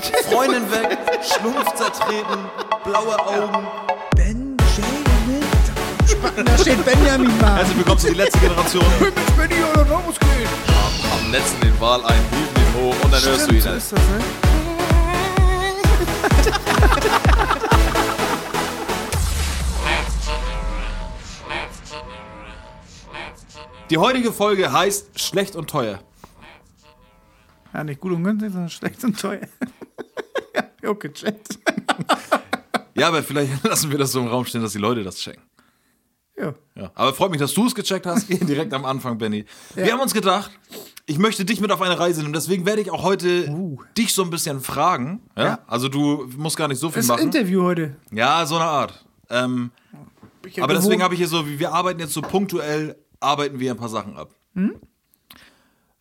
Freundin weg, Schlumpf zertreten, blaue Augen. Benjamin. Da steht Benjamin mal. Herzlich willkommen zu die letzte Generation. Mit Benny oder Ramos gehen. Am letzten den Wal ein, hielten ihn hoch und dann hörst du ihn. so ist das, ne? Die heutige Folge heißt Schlecht und teuer. Ja, nicht gut und günstig, sondern schlecht und teuer. Ja, okay, gecheckt. Ja, aber vielleicht lassen wir das so im Raum stehen, dass die Leute das checken. Ja. Ja. Aber freut mich, dass du es gecheckt hast, direkt am Anfang, Benny. Wir haben uns gedacht, ich möchte dich mit auf eine Reise nehmen, deswegen werde ich auch heute dich so ein bisschen fragen. Ja? Ja. Also du musst gar nicht so viel Das ist ein machen. Interview heute. Ja, so eine Art. Ähm, aber deswegen habe ich hier so, wir arbeiten jetzt so punktuell, arbeiten wir ein paar Sachen ab. Hm?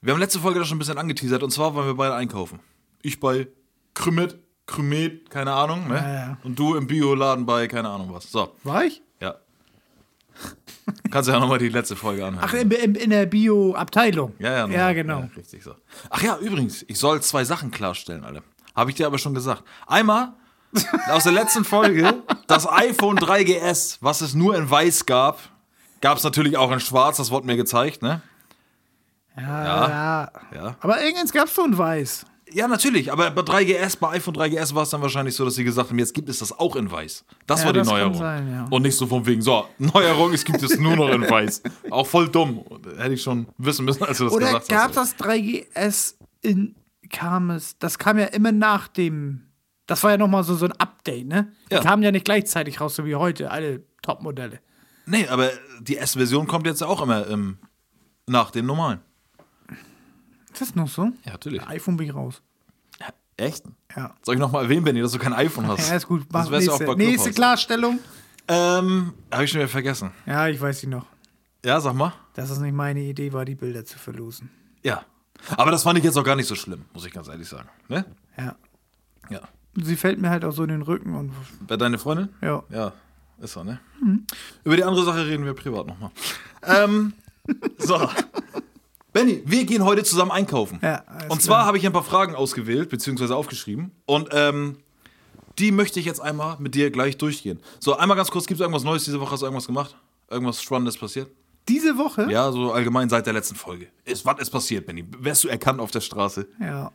Wir haben letzte Folge das schon ein bisschen angeteasert und zwar wollen wir beide einkaufen. Ich bei Krümet, Krümet, keine Ahnung, ne? Ja, ja. Und du im Bioladen bei keine Ahnung was. So, War ich? ja. Kannst du ja nochmal die letzte Folge anhören. Ach, in, in, in der Bio-Abteilung. ja, ja, Ja, nochmal. genau. Ja, richtig so. Ach ja, übrigens, ich soll zwei Sachen klarstellen, alle. Habe ich dir aber schon gesagt. Einmal aus der letzten Folge, das iPhone 3GS, was es nur in weiß gab, gab es natürlich auch in schwarz, das wurde mir gezeigt, ne? Ja, Ja. ja. Ja. Aber irgendwann gab es so ein Weiß. Ja, natürlich, aber bei 3GS, bei iPhone 3GS war es dann wahrscheinlich so, dass sie gesagt haben, jetzt gibt es das auch in weiß. Das Ja, war die das Neuerung. sein, ja. Und nicht so von wegen, so, Neuerung, es gibt es nur noch in weiß. Auch voll dumm. Hätte ich schon wissen müssen, als du das Oder gesagt gab hast. das 3GS in kam es? Das kam ja immer nach dem. Das war ja nochmal so, so ein Update, ne? Die Ja. kamen ja nicht gleichzeitig raus, so wie heute, alle Top-Modelle. Nee, aber die S-Version kommt jetzt auch immer ähm, nach dem normalen. Ist das noch so? Ja, natürlich. iPhone bin ich raus. Echt? Ja. Soll ich nochmal erwähnen, Benny, dass du kein iPhone hast? Ja, ist gut. Mach du auch nächste, bei nächste. Klarstellung. Ähm, hab ich schon wieder vergessen. Ja, ich weiß sie noch. Ja, sag mal. Dass es nicht meine Idee war, die Bilder zu verlosen. Ja. Aber das fand ich jetzt auch gar nicht so schlimm, muss ich ganz ehrlich sagen. Ne? Ja. Ja. Sie fällt mir halt auch so in den Rücken und Bei deine Freundin? ja. Ja, ist so, ne? Über die andere Sache reden wir privat nochmal. ähm, so. Benny, wir gehen heute zusammen einkaufen. Ja, Und zwar habe ich ein paar Fragen ausgewählt, beziehungsweise aufgeschrieben. Und ähm, die möchte ich jetzt einmal mit dir gleich durchgehen. So, einmal ganz kurz, gibt es irgendwas Neues diese Woche? Hast du irgendwas gemacht? Irgendwas Spannendes passiert? Diese Woche? Ja, so allgemein seit der letzten Folge. Ist, was ist passiert, Benny? Wärst du erkannt auf der Straße? Ja.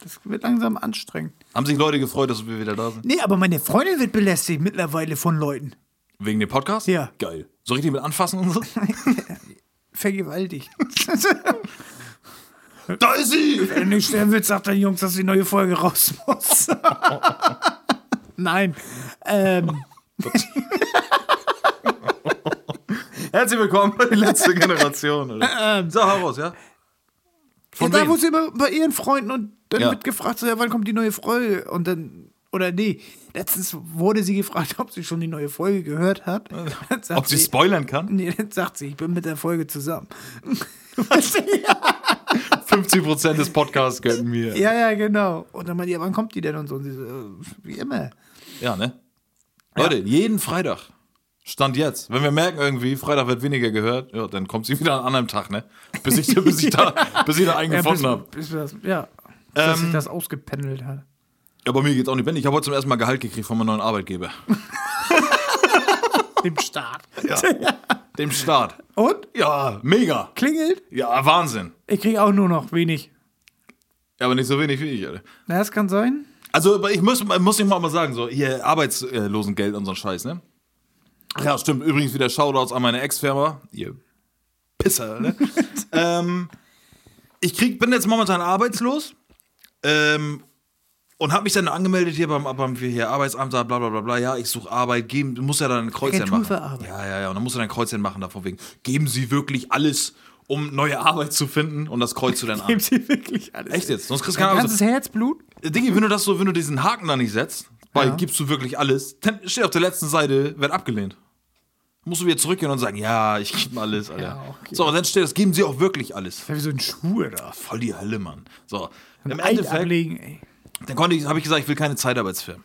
Das wird langsam anstrengend. Haben sich Leute gefreut, dass wir wieder da sind? Nee, aber meine Freundin wird belästigt mittlerweile von Leuten. Wegen dem Podcast? Ja. Geil. So richtig mit anfassen und so? Vergewaltigt. da ist sie! Wenn du nicht sterben willst, sagt dein Jungs, dass die neue Folge raus muss. Nein. Ähm, Herzlich willkommen bei die letzte Generation. Alter. so, hau raus, ja? Von da wem? muss sie immer bei ihren Freunden und dann Ja. wird gefragt, so, ja, wann kommt die neue Folge? Und dann, oder nee, letztens wurde sie gefragt, ob sie schon die neue Folge gehört hat. Sagt Ob sie spoilern kann? Nee, dann sagt sie, ich bin mit der Folge zusammen. 50% des Podcasts gönnen mir. ja, ja, genau. Und dann meinte ja, wann kommt die denn und so? Und sie so, äh, wie immer. Ja, ne? Leute, jeden Freitag. Stand jetzt. Wenn wir merken irgendwie, Freitag wird weniger gehört, ja, dann kommt sie wieder an einem Tag, ne? Bis ich, bis ich, da, bis ich da einen Ja, gefunden habe. bis, wir das, ja, bis dass Ähm, sich das ausgependelt hat. Ja, bei mir geht's auch nicht. Ben, ich habe heute zum ersten Mal Gehalt gekriegt von meinem neuen Arbeitgeber. Dem Start. Dem Start. Und? Ja, mega. Klingelt? Ja, Wahnsinn. Ich kriege auch nur noch wenig. Ja, aber nicht so wenig wie ich, Alter. Na, das kann sein. Also, aber ich muss, muss ich mal mal sagen, so, hier Arbeitslosengeld und so ein Scheiß, ne? Ja, stimmt. Übrigens wieder Shoutouts an meine Ex-Firma. Ihr Pisser, ne? ähm, ich krieg, bin jetzt momentan arbeitslos ähm, und habe mich dann angemeldet hier beim, beim hier Arbeitsamt, bla bla bla bla. Ja, ich suche Arbeit, geben, du musst ja dann ein Kreuzchen machen. für Arbeit. Ja, ja, ja. Und dann musst du dann ein Kreuzchen machen, davon wegen. Geben Sie wirklich alles, um neue Arbeit zu finden? Und das kreuzt du dann an. Geben sie wirklich alles. Echt jetzt? Sonst kriegst du Dein keine Ahnung. ganzes Herzblut? Diggi, wenn du das so, wenn du diesen Haken da nicht setzt, bei Ja. gibst du wirklich alles, dann steht auf der letzten Seite, wird abgelehnt. Musst du wieder zurückgehen und sagen, ja, ich gebe alles, Alter. Ja, okay. So, und dann steht das, geben sie auch wirklich alles. Ja, wie so ein Schuh da. Voll die Hölle, Mann. So, im Ein Eid Endeffekt, ablegen, ey. Dann konnte ich, habe ich gesagt, ich will keine Zeitarbeitsfirmen.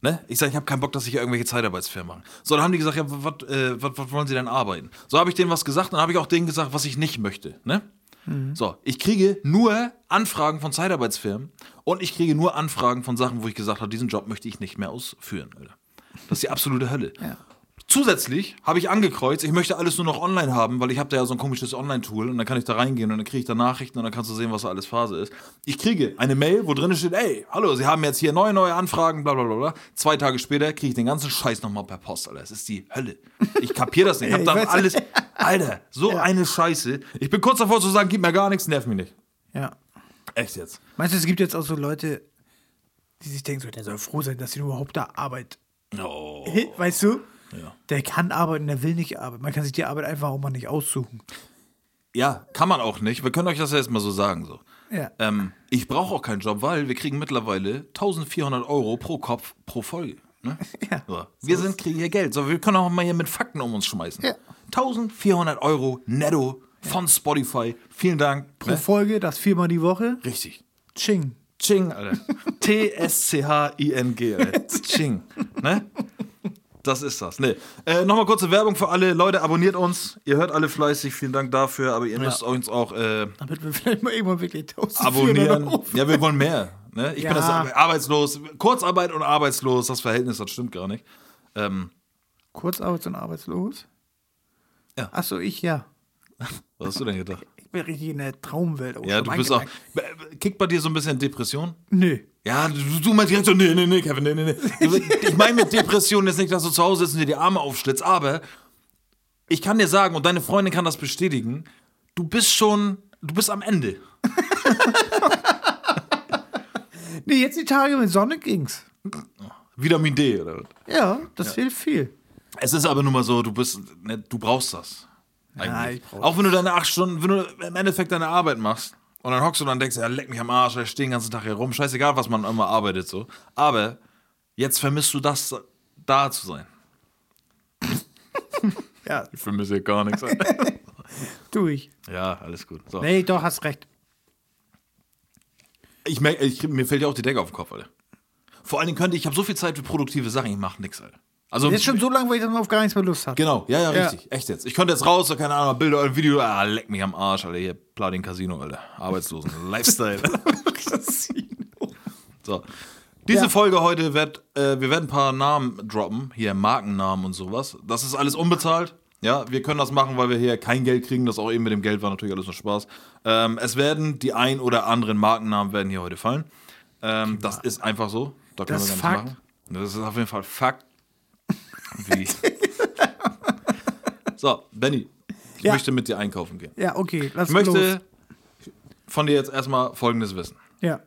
Ne? Ich sage, ich habe keinen Bock, dass ich irgendwelche Zeitarbeitsfirmen mache. So, dann haben die gesagt, ja, was äh, wollen sie denn arbeiten? So habe ich denen was gesagt, dann habe ich auch denen gesagt, was ich nicht möchte. Ne? So, ich kriege nur Anfragen von Zeitarbeitsfirmen Und ich kriege nur Anfragen von Sachen, wo ich gesagt habe, diesen Job möchte ich nicht mehr ausführen. Alter. Das ist die absolute Hölle. Ja. Zusätzlich habe ich angekreuzt, ich möchte alles nur noch online haben, weil ich habe da ja so ein komisches Online-Tool und dann kann ich da reingehen und dann kriege ich da Nachrichten und dann kannst du sehen, was da alles Phase ist. Ich kriege eine Mail, wo drin steht, ey, hallo, Sie haben jetzt hier neue, neue Anfragen, bla bla bla bla. Zwei Tage später kriege ich den ganzen Scheiß nochmal per Post, Alter. Das ist die Hölle. Ich kapiere das nicht. Ich habe Ja, dann alles, Alter, so eine Scheiße. Ich bin kurz davor zu sagen, gib mir gar nichts, nerv mich nicht. Ja. Echt jetzt. Meinst du, es gibt jetzt auch so Leute, die sich denken, so, der soll froh sein, dass sie überhaupt da Arbeit. Oh. Weißt du? Ja. Der kann arbeiten, der will nicht arbeiten. Man kann sich die Arbeit einfach auch mal nicht aussuchen. Ja, kann man auch nicht. Wir können euch das ja jetzt mal so sagen. So. Ja. Ähm, ich brauche auch keinen Job, weil wir kriegen mittlerweile 1400 Euro pro Kopf pro Folge. Ne? Ja. So. Wir sind, kriegen hier Geld. So, wir können auch mal hier mit Fakten um uns schmeißen. Ja. 1400 Euro netto von Spotify. Vielen Dank. Pro Ne? Folge, das viermal die Woche. Richtig. Ching. Ching, Alter. T-S-C-H-I-N-G, Alter. Ching. Ne? Das ist das. Nee. Äh, Nochmal kurze Werbung für alle. Leute, abonniert uns. Ihr hört alle fleißig. Vielen Dank dafür. Aber ihr müsst uns auch äh, Damit wir vielleicht mal irgendwann wirklich 1400 abonnieren. Ja, wir wollen mehr. Ne? Ich Ja. bin das arbeitslos. Kurzarbeit und arbeitslos. Das Verhältnis, das stimmt gar nicht. Ähm, Kurzarbeits- und arbeitslos? Ja. Achso, ich ja. was hast du denn gedacht? Richtig in der Traumwelt. auch Ja, du bist auch. angelangt. Kickt bei dir so ein bisschen Depression? Nö. Ja, du, du meinst direkt so, nee, nee, nee, Kevin, nee, nee, nee. Ich meine mit Depression jetzt nicht, dass du zu Hause sitzt und dir die Arme aufschlitzt, aber ich kann dir sagen, und deine Freundin kann das bestätigen, du bist schon, du bist am Ende. Nee, jetzt die Tage mit Sonne ging's. Vitamin D, oder was? Ja, das hilft viel. Es ist aber nun mal so, du bist, ne, du brauchst das. Ja, Auch wenn du deine acht Stunden, wenn du im Endeffekt deine Arbeit machst und dann hockst du und dann denkst, ja, leck mich am Arsch, ich stehe den ganzen Tag hier rum, scheißegal, was man immer arbeitet, so. Aber jetzt vermisst du das, da zu sein. Ja, Ich vermisse hier gar nichts. tu ich. ja, alles gut. So. Nee, doch, hast recht. Ich merk, ich, mir fällt ja auch die Decke auf den Kopf, Alter. Vor allen Dingen könnte ich, ich habe so viel Zeit für produktive Sachen, ich mache nichts, Alter. Also, Jetzt schon so lange, weil ich dann auf gar nichts mehr Lust habe. genau, ja, ja, Ja. richtig, echt jetzt. Ich könnte jetzt raus, so, keine Ahnung, Bilder oder Video, ah, leck mich am Arsch, Alter, hier, Platin Casino, Alter, Arbeitslosen, Lifestyle. so. Diese Ja. Folge heute wird, äh, wir werden ein paar Namen droppen, hier Markennamen und sowas. Das ist alles unbezahlt. Ja, wir können das machen, weil wir hier kein Geld kriegen. Das auch eben mit dem Geld war natürlich alles nur Spaß. Ähm, es werden die ein oder anderen Markennamen werden hier heute fallen. Ähm, das ist einfach so. Da können Das wir ist gar nichts Fakt. machen. Das ist auf jeden Fall Fakt. Wie? so, Benny, ich Ja. möchte mit dir einkaufen gehen. Ja, okay, lass Ich möchte los. von dir jetzt erstmal Folgendes wissen. Ja.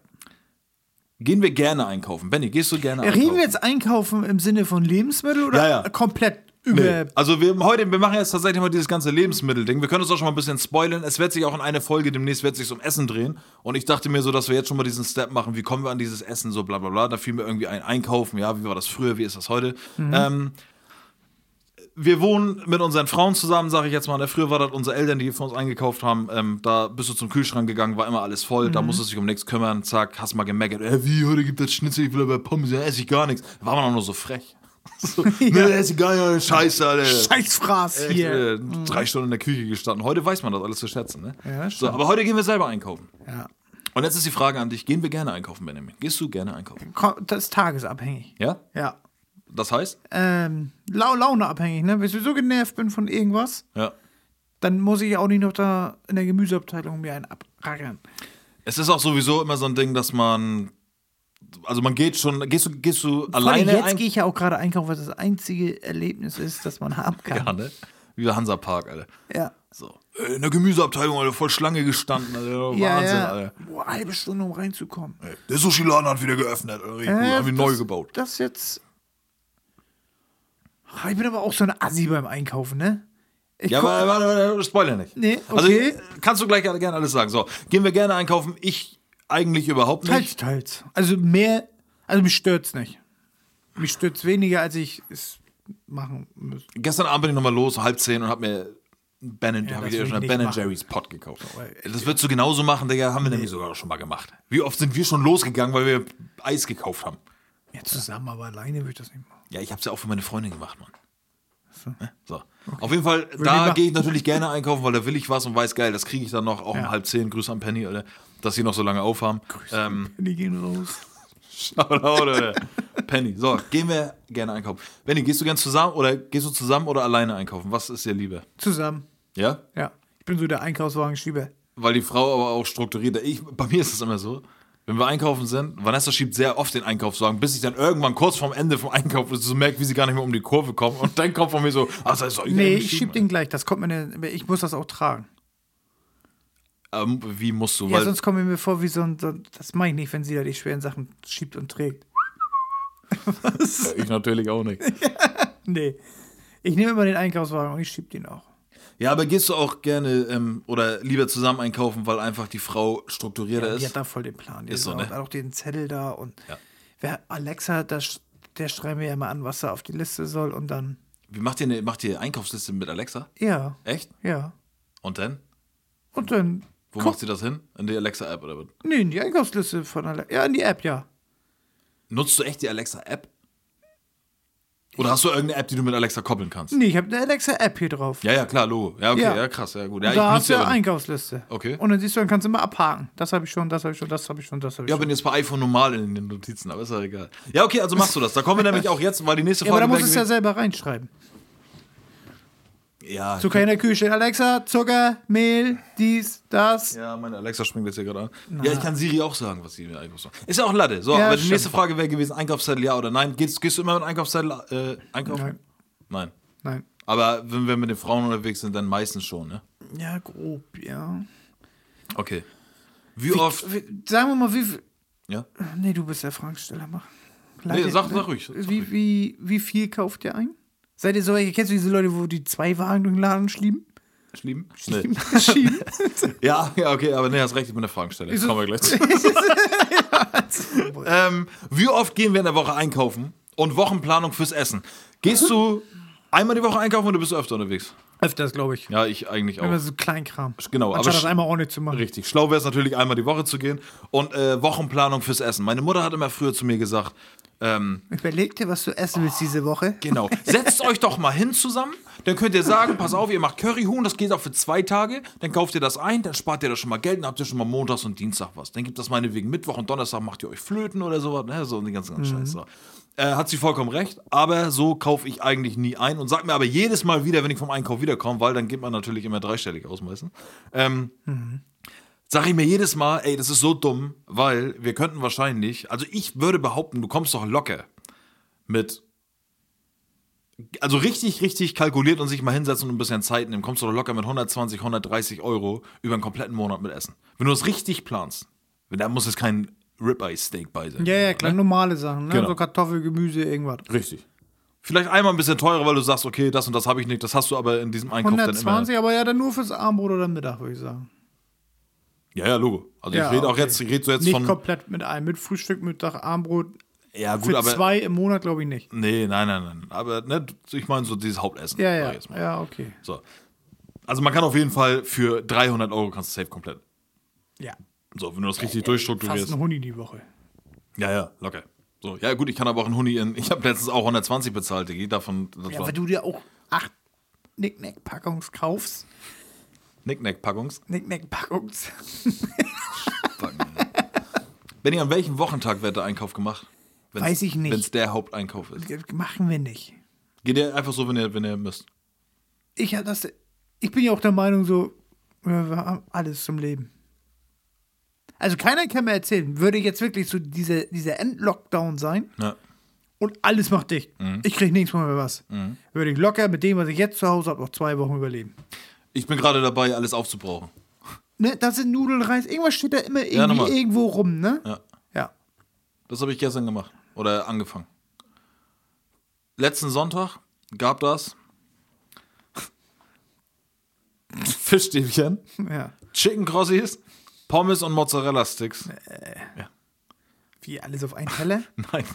Gehen wir gerne einkaufen? Benny, gehst du gerne einkaufen? Reden wir jetzt einkaufen im Sinne von Lebensmittel oder Ja, ja. komplett über. Nee. Also wir heute, wir machen jetzt tatsächlich mal dieses ganze Lebensmittelding. Wir können uns auch schon mal ein bisschen spoilern. Es wird sich auch in eine Folge demnächst wird sich um Essen drehen. Und ich dachte mir so, dass wir jetzt schon mal diesen Step machen. Wie kommen wir an dieses Essen? So bla bla bla. Da fiel mir irgendwie ein Einkaufen. Ja, wie war das früher? Wie ist das heute? Ähm, wir wohnen mit unseren Frauen zusammen, sage ich jetzt mal. Früher war das unsere Eltern, die für uns eingekauft haben. Ähm, da bist du zum Kühlschrank gegangen, war immer alles voll. Da musstest du dich um nichts kümmern. Zack, hast mal gemeckert. Äh, wie, heute gibt es Schnitzel, ich will aber Pommes. Ja, esse ich gar nichts. Da war man auch nur so frech. So, ne, esse ich gar nicht. Scheiße, Alter. Scheißfraß Echt, hier. äh, drei Stunden in der Küche gestanden. Heute weiß man das alles zu schätzen, ne? Ja, so, aber heute gehen wir selber einkaufen. Ja. Und jetzt ist die Frage an dich: Gehen wir gerne einkaufen, Benjamin? Gehst du gerne einkaufen? Das ist tagesabhängig. Ja? Ja. Das heißt? Ähm, Lau Launeabhängig, ne? Wenn ich so genervt bin von irgendwas, Ja. dann muss ich auch nicht noch da in der Gemüseabteilung mir einen abrackern. Es ist auch sowieso immer so ein Ding, dass man. Also man geht schon. Gehst du, gehst du Vor alleine jetzt gehe ich ja auch gerade einkaufen, was das einzige Erlebnis ist, das man haben kann. Ja, ne? Wie bei Hansa Park, Alter. Ja. So. Äh, In der Gemüseabteilung, Alter, voll Schlange gestanden, Alter. Ja, Wahnsinn, ja. Alter. Boah, halbe Stunde, um reinzukommen. Ey, Der Sushi-Laden hat wieder geöffnet, Alter. Äh, haben wir neu gebaut. Das jetzt. Ah, Ich bin aber auch so eine Assi beim Einkaufen, ne? Ich Ja, aber warte, warte, Spoiler nicht. Nee, Also okay. äh, kannst du gleich gerne alles sagen. So, gehen wir gerne einkaufen. Ich eigentlich überhaupt nicht. Teils, teils. Also mehr, also mich stört's nicht. Mich stört's weniger, als ich es machen müsste. Gestern Abend bin ich nochmal los, halb zehn und hab mir Ben, Ja, hab ich dir schon einen Ben. Jerry's Pot gekauft. weil- Das würdest du genauso machen, Digga. Haben wir nämlich sogar schon mal gemacht. Wie oft sind wir schon losgegangen, weil wir Eis gekauft haben? Ja, zusammen, aber alleine würde ich das nicht machen. Ja, ich hab's ja auch für meine Freundin gemacht, Mann. Ne? So. Auf jeden Fall, ich da gehe ich natürlich gerne einkaufen, weil da will ich was und weiß, geil, das kriege ich dann noch, auch um Ja. halb zehn. Grüße an Penny, Alter. dass sie noch so lange aufhaben. Ähm, Die gehen raus. Shoutout, oder? Penny. So, gehen wir gerne einkaufen. Benny, gehst du gern zusammen oder gehst du zusammen oder alleine einkaufen? Was ist dir lieber? Zusammen. Ja? Ja. Ich bin so der Einkaufswagenschieber. Weil die Frau aber auch strukturiert. Ich, bei mir ist es immer so, wenn wir einkaufen sind, Vanessa schiebt sehr oft den Einkaufswagen, bis ich dann irgendwann kurz vorm Ende vom Einkauf so merke, wie sie gar nicht mehr um die Kurve kommen. Und dann kommt von mir so, das soll ich Nee, ich schieb den gleich. Das kommt mir, ne- ich muss das auch tragen. Ähm, wie musst du? Ja, Weil, sonst komme ich mir vor wie so ein, so, das mache ich nicht, wenn sie da die schweren Sachen schiebt und trägt. ich natürlich auch nicht. Nee. Ich nehme immer den Einkaufswagen und ich schieb den auch. Ja, aber gehst du auch gerne ähm, oder lieber zusammen einkaufen, weil einfach die Frau strukturierter Ja, die ist? hat da voll den Plan. Die Ist so, hat ne? auch, auch den Zettel da und Ja. wer Alexa, das, der schreibt mir ja immer an, was er auf die Liste soll und dann. Wie macht ihr eine macht ihr Einkaufsliste mit Alexa? Ja, Echt? ja. Und dann? Und dann. Wo macht sie das hin? In die Alexa-App oder was? Nee, in die Einkaufsliste von Alexa. Ja, in die App, ja. Nutzt du echt die Alexa-App? Oder hast du irgendeine App, die du mit Alexa koppeln kannst? Nee, ich habe eine Alexa-App hier drauf. Ja, ja, klar, Logo. Ja, okay, ja, Ja. krass, ja gut. Ja, da hast du ja. Einkaufsliste. Okay. Und dann siehst du, dann kannst du immer abhaken. Das habe ich schon, das habe ich schon, das habe ich schon, das habe ich Ja, schon. bin jetzt bei iPhone normal in den Notizen, aber ist ja egal. Ja, okay, also machst du das. Da kommen wir nämlich auch jetzt, weil die nächste Ja, aber Frage. da musst du es ja selber reinschreiben. Ja, kann in der Küche. Alexa, Zucker, Mehl, dies, das. ja, meine Alexa springt jetzt hier gerade an. Ja, ich kann Siri auch sagen, was sie mir Einkaufs sagen. Ist ja auch Latte. So, Ja, aber die stimmt. nächste Frage wäre gewesen: Einkaufszettel, ja oder nein? Gehst, gehst du immer mit Einkaufszettel äh, einkaufen? Nein. Nein. Nein. Aber wenn wir mit den Frauen unterwegs sind, dann meistens schon, ne? Ja, grob, ja. Okay. Wie oft. Wie, sagen wir mal, wie viel. Ja? Nee, du bist der Fragensteller, mach. Nee, sag- sag ruhig, sag wie, ruhig. Wie, wie viel kauft ihr ein? Seid ihr so, kennst du diese Leute, wo die zwei Wagen durch den Laden schieben? Schlieben? Nee. schieben? Ja, ja, okay, aber nee, hast recht, ich bin der Fragensteller. Wieso- Kommen wir gleich zu. ähm, wie oft gehen wir in der Woche einkaufen und Wochenplanung fürs Essen? Gehst du einmal die Woche einkaufen oder bist du öfter unterwegs? Öfters, glaube ich. Ja, ich eigentlich Immer auch. so Kleinkram. Genau, aber Anstatt das sch- einmal ordentlich zu machen. Richtig. Schlau wäre es natürlich, einmal die Woche zu gehen. Und äh, Wochenplanung fürs Essen. Meine Mutter hat immer früher zu mir gesagt, ähm, Überleg dir, was du essen willst diese Woche. Genau. Setzt euch doch mal hin zusammen. Dann könnt ihr sagen, pass auf, ihr macht Curryhuhn, das geht auch für zwei Tage. Dann kauft ihr das ein, dann spart ihr da schon mal Geld, dann habt ihr schon mal Montags und Dienstag was. Dann gibt das meinetwegen Mittwoch und Donnerstag macht ihr euch Flöten oder sowas. Ne? So die ganzen ganzen Scheiße. Äh, hat sie vollkommen recht, aber so kaufe ich eigentlich nie ein und sag mir aber jedes Mal wieder, wenn ich vom Einkauf wiederkomme, weil dann geht man natürlich immer dreistellig aus meistens. Ähm, Sag ich mir jedes Mal, ey, das ist so dumm, weil wir könnten wahrscheinlich, also ich würde behaupten, du kommst doch locker mit also richtig, richtig kalkuliert und sich mal hinsetzen und ein bisschen Zeit nehmen, kommst du doch locker mit 120, 130 Euro über einen kompletten Monat mit Essen. Wenn du das richtig planst, da muss es kein Ribeye-Steak bei sein. Ja, ja, klar, Ne? normale Sachen. Ne? Genau. So Kartoffel, Gemüse, irgendwas. Richtig. Vielleicht einmal ein bisschen teurer, weil du sagst, okay, das und das habe ich nicht, das hast du aber in diesem Einkauf dann 120, immer. aber ja, dann nur fürs Abendbrot oder Mittag, würde ich sagen. Ja, ja, Logo. Also Ja, ich rede auch okay. jetzt, ich rede so jetzt Nicht von. komplett mit einem. Mit Frühstück, Mittag, Abendbrot. Ja, gut, Für aber. zwei im Monat glaube ich nicht. Nee, nein, nein, nein. Aber ne, ich meine so dieses Hauptessen. Ja, ja. Ja, okay. So. Also man kann auf jeden Fall für 300 Euro kannst du safe komplett. Ja. So, wenn du das richtig Fast durchstrukturierst. ein Huni die Woche. Ja, ja, locker. So, ja gut, ich kann aber auch einen Huni in. Ich habe letztens auch 120 bezahlt, Digi, davon. Ja, weil du dir auch acht Nicknack-Packungs kaufst. Nicknack-Packungs. Nicknack-Packungs. Benni, an welchem Wochentag wird der Einkauf gemacht? Wenn's, Weiß ich nicht. Wenn es der Haupteinkauf ist. Machen wir nicht. Geht ihr einfach so, wenn ihr, wenn ihr müsst. Ich, das, ich bin ja auch der Meinung, so, wir haben alles zum Leben. Also keiner kann mir erzählen, würde jetzt wirklich so dieser, dieser End-Lockdown sein Ja. und alles macht dicht. Ich kriege nichts mehr was. Würde ich locker mit dem, was ich jetzt zu Hause habe, noch zwei Wochen überleben. Ich bin gerade dabei, alles aufzubrauchen. Ne, das sind Nudeln, Reis, irgendwas steht da immer irgendwie nochmal. irgendwo rum, ne? Ja. Ja. Das habe ich gestern gemacht. Oder angefangen. Letzten Sonntag gab das Fischstäbchen, ja. Chicken Crossis, Pommes und Mozzarella Sticks. Wie alles auf einen Teller? Nein.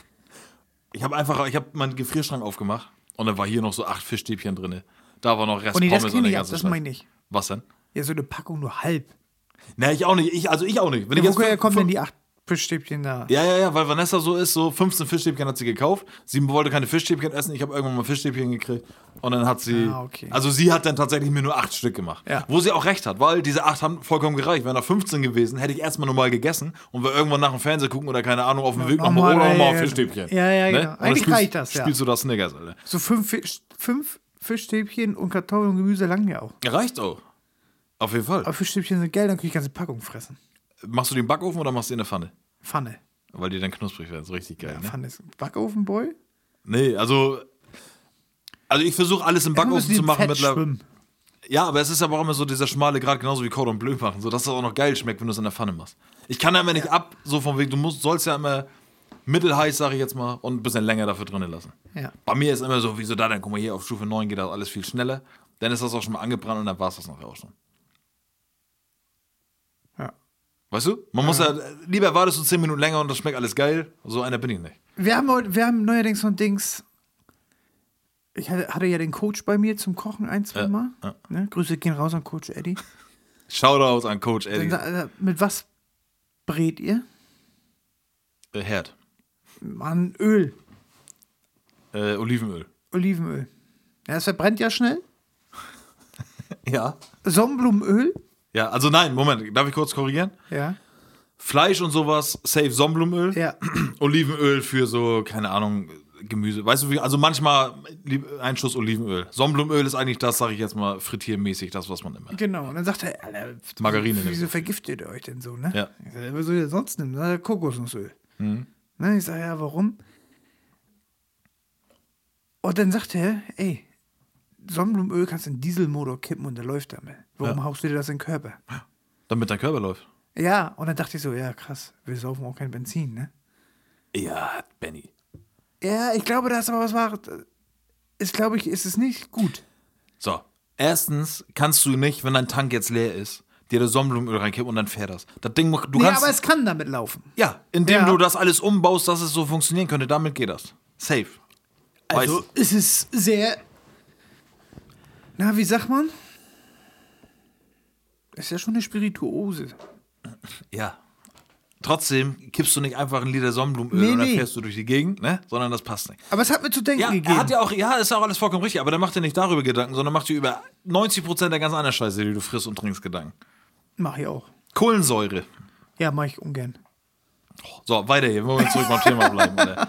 Ich habe einfach, ich habe meinen Gefrierschrank aufgemacht und da war hier noch so acht Fischstäbchen drin. Da war noch Rest Oh nee, das Pommes kenne und der ganze das meine ich. Was denn? Ja, so eine Packung nur halb. Nee, ich auch nicht. Ich, also ich auch nicht. Wenn Ja, ich woher kommen denn die acht Fischstäbchen da. Ja, ja, ja, weil Vanessa so ist, so 15 Fischstäbchen hat sie gekauft. Sie wollte keine Fischstäbchen essen, ich habe irgendwann mal Fischstäbchen gekriegt. Und dann hat sie, Ah, okay. also sie hat dann tatsächlich mir nur acht Stück gemacht. Ja. Wo sie auch recht hat, weil diese acht haben vollkommen gereicht. Wären da 15 gewesen, hätte ich erstmal normal gegessen und wir irgendwann nach dem Fernsehen gucken oder keine Ahnung, auf dem Weg nochmal nochmal, oder nochmal ja, auf ja. Fischstäbchen. Ja, ja, genau. Und dann Eigentlich spielst- reicht das, ja. Spielst du das Snickers, Alter. So fünf, fünf Fischstäbchen und Kartoffeln und Gemüse lang ja auch. Ja, reicht auch. Auf jeden Fall. Aber Fischstäbchen sind geil, dann kann ich die ganze Packung fressen. Machst du im Backofen oder machst du in der Pfanne? Pfanne. Weil die dann knusprig werden, ist richtig geil, ne? Pfanne ist Backofenboy. Nee, also. Also ich versuche alles im Backofen zu machen mittlerweile. Ja, aber es ist aber auch immer so dieser schmale Grad, genauso wie Cordon Bleu machen, so dass das auch noch geil schmeckt, wenn du es in der Pfanne machst. Ich kann da immer nicht ab, so vom Weg, du musst, sollst ja immer mittelheiß, sage ich jetzt mal, und ein bisschen länger dafür drinnen lassen. Ja. Bei mir ist immer so, wieso da denn? Guck mal, hier auf Stufe 9 geht das alles viel schneller. Dann ist das auch schon mal angebrannt und dann war es das nachher auch schon. ja. Weißt du? Man muss ja, lieber wartest du 10 Minuten länger und das schmeckt alles geil. So einer bin ich nicht. Wir haben, heute, wir haben neuerdings so ein Dings. Ich hatte, ja den Coach bei mir zum Kochen ein, zwei Ja, Mal. ja. Ne? Grüße gehen raus an Coach Eddie. Shoutouts an Coach Eddie. äh, mit was brät ihr? Äh, Herd. Mann, Öl. Äh, Olivenöl. Olivenöl. Ja, es verbrennt ja schnell. Ja. Sonnenblumenöl. Ja, also nein, Moment, darf ich kurz korrigieren? Ja. Fleisch und sowas, safe Sonnenblumenöl. Ja. Olivenöl für so, keine Ahnung, Gemüse. Weißt du, wie, also manchmal ein Schuss Olivenöl. Sonnenblumenöl ist eigentlich das, sage ich jetzt mal, frittiermäßig, das, was man immer. Genau. Und dann sagt er, Alter, Margarine wieso vergiftet ihr euch denn so, ne? Ja. Was soll ihr sonst nehmen? Kokosnussöl. Mhm. Ne? Ich sage, ja, warum? Und dann sagt er, ey, Sonnenblumenöl kannst du in Dieselmotor kippen und der läuft damit. Warum Ja. haust du dir das in den Körper? Damit dein Körper läuft. Ja, und dann dachte ich so, ja, krass, wir saufen auch kein Benzin, ne? Ja, Benny. Ja, ich glaube, da ist aber was Wahres. Ist, glaube ich, ist es nicht gut. So, erstens kannst du nicht, wenn dein Tank jetzt leer ist, dir das Sonnenblumenöl reinkippen und dann fährt das. Das Ding, du nee, kannst. aber es kann damit laufen. ja, indem Ja. du das alles umbaust, dass es so funktionieren könnte, damit geht das. Safe. Also Weißt- es ist sehr. Na, wie sagt man? Ist ja schon eine Spirituose. Ja. Trotzdem kippst du nicht einfach ein Liter Sonnenblumenöl Nee, und dann nee. fährst du durch die Gegend, ne? Sondern das passt nicht. Aber es hat mir zu denken Ja, gegeben. er hat ja auch, ja, ist auch alles vollkommen richtig, aber der macht ja nicht darüber Gedanken, sondern macht dir über 90% der ganz anderen Scheiße, die du frisst und trinkst, Gedanken. Mach ich auch. Kohlensäure. Ja, mach ich ungern. So, weiter hier, wollen wir zurück beim Thema bleiben. Alter.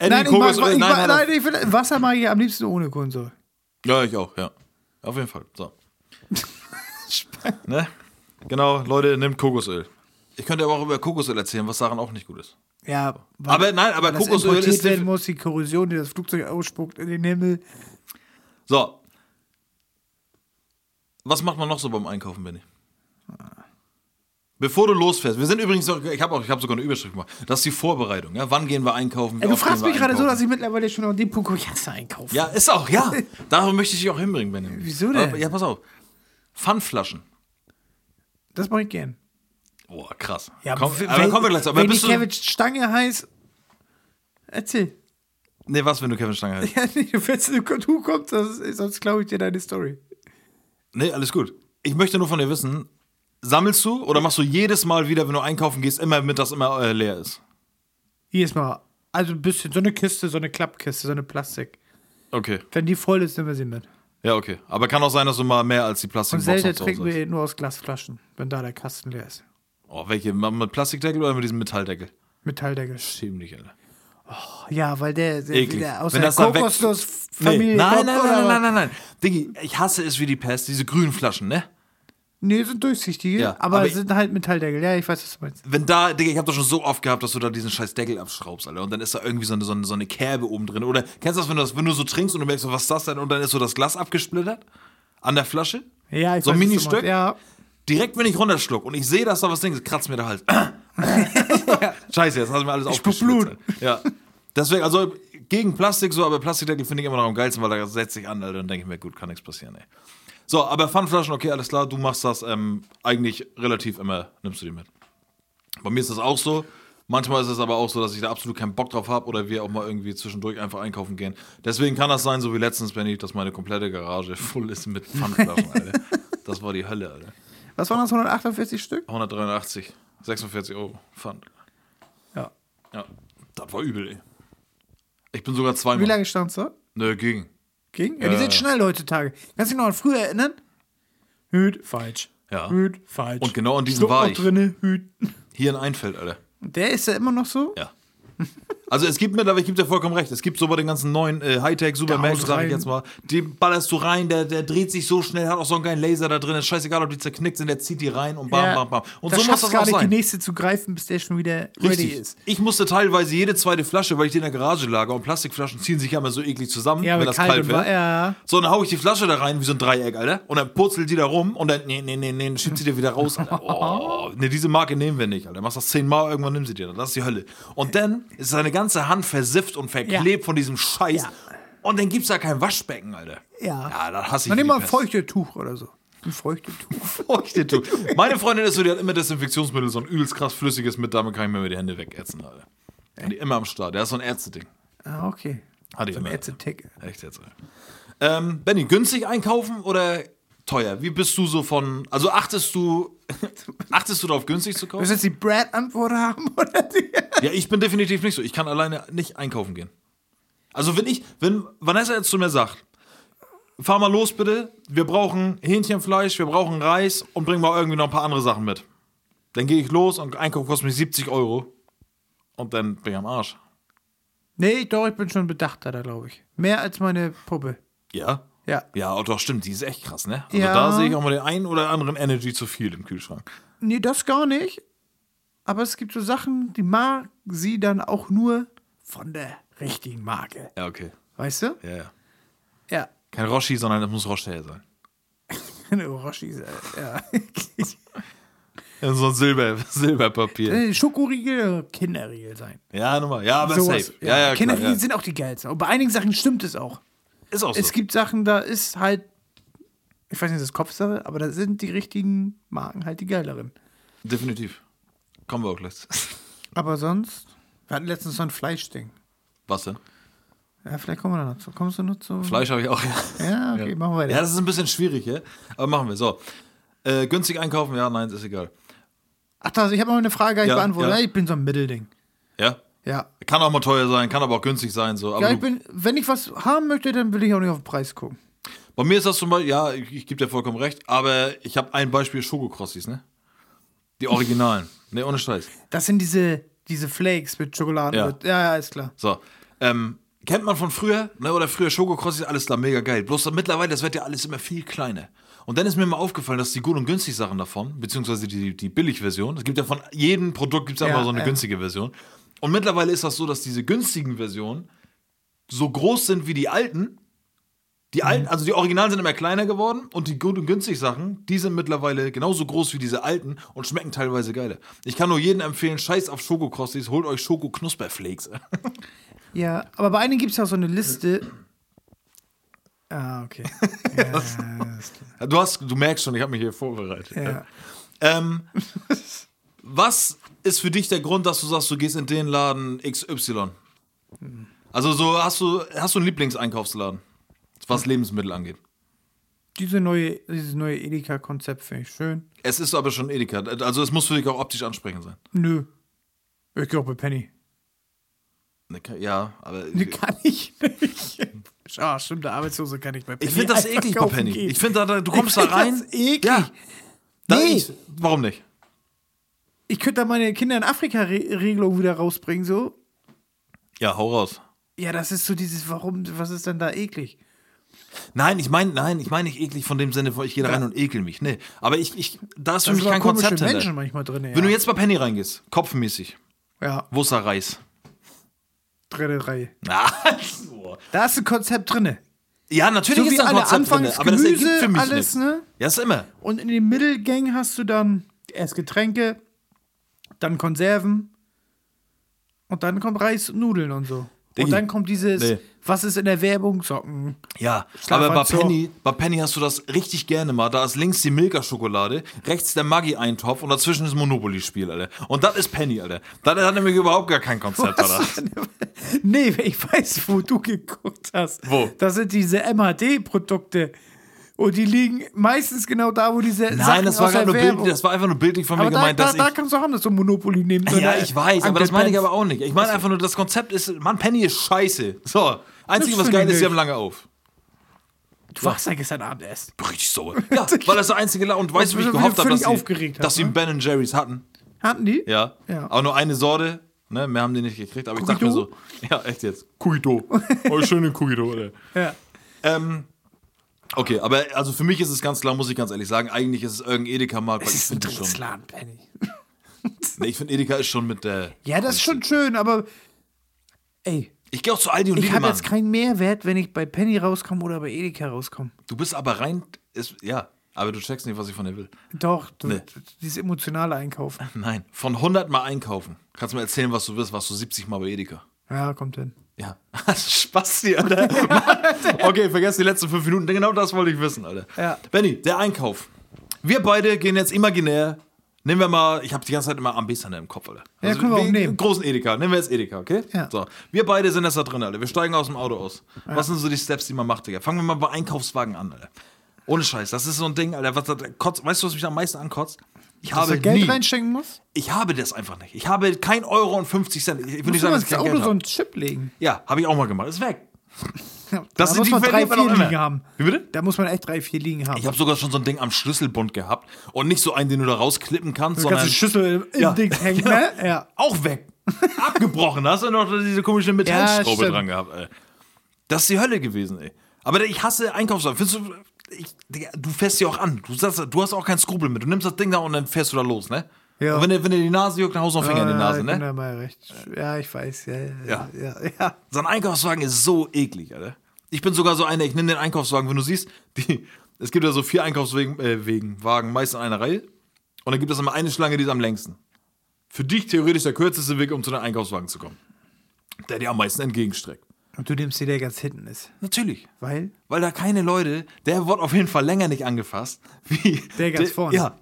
Nein, ich mag, ich nein, mag, nein, nein, ich will, Wasser mag ich am liebsten ohne Kohlensäure. Ja, ich auch, ja. Auf jeden Fall. So. ne? Genau, Leute, nimmt Kokosöl. Ich könnte aber auch über Kokosöl erzählen, was daran auch nicht gut ist. Ja, weil, Aber nein, aber Kokosöl ist. werden muss, die Korrosion, die das Flugzeug ausspuckt in den Himmel. So. Was macht man noch so beim Einkaufen, Benny? Bevor du losfährst, wir sind übrigens, noch- ich habe hab sogar eine Überschrift gemacht. Das ist die Vorbereitung. Ja? Wann gehen wir einkaufen? Ey, du fragst mich gerade so, dass ich mittlerweile schon an dem Punkt komme, jetzt einkaufen. Ja, ist auch, ja. Darum möchte ich dich auch hinbringen, Benny. Wieso denn? Aber, ja, pass auf. Pfandflaschen. Das mache ich gern. Boah, krass. Ja, Komm, wenn, aber kommen wir gleich zu. Aber wenn die bist du, Kevin Stange heißt, erzähl. Nee, was, wenn du Kevin Stange heißt? Ja, nee, wenn du, kommst, sonst glaube ich dir deine Story. Nee, alles gut. Ich möchte nur von dir wissen, sammelst du oder machst du jedes Mal wieder, wenn du einkaufen gehst, immer mit, dass immer äh, leer ist? Jedes Mal. Also ein bisschen, so eine Kiste, so eine Klappkiste, so eine Plastik. Okay. Wenn die voll ist, nehmen wir sie mit. Ja, okay. Aber kann auch sein, dass du mal mehr als die Und Plastikbox selten trinken wir nur aus Glasflaschen, wenn da der Kasten leer ist. Oh, welche? Mit Plastikdeckel oder mit diesem Metalldeckel? Metalldeckel. Schäm dich, Alter. Ja, weil der, der, der aus Wenn der Kokosnussfamilie Nee. Nein, nein, nein, nein, nein, nein, nein. Diggi, ich hasse es wie die Pest, diese grünen Flaschen, ne? Nee, sind durchsichtige, Ja, aber, aber sind halt Metalldeckel. Ja, ich weiß, was du meinst. Wenn da, Digga, ich hab doch schon so oft gehabt, dass du da diesen scheiß Deckel abschraubst, Alter. Und dann ist da irgendwie so eine, so eine, so eine Kerbe oben drin. Oder kennst du das wenn, du das, wenn du so trinkst und du merkst, so, was ist das denn? Und dann ist so das Glas abgesplittert an der Flasche? Ja, ich So ein weiß, Ministück? Ja, Direkt, wenn ich runterschluck und ich sehe, dass da was Ding ist, kratzt mir der Hals. Scheiße, jetzt hast du mir alles. Alter. Ja. Deswegen, also gegen Plastik so, aber Plastikdeckel finde ich immer noch am geilsten, weil da setzt sich an, Alter. Dann denke ich mir, gut, kann nichts passieren, ey. So, aber Pfandflaschen, okay, alles klar, du machst das ähm, eigentlich relativ immer, nimmst du die mit. Bei mir ist das auch so. Manchmal ist es aber auch so, dass ich da absolut keinen Bock drauf habe oder wir auch mal irgendwie zwischendurch einfach einkaufen gehen. Deswegen kann das sein, so wie letztens, wenn ich, dass meine komplette Garage voll ist mit Pfandflaschen, Alter. Das war die Hölle, Alter. was waren das, 148 Stück? 183, 46 Euro Pfand. Ja, das war übel, ey. Ich bin sogar zweimal. Wie lange standst du? Nö, ging. Ging? Ja, die sind schnell heutzutage. Kannst du dich noch an früher erinnern? Hüt, falsch. Ja. Hüt, falsch. Und genau an diesem Schluck war ich. Drinne, Hüt. Hier in Einfeld, Alter. Der ist ja immer noch so? Ja. Also es gibt mittlerweile, ich gebe dir vollkommen recht, es gibt so bei den ganzen neuen äh, Hightech-Supermärkten, sag ich jetzt mal, den ballerst du rein, der, der dreht sich so schnell, hat auch so einen geilen Laser da drin, ist scheißegal, ob die zerknickt sind, der zieht die rein und bam, Ja. bam, bam. Und da so muss das gar auch nicht, sein. die nächste zu greifen, bis der schon wieder ready Richtig. ist. Ich musste teilweise jede zweite Flasche, weil ich die in der Garage lager und Plastikflaschen ziehen sich ja immer so eklig zusammen, Ja, wenn das kalt kalt, wird. ja. So, dann hau ich die Flasche da rein wie so ein Dreieck, Alter. Und dann purzelt die da rum und dann, nee, nee, nee, nee, schiebt sie dir wieder raus, Alter. Oh, nee, diese Marke nehmen wir nicht, Alter. Machst das zehnmal, irgendwann nimm sie dir. Das ist die Hölle. Und dann ist seine ganze Hand versifft und verklebt von diesem Scheiß. Ja. Und dann gibt's da kein Waschbecken, Alter. Ja. Ja, da hasse ich Dann nimm mal die ein Pest. Feuchtetuch oder so. Ein Feuchtetuch. Feuchtetuch. Meine Freundin ist so, die hat immer Desinfektionsmittel, so ein übelst krass flüssiges mit, damit kann ich mir die Hände wegätzen, Alter. Und die immer am Start. Der ist so ein Ärzte-Ding. Ah, okay. Hatte ich So ein immer. Ärzte-Tick. Echt jetzt, ey. Ähm, Benny, günstig einkaufen oder teuer? Wie bist du so von. Also achtest du. achtest du darauf, günstig zu kaufen? Willst du jetzt die Brad-Antwort haben? Oder die? Ja, ich bin definitiv nicht so. Ich kann alleine nicht einkaufen gehen. Also wenn ich, wenn Vanessa jetzt zu mir sagt, fahr mal los bitte, wir brauchen Hähnchenfleisch, wir brauchen Reis und bring mal irgendwie noch ein paar andere Sachen mit. Dann gehe ich los und Einkauf kostet mich 70 Euro. Und dann bin ich am Arsch. Nee, doch, ich bin schon bedachter da, glaube ich. Mehr als meine Puppe. Ja? Ja. Ja, oh, doch, stimmt, die ist echt krass, ne? Also Ja. da sehe ich auch mal den einen oder anderen Energy zu viel im Kühlschrank. Nee, das gar nicht. Aber es gibt so Sachen, die mag sie dann auch nur von der richtigen Marke. Ja, okay. Weißt du? Ja, ja. Ja. Kein Roshi, sondern das muss Rocher sein. Roshi, äh, ja. Ja, so ein Silber, Silberpapier. Äh, Schokoriegel, Kinderriegel sein. Ja, nochmal. Ja, aber Sowas. safe. Ja, ja, klar, Kinderriegel ja. sind auch die geilsten. Und bei einigen Sachen stimmt es auch. Ist auch so. Es gibt Sachen, da ist halt, ich weiß nicht, das ist Kopfsache, aber da sind die richtigen Marken halt die geileren. Definitiv. Kommen wir auch gleich. Aber sonst, wir hatten letztens so ein Fleischding. Was denn? Ja, vielleicht kommen wir da noch zu. Kommst du noch zu? Fleisch habe ich auch. Ja, okay, machen wir weiter. Ja, das ist ein bisschen schwierig, ja? aber machen wir. So. Äh, günstig einkaufen? Ja, nein, ist egal. Ach, das, ich habe mal eine Frage gar nicht Ja, beantwortet. ja. Ja, ich bin so ein Mittelding. Ja? Ja. Kann auch mal teuer sein, kann aber auch günstig sein. So. Aber Ja, ich bin, wenn ich was haben möchte, dann will ich auch nicht auf den Preis gucken. bei mir ist das zum Beispiel, ja, ich, ich gebe dir vollkommen recht, aber ich habe ein Beispiel Schokokrossis, ne? Die Originalen. ne, ohne Scheiß. Das sind diese, diese Flakes mit Schokolade. Ja. Ja, ja, ja ist klar. So, ähm, kennt man von früher, ne, oder früher Schokokrossis, alles klar, mega geil. Bloß mittlerweile, das wird ja alles immer viel kleiner. Und dann ist mir mal aufgefallen, dass die gut und günstig Sachen davon, beziehungsweise die, die Billigversion, es gibt ja von jedem Produkt gibt es Ja, einfach so eine ja. günstige Version. Und mittlerweile ist das so, dass diese günstigen Versionen so groß sind wie die alten. Die alten, also die Originalen sind immer kleiner geworden und die gut und günstig Sachen, die sind mittlerweile genauso groß wie diese alten und schmecken teilweise geiler. Ich kann nur jedem empfehlen, scheiß auf Schokokrossis, holt euch Schoko-Knusperflakes. Ja, aber bei einigen gibt es ja so eine Liste. Ah, okay. Ja, ja. Du, hast, du merkst schon, ich habe mich hier vorbereitet. ja. Ähm, was ist für dich der Grund, dass du sagst, du gehst in den Laden XY? Also so hast du hast du einen Lieblingseinkaufsladen, was Lebensmittel angeht. Diese neue, dieses neue Edeka-Konzept finde ich schön. Es ist aber schon Edeka, also es muss für dich auch optisch ansprechend sein. Nö. Ich gehe auch bei Penny. Ne, Ja, aber Nee, kann ich nicht. Ah, stimmt, der Arbeitslose kann ich bei Penny. ich finde das eklig bei Penny. gehen. Ich finde, da, du kommst da find rein. Das eklig. Ja, da Nee. ich, warum nicht? Ich könnte da meine Kinder in Afrika-Regelung wieder rausbringen, so. Ja, hau raus. Ja, das ist so dieses, warum, was ist denn da eklig? Nein, ich meine, nein, ich meine nicht eklig von dem Sinne, ich gehe da rein und ekel mich. Nee, aber ich, ich da ist für mich kein komische Konzept Menschen manchmal drin. Ja. Wenn du jetzt bei Penny reingehst, kopfmäßig, ja, wo ist da Reis? dritte Reihe. Da ist ein Konzept drin. Ja, natürlich So ist wie da ein Konzept drin, aber das ergibt für mich alles, nichts. ne? Ja, ist immer. Und in den Mittelgängen hast du dann erst Getränke, dann Konserven und dann kommt Reis und Nudeln und so. Diggi. Und dann kommt dieses, Nee. was ist in der Werbung? Socken. Ja, aber bei. Penny, bei Penny hast du das richtig gerne mal. Da ist links die Milka-Schokolade, rechts der Maggi-Eintopf und dazwischen das Monopoly-Spiel, Alter. Und das ist Penny, Alter. Das hat nämlich überhaupt gar kein Konzept, Alter. nee, ich weiß, wo du geguckt hast. Wo? Das sind diese MHD-Produkte. Und die liegen meistens genau da, wo diese Nein, Sachen das war nur bildlich, das war einfach nur bildlich von mir aber da, gemeint, da, dass da ich. kannst du haben, dass du Monopoly nehmen. Ja, ich weiß, aber das meine ich aber auch nicht. Ich meine einfach nur, das Konzept ist, Mann, Penny ist scheiße. So, einzige, was geil ist, sie haben lange auf. Du warst ja gestern Abend erst. Richtig sauer. Ja, weil das der einzige La Und weißt du, wie ich du gehofft habe, dass sie, dass sie? Ben Jerry's hatten? Hatten die? Ja. Ja. Auch nur eine Sorte. Ne, mehr haben die nicht gekriegt. Aber ich dachte mir so, ja, echt jetzt. Cookie-Dough. Oh, schöne Cookie-Dough, oder? Ja. Ähm, okay, aber also für mich ist es ganz klar, muss ich ganz ehrlich sagen, eigentlich ist es irgendein Edeka-Markt, weil Es ich ist ein. Drecksladen, Penny. Nee, ich finde Edeka ist schon mit der. Ja, das ist schon schön, aber ey, Ich gehe auch zu Aldi und ich habe jetzt keinen Mehrwert, wenn ich bei Penny rauskomme oder bei Edeka rauskomme. Du bist aber rein. Ist, ja, aber du checkst nicht, was ich von dir will. Doch, du, Nee. dieses emotionale Einkaufen. Nein. Von 100 Mal einkaufen. Kannst du mir erzählen, was du wirst, warst du 70 Mal bei Edeka. Ja, kommt hin. Ja. Spaß hier, Alter. okay, vergesst die letzten fünf Minuten. Genau das wollte ich wissen, Alter. Ja. Benny, der Einkauf. Wir beide gehen jetzt imaginär. Nehmen wir mal, ich habe die ganze Zeit immer Ambesane im Kopf, Alter. Ja, können wir auch nehmen. Großen Edeka. Nehmen wir jetzt Edeka, okay? Ja. So. Wir beide sind jetzt da drin, Alter. Wir steigen aus dem Auto aus. Was sind so die Steps, die man macht, Digga? Fangen wir mal bei Einkaufswagen an, Alter. Ohne Scheiß. Das ist so ein Ding, Alter. Was, das kotzt, weißt du, was mich am meisten ankotzt? Ich Dass habe du Geld nie, reinstecken musst? ich habe das einfach nicht. Ich habe kein Euro und 50 Cent. Ich will nicht du sagen, dass ich kein Geld so einen Chip legen. Ja, habe ich auch mal gemacht. Ist weg. Ja, Das da muss man drei, vier liegen haben. Wie bitte? Da muss man echt drei, vier liegen haben. Ich habe sogar schon so ein Ding am Schlüsselbund gehabt und nicht so einen, den du da rausklippen kannst, sondern ganze Schüssel im Ja. Ding hängt, ne? Ja. auch weg. Abgebrochen. Da hast du noch diese komische Metallschraube dran gehabt. Ey. Das ist die Hölle gewesen, ey. Aber ich hasse Einkaufswagen. Findest du, ich, Digga, du fährst sie auch an. Du, sagst, du hast auch keinen Skrupel mit. Du nimmst das Ding da und dann fährst du da los, ne? Ja. Und wenn dir, wenn dir die Nase juckt, dann haust du einen Finger in die Nase, ne? da mal recht. Ja, ich weiß. Ja, ja, Ja. ja. ja, ja. So ein Einkaufswagen ist so eklig, Alter. Ich bin sogar so einer, ich nehme den Einkaufswagen, wenn du siehst, die, es gibt ja so vier Einkaufswegen, äh, Wegen, Wagen, meist in einer Reihe. Und dann gibt es immer eine Schlange, die ist am längsten. Für dich theoretisch der kürzeste Weg, um zu deinem Einkaufswagen zu kommen. Der dir am meisten entgegenstreckt. Und du nimmst den, der ganz hinten ist. Natürlich. Weil? Weil da keine Leute, der wird auf jeden Fall länger nicht angefasst, wie Der ganz vorne. Ja.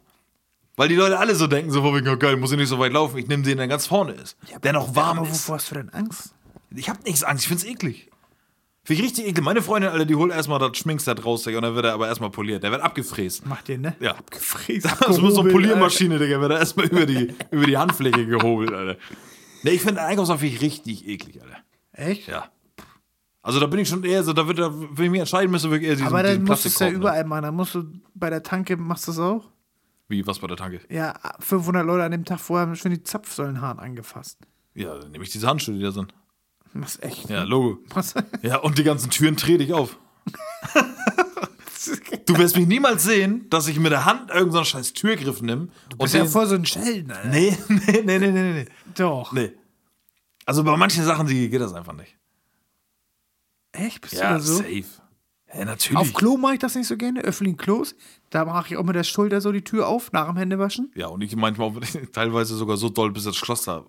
Weil die Leute alle so denken, so, wegen, oh geil, muss ich nicht so weit laufen, ich nehme den, der ganz vorne ist. der noch warm Aber ist. wovor hast du denn Angst? Ich hab nichts Angst, ich find's eklig. Finde ich richtig eklig. Meine Freundin, Alter, die holt erstmal das Schminkset raus, Digga, und dann wird er aber erstmal poliert. Der wird abgefräst. Macht ihr, ne? Ja. Abgefräst. Das ist so eine Poliermaschine, Digga, wird er erstmal über die, über die Handfläche gehobelt, Alter. Ne, ich finde ich richtig eklig. Alter. Echt? Ja. Also da bin ich schon eher so, da wird wenn ich mich entscheiden müsste, wirklich eher diesen, Aber dann musst du es ja ne? überall machen. Dann musst du bei der Tanke, machst du das auch? Wie, was bei der Tanke? Ja, 500 Leute an dem Tag vorher haben schon die Zapfsäulenhaaren angefasst. Ja, dann nehme ich diese Handschuhe, die da sind. Was echt? Ja, Logo. Was? Ja, und die ganzen Türen dreh dich auf. Du wirst mich niemals sehen, dass ich mit der Hand irgendeinen so scheiß Türgriff nehme. Du bist ja voll so ein Schelden, Alter. Nee, nee, nee, nee, nee, nee. Doch. Nee. Also bei manchen Sachen die geht das einfach nicht. Echt? Bist Ja, du da so? safe. Ja, natürlich. Auf Klo mache ich das nicht so gerne, öffentlichen Klos. Da mache ich auch mit der Schulter so die Tür auf, nach dem Händewaschen. ja, und ich manchmal auch, teilweise sogar so doll, bis das Schloss da.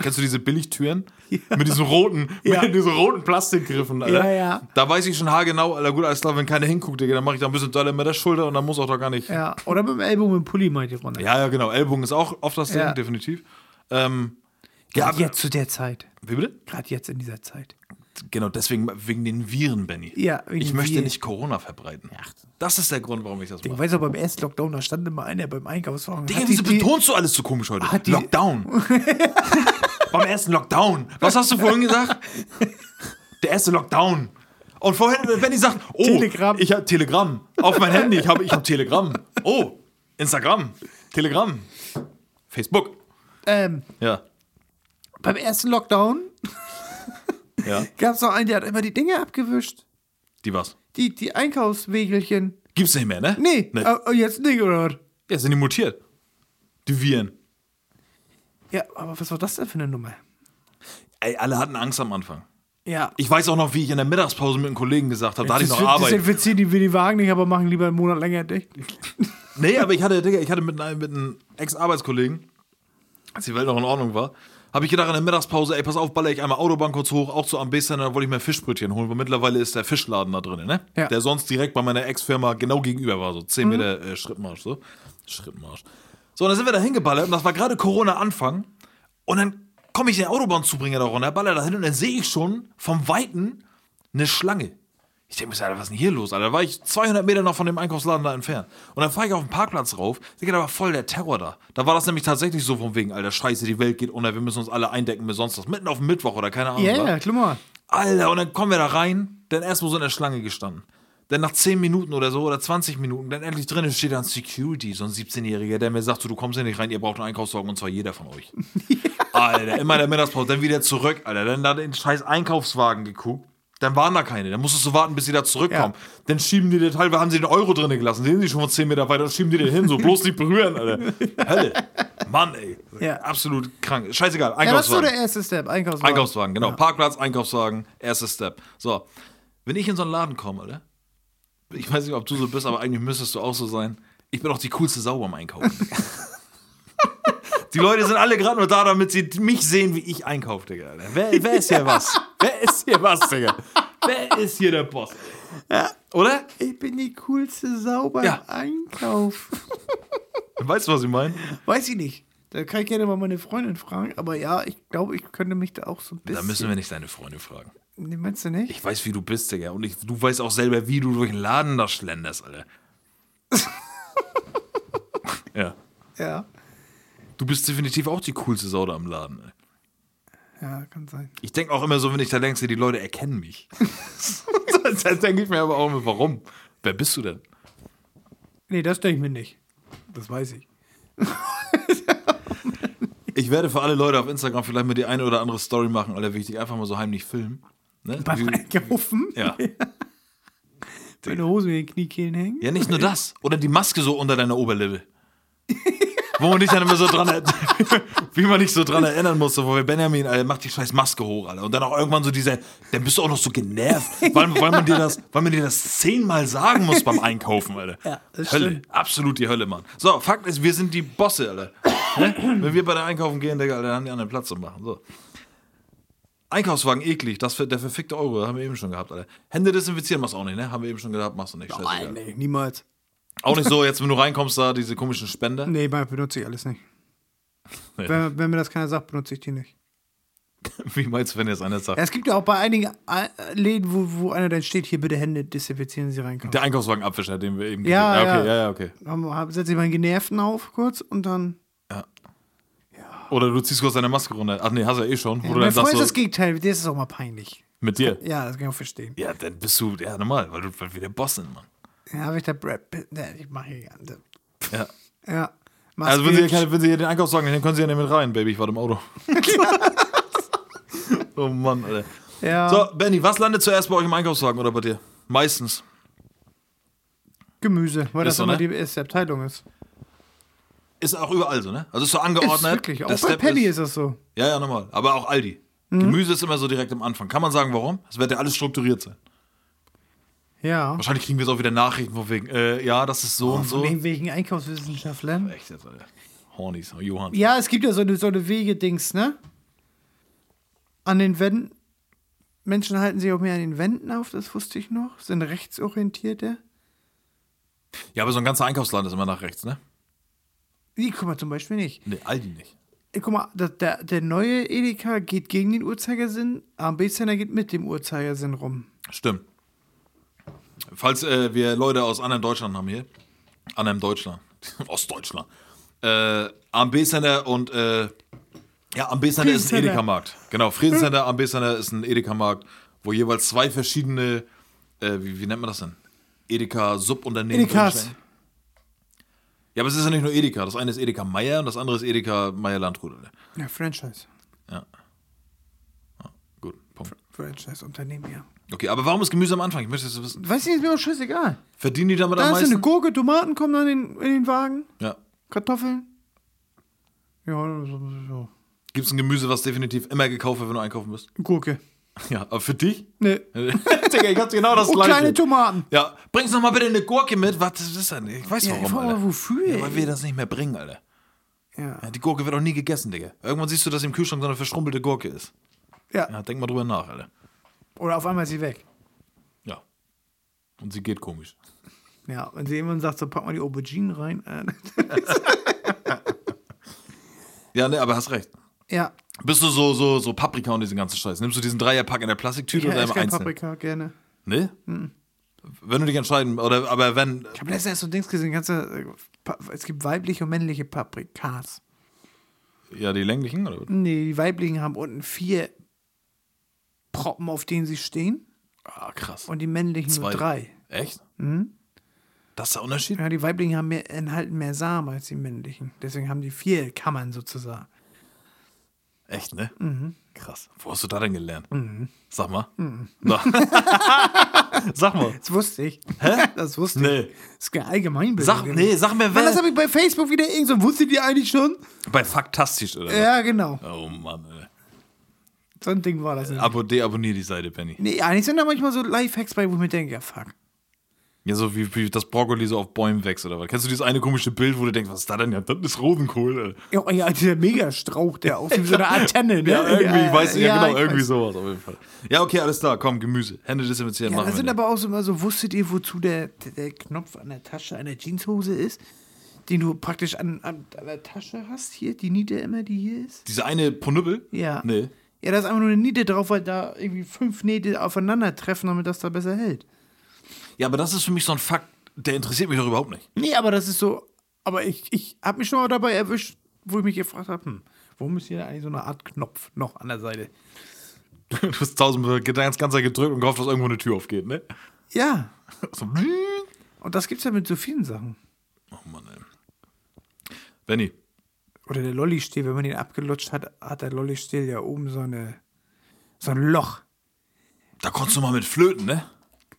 Kennst du diese Billigtüren? Mit diesen roten, Ja. mit diesen roten Plastikgriffen, Alter. Ja, ja. Da weiß ich schon haargenau, Alter, gut, alles klar, wenn keiner hinguckt, Digga, dann mache ich da ein bisschen doller mit der Schulter und dann muss auch da gar nicht. Ja. Oder mit dem Ellbogen mit dem Pulli mache ich die runter. Ja, ja, genau. Ellbogen ist auch oft das Ding, Ja. definitiv. Ähm, ja, Gerade jetzt zu der Zeit. Wie bitte? Gerade jetzt in dieser Zeit. Genau, deswegen, wegen den Viren, Benny. Ja, wegen ich möchte Viren. nicht Corona verbreiten. Das ist der Grund, warum ich das Ich mache. weiß auch, beim ersten Lockdown, da stand immer einer beim Einkaufswagen. Digga, wieso betonst du alles so komisch heute? Hat die- Lockdown. Beim ersten Lockdown. Was hast du vorhin gesagt? Der erste Lockdown. Und vorhin, wenn die sagt, oh, Telegram. ich habe Telegram auf mein Handy, ich habe ich hab Telegram. Oh, Instagram, Telegram, Facebook. Ähm, Ja, beim ersten Lockdown ja. gab es noch einen, der hat immer die Dinge abgewischt. Die was? Die, die Einkaufswegelchen. Gibt's nicht mehr, ne? Nee, Nee. äh, jetzt nicht, oder? was? Ja, sind die mutiert. Die Viren. Ja, aber was war das denn für eine Nummer? Ey, alle hatten Angst am Anfang. Ja. Ich weiß auch noch, wie ich in der Mittagspause mit einem Kollegen gesagt habe, da hatte ich noch Das- Arbeit. Desinfizieren die die Wagen nicht, aber machen lieber einen Monat länger dicht. Nee, aber ich hatte, Digga, ich hatte mit einem, mit einem Ex-Arbeitskollegen, als die Welt noch in Ordnung war, habe ich gedacht in der Mittagspause, ey, pass auf, baller ich einmal Autobahn kurz hoch, auch zu Ambesser, dann wollte ich mir Fischbrötchen holen, weil mittlerweile ist der Fischladen da drin, ne? Ja. Der sonst direkt bei meiner Ex-Firma genau gegenüber war, so 10 Meter äh, Schrittmarsch, so. Schrittmarsch. So, und dann sind wir da hingeballert und das war gerade Corona-Anfang und dann komme ich den Autobahnzubringer da runter, baller da hin und dann sehe ich schon vom Weiten eine Schlange. Ich denke mir, Alter, was ist denn hier los? Alter, da war ich 200 Meter noch von dem Einkaufsladen da entfernt. Und dann fahre ich auf den Parkplatz rauf. Digga, da war voll der Terror da. Da war das nämlich tatsächlich so von wegen, Alter, scheiße, die Welt geht unter, wir müssen uns alle eindecken mit sonst was. Mitten auf dem Mittwoch oder keine Ahnung. Ja, ja, klar. Alter, und dann kommen wir da rein, dann erstmal so in der Schlange gestanden. Dann nach 10 Minuten oder so oder 20 Minuten, dann endlich drinnen steht da ein Security, so ein 17-Jähriger, der mir sagt, so, du kommst hier nicht rein, ihr braucht einen Einkaufswagen und zwar jeder von euch. Alter, immer der Mittagspause, dann wieder zurück, Alter, dann da den scheiß Einkaufswagen geguckt. Dann waren da keine. Dann musstest du warten, bis sie da zurückkommen. Dann schieben die den teilweise, haben sie den Euro drin gelassen. Sehen sie schon von 10 Meter weiter, dann schieben die den hin, so bloß nicht berühren, Alter. Hölle. Mann, ey. Ja. Absolut krank. Scheißegal, Ja, das ist so Einkaufswagen. der erste Step. Einkaufswagen. Einkaufswagen, genau. Parkplatz, Einkaufswagen, erster Step. So, wenn ich in so einen Laden komme, Alter, ich weiß nicht, ob du so bist, aber eigentlich müsstest du auch so sein. Ich bin auch die coolste Sau beim Einkaufen. die Leute sind alle gerade nur da, damit sie mich sehen, wie ich einkaufe, Digga. Wer, wer ist hier was? Wer ist hier was, Digga? Wer ist hier der Boss? Ja. Oder? Ich bin die coolste Sau beim Ja. Einkauf. Weißt du, was ich meine? Weiß ich nicht. Da kann ich gerne mal meine Freundin fragen. Aber ja, ich glaube, ich könnte mich da auch so ein bisschen. Da müssen wir nicht deine Freunde fragen. Nee, meinst du nicht? Ich weiß, wie du bist, Digga. Und ich, du weißt auch selber, wie du durch den Laden da schlenderst, Alter. ja. Ja. Du bist definitiv auch die coolste Sau da am Laden. Ey. Ja, kann sein. Ich denke auch immer so, wenn ich da denke, die Leute erkennen mich. das denke ich mir aber auch immer, warum? Wer bist du denn? Nee, das denke ich mir nicht. Das weiß ich. Ich werde für alle Leute auf Instagram vielleicht mal die eine oder andere Story machen, ich dich einfach mal so heimlich filmen. Ne? Beim Einkaufen? ja. Deine Hose in den Kniekehlen hängen? ja, nicht nur das. Oder die Maske so unter deiner Oberlippe. Wo man dich dann immer so dran, wie man dich so dran erinnern musste, wo wir Benjamin, Alter, mach die scheiß Maske hoch, Alter. Und dann auch irgendwann so dieser, dann bist du auch noch so genervt, weil, weil, man dir das, weil man dir das zehnmal sagen muss beim Einkaufen, Alter. Ja, Hölle, stimmt. absolut die Hölle, Mann. So, Fakt ist, wir sind die Bosse, Alter. Ne? Wenn wir bei der Einkaufen gehen, Digga, Alter, dann haben die anderen Platz zu machen. So. Einkaufswagen eklig, das der verfickte Euro, haben wir eben schon gehabt, Alter. Hände desinfizieren machst du auch nicht, ne? Haben wir eben schon gehabt, machst du nicht. Scheißegal. nee, niemals. Auch nicht so, jetzt wenn du reinkommst, da diese komischen Spender. Nee, benutze ich alles nicht. Nee. Wenn, wenn mir das keiner sagt, benutze ich die nicht. Wie meinst du, wenn jetzt einer sagt, Ja, es gibt ja auch bei einigen äh, Läden, wo, wo einer dann steht, hier bitte Hände desinfizieren Sie reinkommen. der Einkaufswagenabwischer, den wir eben Ja, gesehen- okay, ja. ja, ja, okay. Dann setze ich meinen Genervten auf kurz und dann. Oder du ziehst kurz deine Maske runter. Ach nee, hast du ja eh schon. Du mein Freund ist das Gegenteil, der ist es auch mal peinlich. mit dir. Ja, das kann ich auch verstehen. Ja, dann bist du, ja, normal, weil du weil wir der Boss sind, Mann. Ja, habe ich da Brad Pitt. Ne, ich mache hier. gar- Ja. Ja. Also wenn sie, hier wenn sie hier den Einkaufswagen, dann können sie ja nicht mit rein, Baby, ich warte im Auto. oh Mann, Alter. ja, So, Benny, was landet zuerst bei euch im Einkaufswagen oder bei dir? Meistens. Gemüse, weil Ist das so, immer ne? die erste Abteilung ist. Ist auch überall so, ne? Also ist so Ist angeordnet. wirklich. Auch bei Step Penny ist, ist das so. Ja, ja, normal. Aber auch Aldi. Mhm. Gemüse ist immer so direkt am Anfang. Kann man sagen, warum? Es wird ja alles strukturiert sein. Ja. Wahrscheinlich kriegen wir auch wieder Nachrichten von wegen, äh, ja, das ist so und so. Von irgendwelchen Einkaufswissenschaftlern. Echt jetzt, Alter. Hornys, Johann. Ja, es gibt ja so eine, so eine Wege-Dings, ne? An den Wänden. Menschen halten sich auch mehr an den Wänden auf, das wusste ich noch. Sind rechtsorientierte. Ja, aber so ein ganzer Einkaufsladen ist immer nach rechts, ne? Die, guck mal, zum Beispiel nicht. Nee, Aldi nicht. Ey, Guck mal, der, der, der neue Edeka geht gegen den Uhrzeigersinn, AB-Center geht mit dem Uhrzeigersinn rum. Stimmt. Falls äh, wir Leute aus anderen Deutschland haben hier, anderem Deutschland, Ostdeutschland, äh, AMB-Center und äh, ja, AMB-Center ist ein. Edeka-Markt. Genau, Friedenscenter, AMB-Center ist ein Edeka-Markt, wo jeweils zwei verschiedene, äh, wie, wie nennt man das denn? Edeka-Subunternehmen. Edekas. Ja, aber es ist ja nicht nur Edeka. Das eine ist Edeka Meier und das andere ist Edeka Meier Landrut. Ja, Franchise. Ja. ja. Gut, Punkt. Franchise-Unternehmen, ja. Okay, aber warum ist Gemüse am Anfang? Ich möchte das wissen. Weiß nicht, ist mir auch scheißegal. Verdienen die damit am Da ist meisten? eine Gurke, Tomaten kommen dann in, in den Wagen, Ja. Kartoffeln. Ja, so, so. Gibt es ein Gemüse, was definitiv immer gekauft wird, wenn du einkaufen bist? Gurke. Ja, aber für dich? Ne. Digga, ich hab genau das Und gleiche. kleine Tomaten. ja, bringst noch mal bitte eine Gurke mit. Was das ist denn? Ich weiß Ja, warum, mal, Alter. wofür, Ja, ey? weil wir das nicht mehr bringen, Alter. Ja. Ja, die Gurke wird auch nie gegessen, Digga. Irgendwann siehst du, dass im Kühlschrank so eine verschrumpelte Gurke ist. ja. Ja, denk mal drüber nach, Alter. Oder auf einmal ist sie weg. Ja. Und sie geht komisch. Ja, wenn sie jemand sagt, so pack mal die Auberginen rein. Äh, Ja, ne, aber hast recht. ja, Bist du so, so, so Paprika und diesen ganzen Scheiß? Nimmst du diesen Dreierpack in der Plastiktüte oder esse immer kein einzeln? Paprika, gerne. Ne? Hm. Wenn du dich entscheiden, oder aber wenn. Ich habe letztens erst so Dings gesehen, du, äh, es gibt weibliche und männliche Paprikas. Ja, die länglichen, oder? Nee, die weiblichen haben unten vier Proppen, auf denen sie stehen. Ah, krass. Und die männlichen nur Zwei. drei. Echt? Mhm. Das ist der Unterschied? Ja, die weiblichen haben mehr, enthalten mehr Samen als die männlichen. Deswegen haben die vier Kammern sozusagen. Echt, ne? Mhm. Krass. Wo hast du da denn gelernt? Sag mal. Na. Sag mal. Das wusste ich. Hä? Das wusste Nee. ich. Das ist Allgemeinbildung. Sag, nee, sag mir, Mann, das wer. habe ich bei Facebook wieder irgend so. Wusstet ihr eigentlich schon? Bei Faktastisch, oder? Ja, genau. Oh Mann, ey. So ein Ding war das. Nicht. Abo, deabonnier die Seite, Penny. Nee, eigentlich sind da manchmal so Lifehacks bei, wo ich mir denke, ja, fuck. Ja, so wie, wie das Brokkoli so auf Bäumen wächst, oder was? Kennst du dieses eine komische Bild, wo du denkst, was ist da denn? Ja, das ist Rosenkohl, ey. Ja, ja dieser Megastrauch, der aussieht wie so eine Antenne. Ne? Ja, irgendwie, ich weiß ja, genau, ich irgendwie weiß. sowas auf jeden Fall. Ja, okay, alles klar, komm, Gemüse. Hände desinfizieren, Ja, machen das sind aber auch so immer so, wusstet ihr, wozu der, der, der Knopf an der Tasche einer Jeanshose ist? Den du praktisch an, an, an der Tasche hast, hier, die Niete immer, die hier ist? Diese eine Ponüppel? Ja. Nee. Ja, da ist einfach nur eine Niete drauf, weil da irgendwie fünf Nähte aufeinandertreffen, damit das da besser hält. Ja, aber das ist für mich so ein Fakt, der interessiert mich doch überhaupt nicht. Nee, aber das ist so. Aber ich, ich habe mich schon mal dabei erwischt, wo ich mich gefragt habe, hm, warum ist hier eigentlich so eine Art Knopf noch an der Seite? Du hast tausendmal ganz, ganz gedrückt und gehofft, dass irgendwo eine Tür aufgeht, ne? Ja. So, Und das gibt's ja mit so vielen Sachen. oh Mann, ey. Benny, Oder der Lollistiel, wenn man den abgelutscht hat, hat der Lollistiel ja oben so eine so ein Loch. da konntest du mal mit flöten, ne?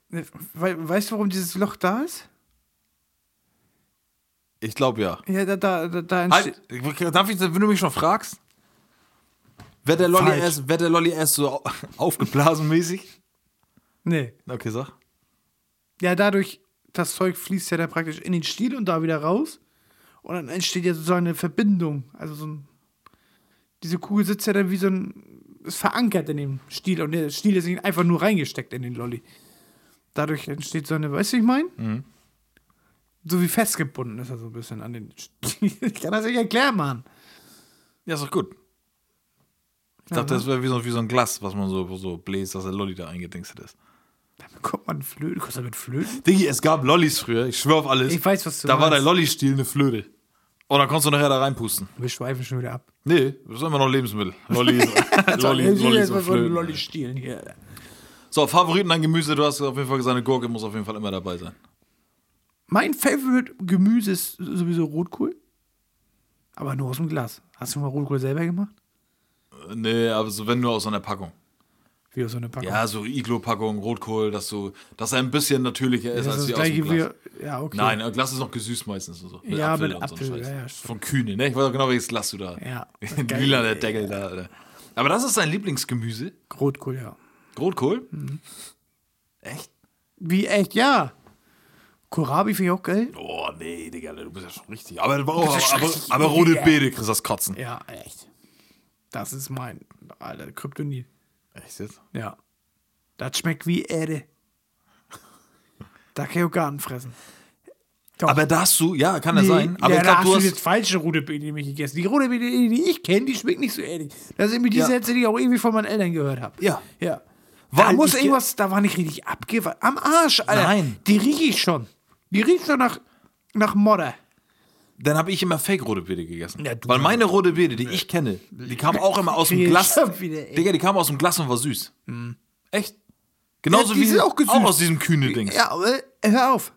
Ne, We weißt du, warum dieses Loch da ist? Ich glaube ja. Ja, da, da, da, da entsteht. Halt, darf ich, wenn du mich schon fragst? Wird der Lolli erst, wird der Lolli erst so au- aufgeblasen mäßig? Nee. Okay, sag. Ja, dadurch, das Zeug fließt ja dann praktisch in den Stiel und da wieder raus. Und dann entsteht ja sozusagen eine Verbindung. Also so ein. Diese Kugel sitzt ja dann wie so ein. ist verankert in dem Stiel und der Stiel ist nicht einfach nur reingesteckt in den Lolli. Dadurch entsteht so eine, weißt du, ich meine? So wie festgebunden ist er so ein bisschen an den Stiel. Ich kann das nicht erklären, Mann. Ja, ist doch gut. Ich dachte, das wäre wie so, wie so ein Glas, was man so, so bläst, dass der Lolli da eingedingst ist. Damit kommt man Flöte. Kostet damit Flöten? Diggi, es gab Lollis früher, ich schwör auf alles. Ich weiß, was du Da war meinst. der Lolli-Stiel eine Flöte. Und dann konntest du nachher da reinpusten. Wir schweifen schon wieder ab. Nee, das ist immer noch Lebensmittel. Lolli, Lolli, Lolli, Lolli. Lolli stehlen hier. So, Favoriten an Gemüse, du hast auf jeden Fall gesagt, eine Gurke muss auf jeden Fall immer dabei sein. Mein Favorite Gemüse ist sowieso Rotkohl. Aber nur aus dem Glas. Hast du mal Rotkohl selber gemacht? Nee, aber so wenn nur aus einer Packung. Wie so einer Packung. Ja, so Iglo-Packung, Rotkohl, dass du, dass er ein bisschen natürlicher ist das als die aus dem Glas. wie. Ja, okay. Nein, ein Glas ist noch gesüßt meistens und so. Ja, mit und Apfel, Scheiß. ja, ja. Von Kühne, ne? Ich weiß auch genau, welches Glas du da. Ja. Lila, der Deckel da. Alter. Aber das ist dein Lieblingsgemüse? Rotkohl, ja. Rotkohl? Mhm. Echt? Wie echt, ja. Kohlrabi finde ich auch geil. Oh, nee, Digga, du bist ja schon richtig. Aber, aber, ja schon aber, richtig, aber rote. Beete kriegst das Kotzen. Ja, echt. Das ist mein, alter, Kryptonit. Echt jetzt? Ja. Das schmeckt wie Erde. Da kann ich auch Garten fressen. Doch. Aber da hast du, ja, kann das Nee, sein. Aber ja, ich da glaube, hast du hast. jetzt falsche rote Beete nämlich gegessen. Die rote Beete, die ich kenne, die schmeckt nicht so ähnlich. Das sind mir die Ja. Sätze, die ich auch irgendwie von meinen Eltern gehört habe. Ja. Ja. Weil da muss irgendwas, da war nicht richtig abgewaschen. Am Arsch, Alter. Nein. Die rieche ich schon. Die riecht schon nach, nach Modder. Dann habe ich immer Fake-rote Beete gegessen. Ja, du Weil meine rote Beete, die ich kenne, die kam auch immer aus dem Glas. wieder. Digga, die kam aus dem Glas und war süß. Echt? Genauso Ja, die wie sind auch gesüßt. aus diesem kühne Ding. Ja, äh, hör auf.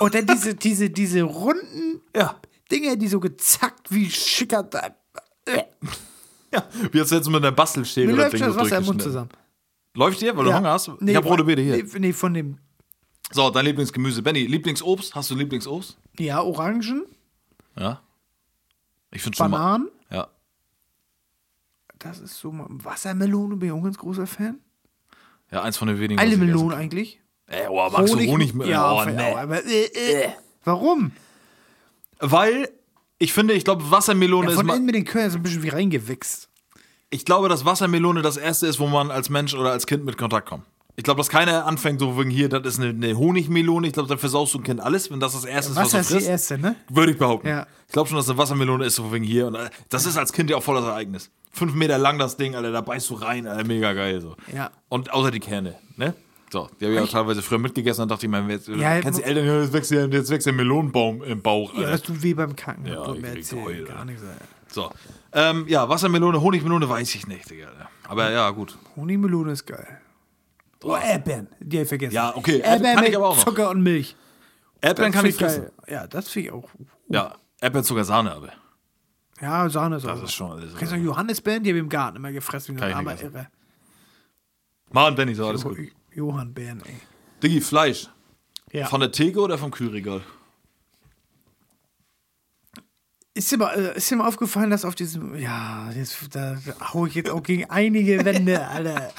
Und dann diese, diese, diese runden Ja. Dinge, die so gezackt wie schicker. Ja. Wie jetzt jetzt mit einer Bastelschere mir das läuft Ding das so Wasser im Mund zusammen. Läuft dir, weil du Ja. Hunger hast? Nee, ich habe rote Beete hier. Nee, nee, von dem. So, dein Lieblingsgemüse. Benny, Lieblingsobst? Hast du Lieblingsobst? Ja, Orangen, Ja. Ich finde. Bananen. Ja. Das ist so. mal- Wassermelone bin ich auch ein ganz großer Fan. Ja, eins von den wenigen. Alle Melonen eigentlich. Ey, oh, magst du Honig? mit- Ja, oh, nee. aber. Äh, äh. Warum? Weil ich finde, ich glaube, Wassermelone Ja, ist von innen mit den Körnern so ein bisschen wie reingewichst. Ich glaube, dass Wassermelone das erste ist, wo man als Mensch oder als Kind mit Kontakt kommt. Ich glaube, dass keiner anfängt, so wegen hier, das ist eine, eine Honigmelone. Ich glaube, dann versaust du ein Kind alles, wenn das das erste ist, was du ist die frisst. erste, ne? Würde ich behaupten. Ja. Ich glaube schon, dass eine Wassermelone ist, so wegen hier. Und äh, das ist als Kind ja auch voll das Ereignis. Fünf Meter lang das Ding, Alter, da beißt du rein, Alter, mega geil. So. Ja. Und außer die Kerne, ne? So, die habe ich auch teilweise früher mitgegessen, dann dachte ich mir, jetzt, Ja, kennst die mo- Eltern, ja, jetzt wächst, ja- jetzt wächst der Melonenbaum im Bauch. Ja, Alter. das tut weh beim Kacken. Ja, ich erzählen. Heul, Gar nichts. Alter. So. Ähm, ja, Wassermelone, Honigmelone weiß ich nicht, Digga. Aber ja, gut. Honigmelone ist geil. Oh, Erdbeeren. Die hab ich vergessen. Ja, okay, Erd- Erdbeeren kann ich aber auch noch. Zucker und Milch. Erdbeeren Das kann ich fressen. geil. Ja, das finde ich auch. Ja, Erdbeeren sogar Sahne, aber. Ja, Sahne ist auch. Das ist schon alles. Kennst du Johannisbeeren? Die habe ich im Garten immer gefressen. Wie Kann ein. Irre. Mann, Benny, so alles gut. Jo- Johannbeeren, ey. Diggi, Fleisch. Ja. Von der Theke oder vom Kühlregal? Ist dir, mal, äh, ist dir mal aufgefallen, dass auf diesem. Ja, jetzt, da, da hau ich jetzt auch gegen einige Wände, Alter.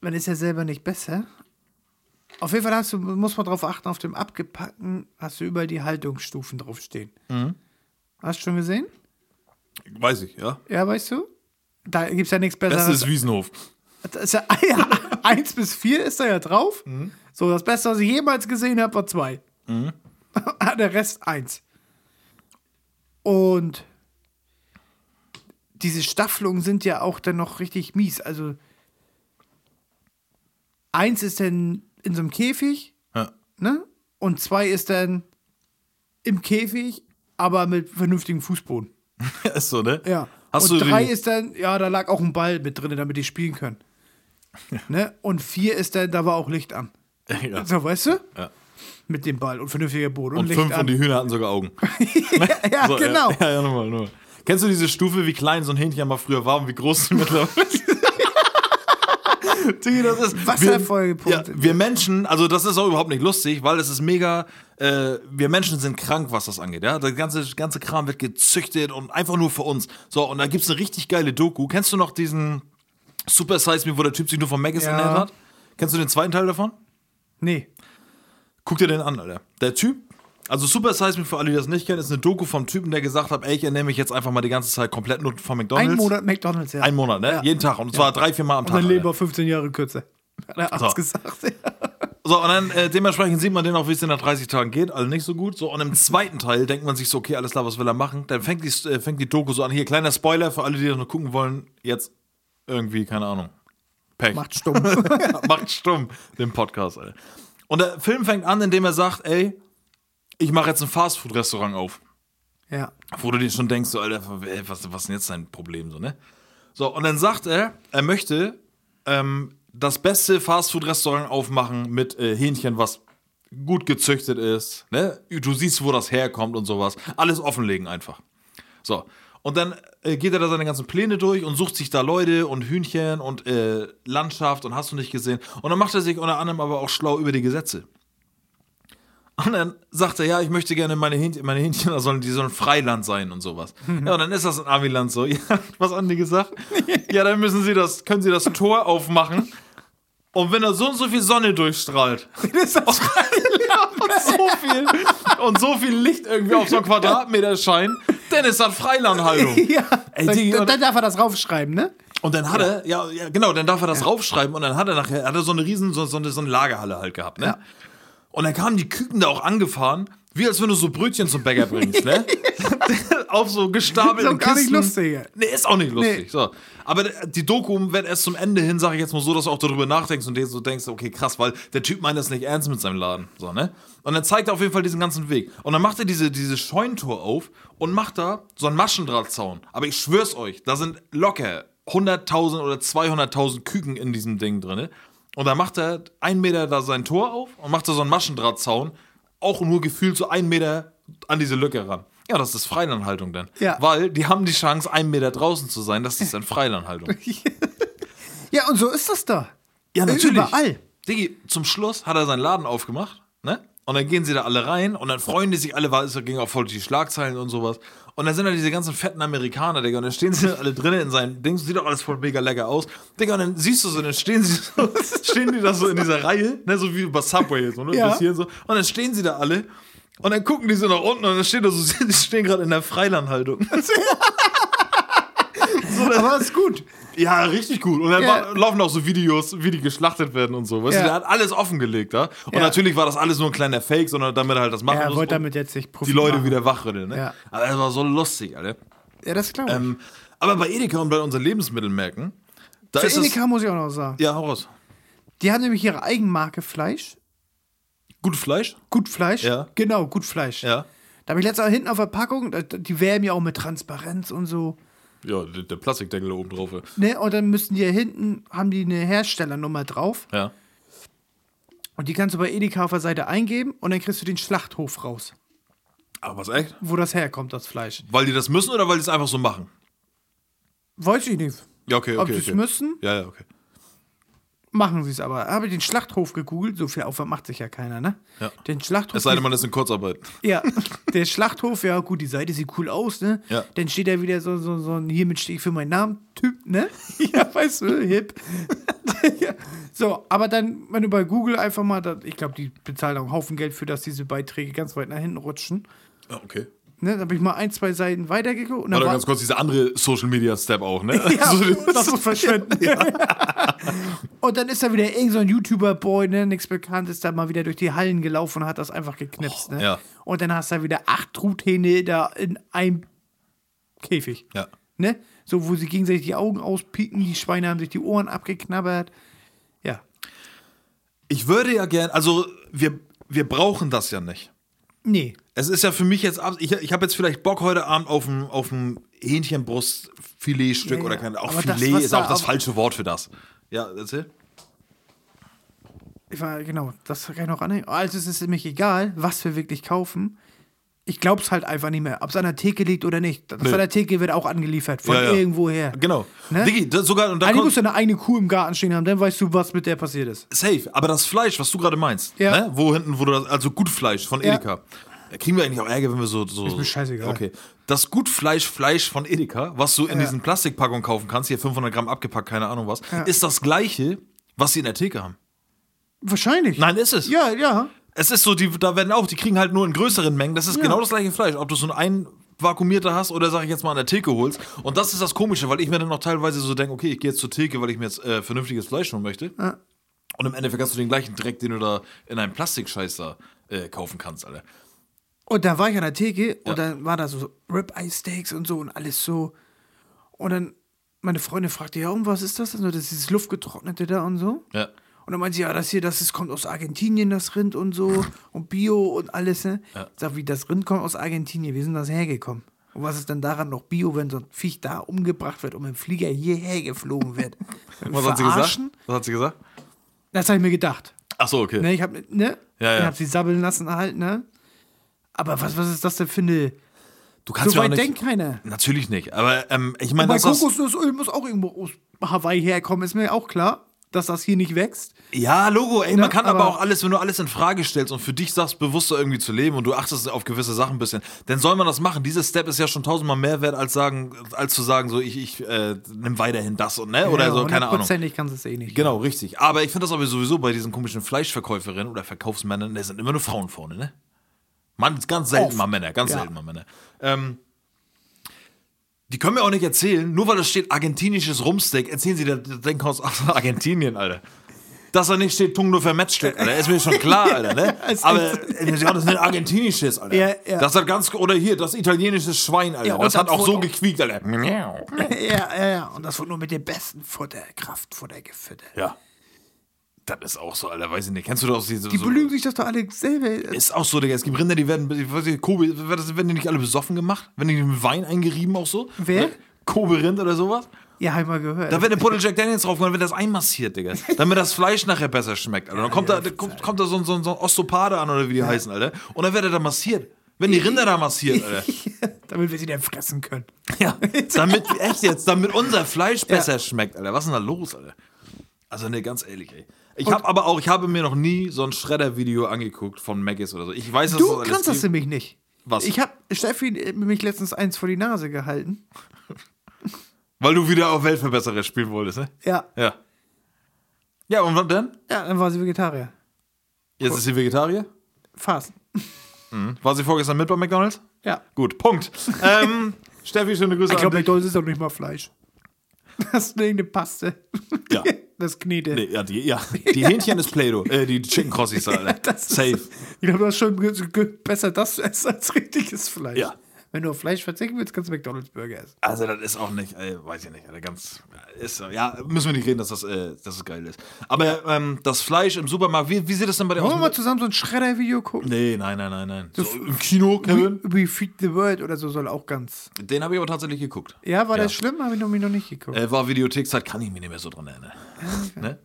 Man ist ja selber nicht besser. Auf jeden Fall hast du, muss man darauf achten, auf dem abgepackten hast du überall die Haltungsstufen draufstehen. Mhm. Hast du schon gesehen? Weiß ich, ja. Ja, weißt du? Da gibt es ja nichts Das Besseres. ist Wiesenhof. Das ist ja, ja, eins bis vier ist da ja drauf. Mhm. So, das Beste, was ich jemals gesehen habe, war zwei. Der Rest eins. Und diese Staffelungen sind ja auch dann noch richtig mies. Also, eins ist dann in so einem Käfig, Ja. ne? Und zwei ist dann im Käfig, aber mit vernünftigem Fußboden. ist so, ne? Ja. Hast und drei ist dann, ja, da lag auch ein Ball mit drin, damit die spielen können. ne? Und vier ist dann, da war auch Licht an. Ja. So, weißt du? Ja. Mit dem Ball und vernünftiger Boden und, Und Licht fünf an. und die Hühner hatten sogar Augen. ja, So, genau. Ja, ja, ja nochmal, nochmal. Kennst du diese Stufe, wie klein so ein Hähnchen mal früher war und wie groß sie mittlerweile ist? Digga, das ist Wasserfolgepunkt. Wir, ja, wir Menschen, also das ist auch überhaupt nicht lustig, weil es ist mega, äh, wir Menschen sind krank, was das angeht, ja. Der ganze, ganze Kram wird gezüchtet und einfach nur für uns. So, und da gibt es eine richtig geile Doku. Kennst du noch diesen Super Size Me, wo der Typ sich nur vom Maggis Ja. ernährt hat? Kennst du den zweiten Teil davon? Nee. Guck dir den an, Alter. Der Typ, also Super Size Me, für alle, die das nicht kennen, ist eine Doku vom Typen, der gesagt hat, ey, ich ernähre mich jetzt einfach mal die ganze Zeit komplett nur von McDonalds. Ein Monat McDonalds, ja. Ein Monat, ne? Ja. Jeden Tag. Und zwar drei, vier Mal am und Tag. mein Leben Alter. war 15 Jahre kürzer. Hat Arzt So. gesagt. So, und dann äh, dementsprechend sieht man den auch, wie es in nach 30 Tagen geht. Also nicht so gut. So, und im zweiten Teil denkt man sich so, okay, alles klar, was will er machen? Dann fängt die, äh, fängt die Doku so an. Hier, kleiner Spoiler für alle, die das noch gucken wollen. Jetzt irgendwie, keine Ahnung. Pech. Macht stumm. Macht stumm, den Podcast, Alter. Und der Film fängt an, indem er sagt, ey, ich mache jetzt ein Fastfood-Restaurant auf. ja. Wo du dir schon denkst, so, Alter, was, was ist denn jetzt dein Problem, so, ne? So, und dann sagt er, er möchte ähm, das beste Fastfood-Restaurant aufmachen mit äh, Hähnchen, was gut gezüchtet ist, ne? Du siehst, wo das herkommt und sowas. Alles offenlegen einfach. So. Und dann äh, geht er da seine ganzen Pläne durch und sucht sich da Leute und Hühnchen und äh, Landschaft und hast du nicht gesehen. Und dann macht er sich unter anderem aber auch schlau über die Gesetze. Und dann sagt er, ja, ich möchte gerne meine Hähnchen, meine Hähnchen sollen, die sollen Freiland sein und sowas. Ja, und dann ist das in Amiland so. Ja, was haben die gesagt? Ja, dann müssen sie das, können sie das Tor aufmachen. Und wenn da so und so viel Sonne durchstrahlt Das ist auch und so viel, und so viel Licht irgendwie auf so einen Quadratmeter scheint, dann ist das Freilandhaltung. ja. Ey, dann, Digga, dann, dann darf er das raufschreiben, ne? Und dann hat er, ja, ja, genau, dann darf er das raufschreiben und dann hat er nachher, hat er so eine riesen, so, so, eine, so eine Lagerhalle halt gehabt, ne? Ja. Und dann kamen die Küken da auch angefahren, wie als wenn du so Brötchen zum Bäcker bringst, ne? Auf so gestapelten Ist auch gar nicht Kisten. lustig, ey. Nee, ist auch nicht lustig. Nee. So. Aber die Doku wird erst zum Ende hin, sage ich jetzt mal so, dass du auch darüber nachdenkst und dir so denkst, okay, krass, weil der Typ meint das nicht ernst mit seinem Laden. So, ne? Und dann zeigt er auf jeden Fall diesen ganzen Weg. Und dann macht er diese, diese Scheunentor auf und macht da so einen Maschendrahtzaun. Aber ich schwör's euch, da sind locker 100.000 oder 200.000 Küken in diesem Ding drin. Und dann macht er einen Meter da sein Tor auf und macht da so einen Maschendrahtzaun, auch nur gefühlt so einen Meter an diese Lücke ran. Ja, das ist Freilandhaltung dann. Ja. Weil die haben die Chance, einen Meter draußen zu sein. Das ist dann Freilandhaltung. Ja, und so ist das da. Ja, natürlich. Überall. Diggi, zum Schluss hat er seinen Laden aufgemacht, ne? Und dann gehen sie da alle rein und dann freuen die sich alle, weil es ging auch voll die Schlagzeilen und sowas. Und dann sind da diese ganzen fetten Amerikaner, Digga, und dann stehen sie da alle drinnen in seinem Ding, sieht doch alles voll mega lecker aus. Digga, und dann siehst du so, dann stehen sie so, stehen die da so in dieser Reihe, ne, so wie bei Subway, so, ne, Ja. bis hier so. Und dann stehen sie da alle und dann gucken die so nach unten und dann stehen da so, die stehen gerade in der Freilandhaltung. Aber ist gut. Ja, richtig gut. Und dann Ja. laufen auch so Videos, wie die geschlachtet werden und so. Weißt Ja. du, der hat alles offengelegt, da. Und Ja. natürlich war das alles nur ein kleiner Fake, sondern damit er halt das machen Er muss wollte und damit jetzt nicht die Profit Leute machen. wieder wachrütteln, ne? Ja. Aber das war so lustig, Alter. Ja, das glaube ich. Ähm, aber bei Edeka und bei unseren Lebensmittelmärkten, da Für ist Edeka muss ich auch noch sagen. Ja, hau raus. Die haben nämlich ihre Eigenmarke Fleisch. Gutes Fleisch? Gut Fleisch. Ja. Genau, gut Fleisch. Ja. Da habe ich letztes Mal hinten auf der Packung, die werben ja auch mit Transparenz und so. Ja, der, der Plastikdeckel oben drauf. Ne? Und dann müssen die ja hinten, haben die eine Herstellernummer drauf. Ja. Und die kannst du bei Edeka auf der Seite eingeben und dann kriegst du den Schlachthof raus, Aber was echt? wo das herkommt, das Fleisch. Weil die das müssen oder weil die es einfach so machen? Weiß ich nicht. Ja, okay, okay. Ob sie es okay. müssen, Ja, ja, okay. Machen sie es aber. Habe ich den Schlachthof gegoogelt, so viel Aufwand macht sich ja keiner, ne? Ja. Den Schlachthof. Es sei denn, man ist in Kurzarbeit. Ja, der Schlachthof, ja gut, die Seite sieht cool aus, ne? Ja. Dann steht da wieder so, so, so ein hiermit stehe ich für meinen Namen Typ, ne? ja, weißt du, hip. ja. So, aber dann, wenn du bei Google einfach mal, da, ich glaube, die bezahlen auch einen Haufen Geld für, dass diese Beiträge ganz weit nach hinten rutschen. Ja, okay. Ne? Da habe ich mal ein, zwei Seiten weitergeguckt Oder ganz kurz diese andere Social Media Step auch, ne? ja, So, das muss verschwinden. Und dann ist da wieder irgend so ein YouTuber-Boy, ne, nichts Bekanntes, da mal wieder durch die Hallen gelaufen und hat das einfach geknipst, ne? ja. Und dann hast du da wieder acht Truthähne da in einem Käfig, ja. ne? So, wo sie gegenseitig die Augen auspieken, die Schweine haben sich die Ohren abgeknabbert. Ja. Ich würde ja gern, also wir, wir brauchen das ja nicht. Nee. Es ist ja für mich jetzt, ab- ich, ich habe jetzt vielleicht Bock heute Abend auf ein, auf ein Hähnchenbrustfiletstück Ja, ja. oder kein, auch Aber das, Filet was ist auch das falsche Wort für das. Ja, erzähl. Ich war, genau, das kann ich noch anhängen. Also es ist nämlich egal, was wir wirklich kaufen. Ich glaub's halt einfach nicht mehr, ob es an der Theke liegt oder nicht. Das Nee. an der Theke wird auch angeliefert, von Ja, ja. irgendwoher. Genau. Ne? Diggi, das sogar, und da Eigentlich musst du eine eigene Kuh im Garten stehen haben, dann weißt du, was mit der passiert ist. safe, aber das Fleisch, was du gerade meinst, Ja. ne? wo hinten, wo du das, also Gutfleisch von Ja. Edeka. Da kriegen wir eigentlich auch Ärger, wenn wir so. so Ist mir scheißegal. Okay. Das Gutfleisch, Fleisch von Edeka, was du in Ja. diesen Plastikpackungen kaufen kannst, hier 500 Gramm abgepackt, keine Ahnung was, Ja. ist das gleiche, was sie in der Theke haben. Wahrscheinlich. Nein, ist es. Ja, ja. Es ist so, die, da werden auch, die kriegen halt nur in größeren Mengen. Das ist Ja. genau das gleiche Fleisch. Ob du so ein vakuumierter hast oder sag ich jetzt mal an der Theke holst. Und das ist das Komische, weil ich mir dann noch teilweise so denke, okay, ich gehe jetzt zur Theke, weil ich mir jetzt äh, vernünftiges Fleisch holen möchte. Ja. Und im Endeffekt hast du den gleichen Dreck, den du da in einem Plastikscheiß da äh, kaufen kannst, Alter. Und da war ich an der Theke Ja. und dann war da so Ribeye-Steaks und so und alles so. Und dann meine Freundin fragte, ja, und was ist das denn? so? Das ist dieses Luftgetrocknete da und so. Ja. Und dann meinte sie, ja, das hier, das ist, kommt aus Argentinien, das Rind und so. Und Bio und alles, ne? Ja. Ich sag, wie, das Rind kommt aus Argentinien. Wie sind das hergekommen? Und was ist denn daran noch Bio, wenn so ein Viech da umgebracht wird und mit dem Flieger hierher geflogen wird? Was hat sie gesagt? Was hat sie gesagt? Das habe ich mir gedacht. Ach so, okay. Ne, ich habe ne? Ja, ja. Ich habe sie sabbeln lassen halt, ne? Aber was, was ist das denn für eine. Du kannst So weit nicht, denkt keiner. Natürlich nicht. Aber ähm, ich meine, das, Kokosnussöl muss auch irgendwo aus Hawaii herkommen, ist mir auch klar, dass das hier nicht wächst. Ja, Logo, ey, Ne, man kann aber, aber- auch alles, wenn du alles in Frage stellst und für dich sagst, bewusster irgendwie zu leben und du achtest auf gewisse Sachen ein bisschen, dann soll man das machen. Dieses Step ist ja schon tausendmal mehr wert, als sagen, als zu sagen, so ich, ich äh, nimm weiterhin das und ne, oder Ja, so, keine Ahnung. Hundertprozentig kannst du es eh nicht. Genau, richtig. Aber ich finde das aber sowieso bei diesen komischen Fleischverkäuferinnen oder Verkaufsmännern, da sind immer nur Frauen vorne, ne? Mann, ganz selten Oft. mal Männer, ganz Ja. selten mal Männer. Ähm, die können mir auch nicht erzählen, nur weil es steht argentinisches Rumsteak, erzählen sie, das Ding aus aus Argentinien, Alter. Dass da nicht steht Tung nur Vermetzstück, Alter, ist mir schon klar, Alter, ne? Aber äh, das ist ein argentinisches, Alter. Ja, ja. Das hat ganz, oder hier, das italienische Schwein, Alter. Ja, das hat das auch so wurde- gequiekt, Alter. Ja, ja, ja. Und das wird nur mit dem besten Futter, Kraftfutter gefüttert. Ja. Das ist auch so, Alter, weiß ich nicht. Kennst du das? Diese, Die so, belügen sich das doch alle selber. Ist auch so, Digga. Es gibt Rinder, die werden, ich weiß nicht, Kobe, werden die nicht alle besoffen gemacht? Werden die mit Wein eingerieben auch so? Wer? Kobe-Rind oder sowas? Ja, hab ich mal gehört. Da wird eine Puddle Jack Daniels drauf dann wird das einmassiert, Digga. Damit das Fleisch nachher besser schmeckt, Alter. Dann kommt, da, da kommt, kommt da so ein, so ein, Osteopade an, oder wie die heißen, Alter. Und dann wird er da massiert. Wenn die Rinder da massiert, Alter. Damit wir sie dann fressen können. Ja. Damit, echt jetzt, damit unser Fleisch besser schmeckt, Alter. Was ist denn da los, Alter? Also, ne, ganz ehrlich, ey. Ich habe aber auch, ich habe mir noch nie so ein Schredder-Video angeguckt von Maggis oder so. Ich weiß, dass Du das kannst das nämlich nicht. Was? Ich hab Steffi mich letztens eins vor die Nase gehalten. Weil du wieder auf Weltverbesserer spielen wolltest, ne? Ja. Ja. Ja, und was denn? Ja, dann war sie Vegetarier. Jetzt ist sie Vegetarier? Fast. War sie vorgestern mit bei McDonalds? Ja. Gut, Punkt. ähm, Steffi, schöne Grüße Ich glaube, an dich. McDonalds ist doch nicht mal Fleisch. Das ist irgendeine Paste. Ja. Das Knete. Nee, ja, die, ja. die Hähnchen ist Play-Doh. Äh, die Chicken Crossies, Alter. Das ist- Safe. Ich glaube, das ist schon besser, das zu essen als richtiges Fleisch. Ja. Wenn du auf Fleisch verzichten willst, kannst du McDonalds Burger essen. Also, das ist auch nicht, äh, weiß ich nicht, Alter, ganz. Ist, so- ja, müssen wir nicht reden, dass das, äh, dass es geil ist. Aber ähm, das Fleisch im Supermarkt, wie, wie sieht das denn bei dir Wollen wir mal aus? zusammen so ein Schredder-Video gucken? Nee, nein, nein, nein, nein. So, Im Kino, Kevin? We Feed the World oder so soll auch ganz. Den habe ich aber tatsächlich geguckt. Ja, war Ja. das schlimm? Habe ich noch, noch nicht geguckt. Äh, war Videothekzeit, kann ich mich nicht mehr so dran erinnern. ne?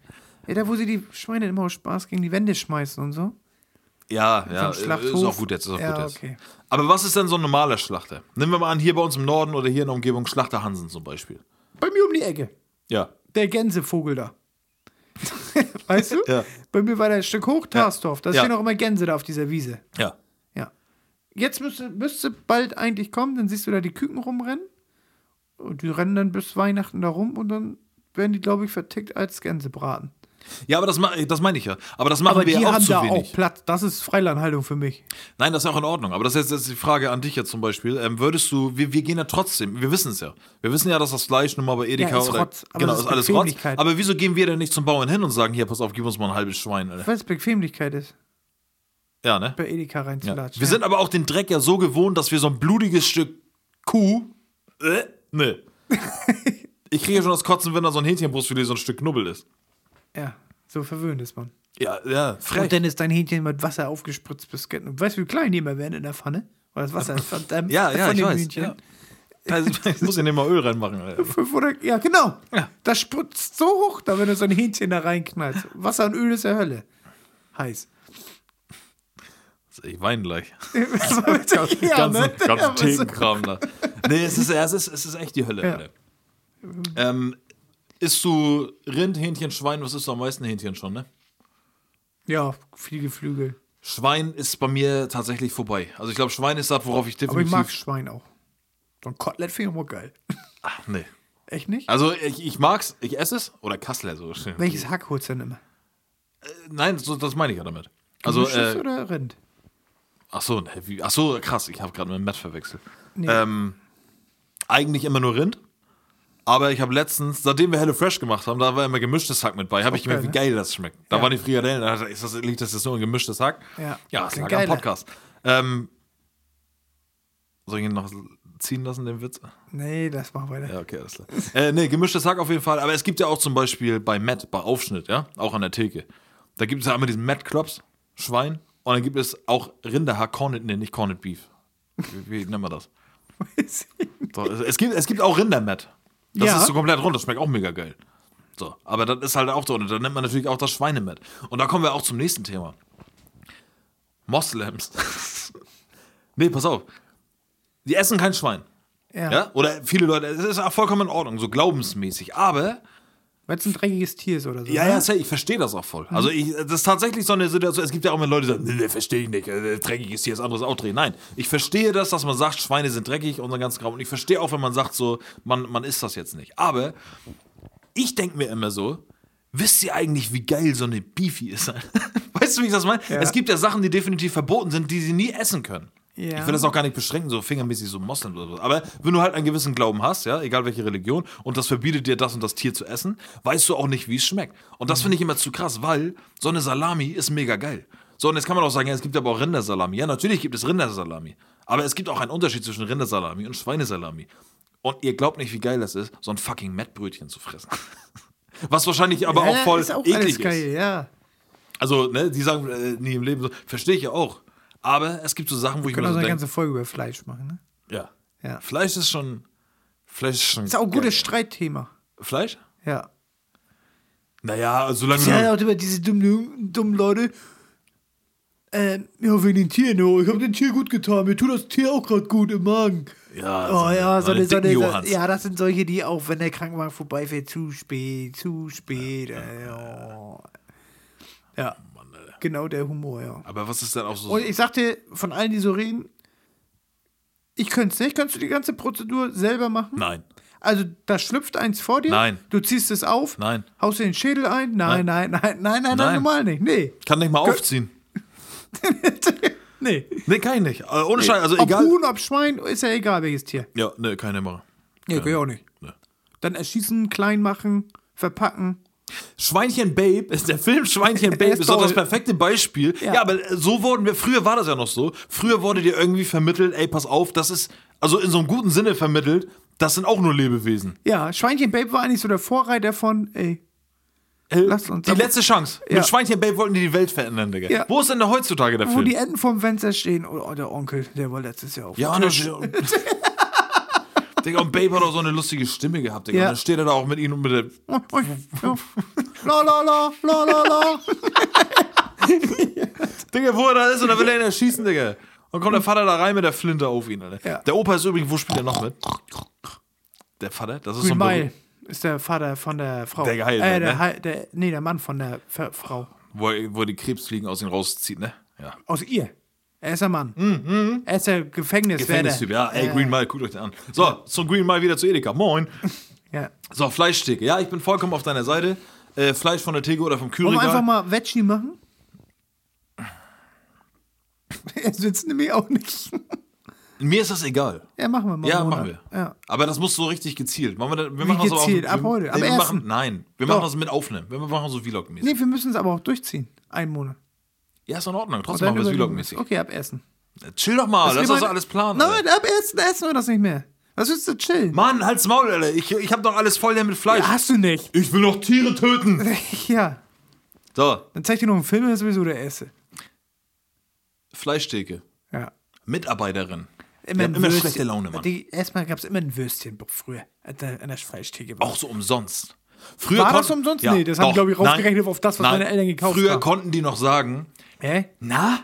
Ja, da wo sie die Schweine immer aus Spaß gegen die Wände schmeißen und so. Ja, ja, ist auch gut jetzt, ist auch Ja, gut jetzt. okay. Aber was ist denn so ein normaler Schlachter? Nehmen wir mal an, hier bei uns im Norden oder hier in der Umgebung Schlachter Hansen zum Beispiel. Bei mir um die Ecke. Ja. Der Gänsevogel da. weißt du? Ja. Bei mir war der ein Stück hoch, Tarsdorf. Da Ja. stehen auch immer Gänse da auf dieser Wiese. Ja. Ja. Jetzt müsste, müsste bald eigentlich kommen, dann siehst du da die Küken rumrennen. Und die rennen dann bis Weihnachten da rum und dann werden die, glaube ich, vertickt als Gänsebraten. Ja, aber das, das meine ich ja. Aber das machen Aber wir die ja auch haben zu da wenig. auch Platz. Das ist Freilandhaltung für mich. Nein, das ist auch in Ordnung. Aber das ist jetzt die Frage an dich jetzt zum Beispiel. Ähm, würdest du, wir, wir gehen ja trotzdem, wir wissen es ja. Wir wissen ja, dass das Fleisch nun mal bei Edeka Ja, ist oder. Rotz, genau, das ist ist alles Rotz. Aber wieso gehen wir denn nicht zum Bauern hin und sagen, hier, pass auf, gib uns mal ein halbes Schwein, Alter. Weil es Bequemlichkeit ist, Ja, ne? bei Edeka Ja. reinzulatschen. Wir sind aber auch den Dreck ja so gewohnt, dass wir so ein blutiges Stück Kuh. Äh, ne. ich kriege ja schon das Kotzen, wenn da so ein Hähnchenbrustfilet so ein Stück Knubbel ist. Ja, so verwöhnt ist man. Ja, ja, frech. Und dann ist dein Hähnchen mit Wasser aufgespritzt bis. Und weißt du, wie klein die immer werden in der Pfanne? Weil das Wasser ist verdammt ja, ja, von ich dem weiß. Hühnchen. Ja. Also, ich muss ja nicht mal Öl reinmachen. Alter. 500, ja, genau. Ja. Das spritzt so hoch, da wenn du so ein Hähnchen da reinknallst. Wasser und Öl ist der Hölle. Heiß. Ich weine gleich. ja, ganzen, ne? ganzen Ja, da. Nee, es ist, ja, es, ist, es ist echt die Hölle. Ja. Ähm, isst du Rind, Hähnchen, Schwein? Was ist du am meisten Hähnchen schon, ne? Ja, viel Geflügel. Schwein ist bei mir tatsächlich vorbei. Also ich glaube, Schwein ist das, worauf ich Aber definitiv... ich mag Schwein auch. So ein Kotelett finde ich immer geil. Ach, nee. Echt nicht? Also ich, ich mag's, ich esse es. Oder Kassler so. Welches Hack holst du denn immer? Nein, so, das meine ich ja damit. Also, äh, oder Rind? ach so, ne, ach so, krass, ich habe gerade mit Matt verwechselt. Nee. Ähm, eigentlich immer nur Rind. Aber ich habe letztens, seitdem wir Hello Fresh gemacht haben, da war immer gemischtes Hack mit bei. Habe ich geil, gemerkt, wie ne? geil das schmeckt. Da Ja. waren die Frikadellen, da ich, ist das, liegt das jetzt nur ein gemischtes Hack? Ja. Ja, das Klingt lag am geiler. Podcast. Ähm, soll ich ihn noch ziehen lassen, den Witz? Nee, das machen wir nicht. Ja, okay, alles klar. äh, nee, gemischtes Hack auf jeden Fall. Aber es gibt ja auch zum Beispiel bei Matt, bei Aufschnitt, ja, auch an der Theke. Da gibt es ja einmal diesen Matt Klops, Schwein. Und dann gibt es auch Rinderhack, Corned, nee, nicht Corned Beef. Wie, wie nennt man das? So, es, es, gibt, es gibt auch Rindermatt. Das Ja. ist so komplett rund, das schmeckt auch mega geil. So, aber das ist halt auch so. Und dann nennt man natürlich auch das Schweinematt. Und da kommen wir auch zum nächsten Thema. Moslems. nee, pass auf. Die essen kein Schwein. Ja. Ja? Oder viele Leute, es ist auch vollkommen in Ordnung, so glaubensmäßig. Aber, Weil es ein dreckiges Tier ist oder so. ja, ne? ja, safe, ich verstehe das auch voll. Also, ich, das ist tatsächlich so eine Situation. Es gibt ja auch immer Leute, die sagen, nee, verstehe ich nicht, äh, dreckiges Tier ist anderes auch drehen. Nein, ich verstehe das, dass man sagt, Schweine sind dreckig und so ganz Kram. Und ich verstehe auch, wenn man sagt, so, man, man isst das jetzt nicht. Aber ich denke mir immer so, wisst ihr eigentlich, wie geil so eine Beefy ist? weißt du, wie ich das meine? Ja. Es gibt ja Sachen, die definitiv verboten sind, die sie nie essen können. Ja. Ich will das auch gar nicht beschränken, so fingermäßig so Moslem oder so. Aber wenn du halt einen gewissen Glauben hast, ja, egal welche Religion, und das verbietet dir das und das Tier zu essen, weißt du auch nicht, wie es schmeckt. Und das finde ich immer zu krass, weil so eine Salami ist mega geil. So, und jetzt kann man auch sagen, ja, es gibt aber auch Rindersalami. Ja, natürlich gibt es Rindersalami. Aber es gibt auch einen Unterschied zwischen Rindersalami und Schweinesalami. Und ihr glaubt nicht, wie geil das ist, so ein fucking Mettbrötchen zu fressen. Was wahrscheinlich aber ja, auch voll ist auch eklig alles ist. geil, ja. Also, ne, die sagen äh, nie im Leben so, verstehe ich ja auch. Aber es gibt so Sachen, wo ich Wir mir so eine denke, ganze Folge über Fleisch machen, ne? ja. Ja. Fleisch ist schon. Fleisch ist schon. Ist auch ein geil. gutes Streitthema. Fleisch? Ja. Naja, solange Ja, du. auch über diese dummen, dummen Leute. Ähm, ja, wegen den Tieren, oh, ich habe dem Tier gut getan, mir tut das Tier auch gerade gut im Magen. Ja, Oh ja, so eine, so eine, so, Johans. ja, das sind solche, die auch, wenn der Krankenwagen vorbeifährt, zu spät, zu spät. Äh, oh. Ja. Genau der Humor, ja. Aber was ist denn auch so. Und ich sagte, von allen, die so reden, ich könnte es nicht. Könntest du die ganze Prozedur selber machen? Nein. Also, da schlüpft eins vor dir. Nein. Du ziehst es auf. Nein. Haust dir den Schädel ein. Nein, nein, nein, nein, nein, nein, Nein. normal nicht. Nee. Kann nicht mal aufziehen. nee. Nee, kann ich nicht. Äh, ohne Scheiß, also ob egal. Huhn, ob Schwein, ist ja egal, welches Tier. Ja, nee, keine Mara. Nee, kann ich auch nicht. Nee. Dann erschießen, klein machen, verpacken. Schweinchen Babe ist der Film Schweinchen Babe ist ist doch das perfekte Beispiel. Ja. Ja. aber so wurden wir, früher war das ja noch so. Früher wurde dir irgendwie vermittelt, ey, pass auf, das ist, also in so einem guten Sinne vermittelt, das sind auch nur Lebewesen. Ja, Schweinchen Babe war eigentlich so der Vorreiter von, ey, Lass uns- die letzte Chance. Ja. Mit Schweinchen Babe wollten die die Welt verändern, Digga. Ja. Wo ist denn da heutzutage der wo Film? die Enten vorm Fenster stehen. Oh, der Onkel, der war letztes Jahr auf ja, Tisch. das, Digga, und Babe hat auch so eine lustige Stimme gehabt, Digga. Ja. Und dann steht er da auch mit ihnen und mit der. La la la, la la la. Digga, wo er da ist und dann will er ihn erschießen, Digga. Und kommt der Vater da rein mit der Flinte auf ihn, Alter. Ja. Der Opa ist übrigens, wo spielt er noch mit? Der Vater? Das ist so Green ein Mile ist der Vater von der Frau. Der geheilt äh, der, ne? Heil- der, nee, der Mann von der Frau. Wo wo die Krebsfliegen aus ihm rauszieht, ne? Ja. Aus ihr. Er ist der Mann. Er ist der Gefängniswärter. Gefängnistyp, ja. Ey, Green Mile, guckt euch den an. So, zum Green Mile wieder zu Edeka. Moin. Ja. So, Fleischtheke. Ja, ich bin vollkommen auf deiner Seite. Äh, Fleisch von der Theke oder vom Wollen wir Kühlregal. einfach mal Veggie machen? Er sitzt nämlich auch nicht. Mir ist das egal. Ja, machen wir mal. Ja, machen wir. Ja. Aber das muss so richtig gezielt. Machen wir, da- wir machen das aber auch, gezielt? wir- Ab heute? Nee, wir ersten? machen, nein, wir Doch. machen das mit aufnehmen. Wir machen so Vlog-mäßig. Nee, wir müssen es aber auch durchziehen. Einen Monat. Ja, ist in Ordnung. Trotzdem machen wir es Vlog-mäßig. Okay, ab Essen. Chill doch mal, lass meine- alles planen. Nein, Alter. ab Essen essen wir das nicht mehr. Was willst du chillen? Mann, halt's Maul, Alter. Ich, ich hab doch alles voll mit Fleisch. Hast du nicht. Ich will noch Tiere töten. Ja. So, Dann zeig dir noch einen Film, ist sowieso der Esse. Fleischtheke. Ja. Mitarbeiterin. Immer, haben immer schlechte Laune, Mann. Die, erstmal gab es immer ein Würstchen früher an der, an der Fleischtheke. Auch so umsonst. Früher War das umsonst? Nee, das haben die, glaub ich, Nein. rausgerechnet auf das, was Nein. meine Eltern gekauft Früher haben. konnten die noch sagen, Hä? na,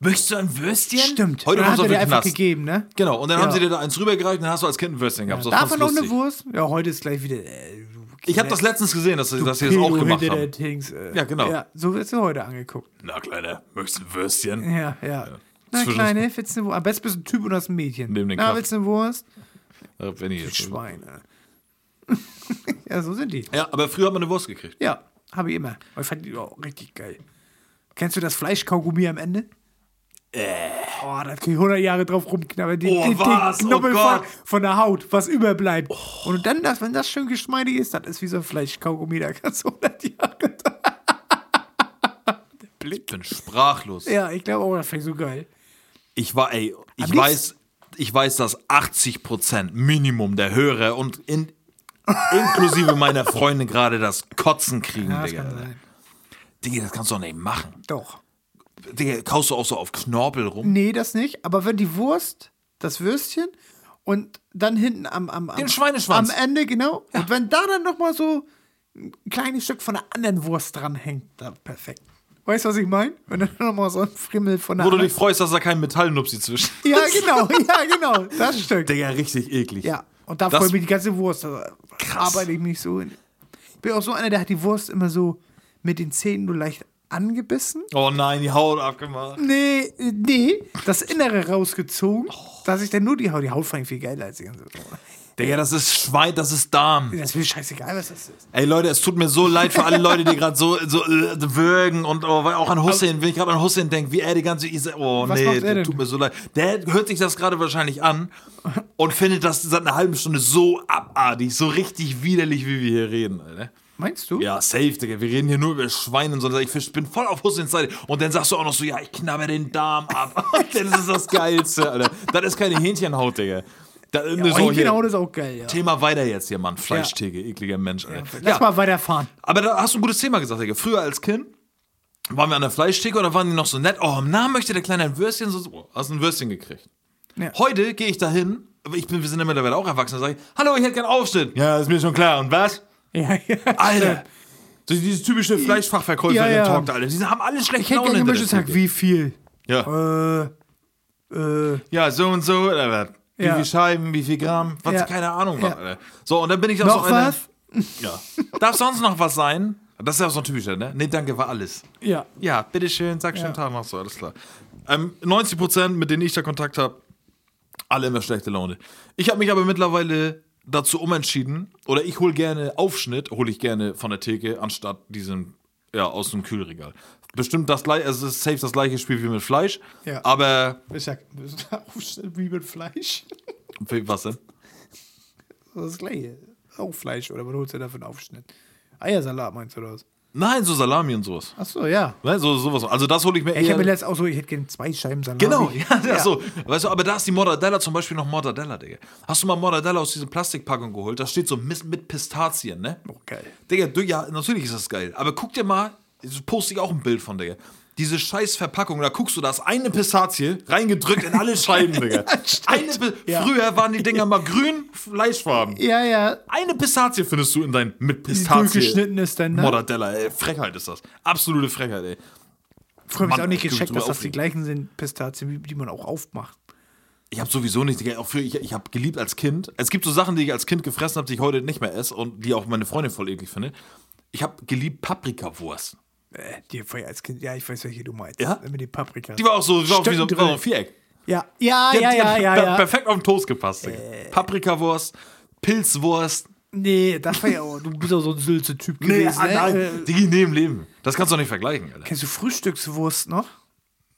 möchtest du ein Würstchen? Stimmt. Heute Dann hat du er auf dir einfach Knast. gegeben, ne? Genau, und dann Ja. haben sie dir da eins rübergereicht und dann hast du als Kind ein Würstchen gehabt. Darf fand's man noch eine. Wurst? Ja, heute ist gleich wieder. Äh, du Ich habe das letztens gesehen, dass, dass sie das auch gemacht haben. Dings, äh, Ja, genau. Ja, so wird sie heute angeguckt. Na, Kleiner, möchtest du ein Würstchen? Ja, ja. Na, Zwischen- Kleine, willst du eine Wurst? Am besten bist du ein Typ und das ein Mädchen. Neben den Na, willst du eine Wurst? Äh, Wenn ich jetzt. Schweine. ja, so sind die. Ja, aber früher hat man eine Wurst gekriegt. Ja, habe ich immer. Aber Ich fand die auch richtig geil. Kennst du das Fleischkaugummi am Ende? Äh. Oh, da kann ich 100 Jahre drauf rumknabbern. Die, Oh, die, die was? Oh Knubbel von, Gott. von der Haut, was überbleibt. Und dann, das, wenn das schön geschmeidig ist, das ist wie so ein Fleischkaugummi, da kannst du 100 Jahre. Ich bin sprachlos. Ja, ich glaube auch, das fängt so geil. Ich war, ey, ich Am weiß, ich weiß, dass 80% Minimum der Hörer und in, inklusive meiner Freunde gerade das Kotzen kriegen, Ja, das Digga. Digga, das kannst du doch nicht machen. Doch. Digga, kaust du auch so auf Knorpel rum? Nee, das nicht. Aber wenn die Wurst, das Würstchen und dann hinten am, am, am, Den Schweineschwanz. am Ende, genau. Und wenn da dann noch mal so ein kleines Stück von der anderen Wurst dranhängt, dann perfekt. Weißt du, was ich meine? Wenn dann noch mal so ein Frimmel von der Wo du dich freust, dass da kein Metallnupsi zwischen. Ja, genau, ja, genau. Das Stück. Digga, richtig eklig. Ja, und da Das- freut mich die ganze Wurst. Da arbeite ich mich so in. Ich bin auch so einer, der hat die Wurst immer so mit den Zähnen nur leicht angebissen. Oh nein, die Haut abgemacht. Nee, nee, das Innere rausgezogen, dass ich dann nur die Haut, die Haut fand viel geiler als die ganze. Digga, das ist Schwein, das ist Darm. Das ist mir scheißegal, was das ist. Ey Leute, es tut mir so leid für alle Leute, die gerade so, so äh, würgen und oh, auch an Hussein, wenn ich gerade an Hussein denke, wie er die ganze oh Was nee, denn? tut mir so leid. Der hört sich das gerade wahrscheinlich an und findet das seit einer halben Stunde so abartig, so richtig widerlich, wie wir hier reden, Alter. Meinst du? Ja, safe, Digga. Wir reden hier nur über Schweine und so. Ich bin voll auf Husseins Seite. Und dann sagst du auch noch so, ja, ich knabber den Darm ab. das ist das Geilste, Alter. Das ist keine Hähnchenhaut, Digga. Das ist Oh, so hier. ist auch geil, ja. Thema weiter jetzt hier, Mann. Fleischtheke, ekliger Mensch, Alter. Lass mal weiterfahren. Aber da hast du ein gutes Thema gesagt, Digga. Früher als Kind waren wir an der Fleischtheke und da waren die noch so nett. Oh, na, möchte der Kleine ein Würstchen? So, so, hast ein Würstchen gekriegt. Ja. Heute gehe ich da hin, ich bin, wir sind ja mittlerweile auch erwachsen, da sage ich, hallo, ich hätte gern Aufschnitt. Ja, ist mir schon klar. Und was? Ja, ja. Alter. So dieses typische Fleischfachverkäufer Ja, ja. Talk da, Alter. Die haben alle schlecht Ich hätte Laune der Hack. Theke. Wie viel? Ja. Äh, äh, ja, so und so, was? Wie Ja. viel Scheiben, wie viel Gramm, was, Ja. keine Ahnung, was, Ja. So, und dann bin ich auch noch so einer. Ja. Darf sonst noch was sein? Das ist ja auch so ein typischer, ne? Nee, danke, war alles. Ja. Ja, bitteschön, sag schönen. Tag noch so, alles klar. Ähm, 90 Prozent, mit denen ich da Kontakt habe, alle immer schlechte Laune. Ich habe mich aber mittlerweile dazu umentschieden, oder ich hole gerne Aufschnitt, hole ich gerne von der Theke, anstatt diesen, ja, aus dem Kühlregal. Bestimmt das gleiche, also es ist safe das gleiche Spiel wie mit Fleisch, Ja. aber, Ist ja ja Aufschnitt wie mit Fleisch. was denn? Das ist das gleiche. Auch Fleisch, oder was holst du da für einen Aufschnitt? Eiersalat meinst du was? Nein, so Salami und sowas. Ach so, ja. Ne, so, sowas. Also das hole ich mir ja ich habe mir letztens auch so, ich hätte gerne zwei Scheiben Salami. Genau, ja, ja, so. Weißt du, aber da ist die Mortadella zum Beispiel noch Mortadella, Digga. Hast du mal Mortadella aus dieser Plastikpackung geholt? Da steht so mit, mit Pistazien, ne? Oh, geil. Digga, du, ja, natürlich ist das geil. Aber guck dir mal, poste ich auch ein Bild von, Digga. Diese scheiß Verpackung, da guckst du, da ist eine Pistazie reingedrückt in alle Scheiben, Digga. Ja. Früher waren die Dinger mal grün, fleischfarben. Ja, ja. Eine Pistazie findest du in dein mit Pistazie. durchgeschnitten ist dann, ne? Mortadella, ey. Frechheit ist das. Absolute Frechheit, ey. Früher habe ich auch nicht gecheckt, dass das die gleichen sind, Pistazien, die man auch aufmacht. Ich habe sowieso nicht, auch für, ich, ich habe geliebt als Kind. Es gibt so Sachen, die ich als Kind gefressen habe, die ich heute nicht mehr esse und die auch meine Freundin voll eklig finde. Ich habe geliebt Paprikawurst. Äh, die war ja als Kind, ja, ich weiß, welche du meinst. Ja? Mit den Paprika. Die war auch so, die war auch wie so, war so ein. Viereck. ja, ja, Die ja, die ja, ja, ja. Äh. Perfekt auf den Toast gepasst, Digga. Paprikawurst, Pilzwurst. Nee, das war ja auch, du bist auch so ein Sülze-Typ gewesen. ah, ne? nein, Äh, nee, im Leben. Das kannst du doch nicht vergleichen, Alter. Kennst du Frühstückswurst noch?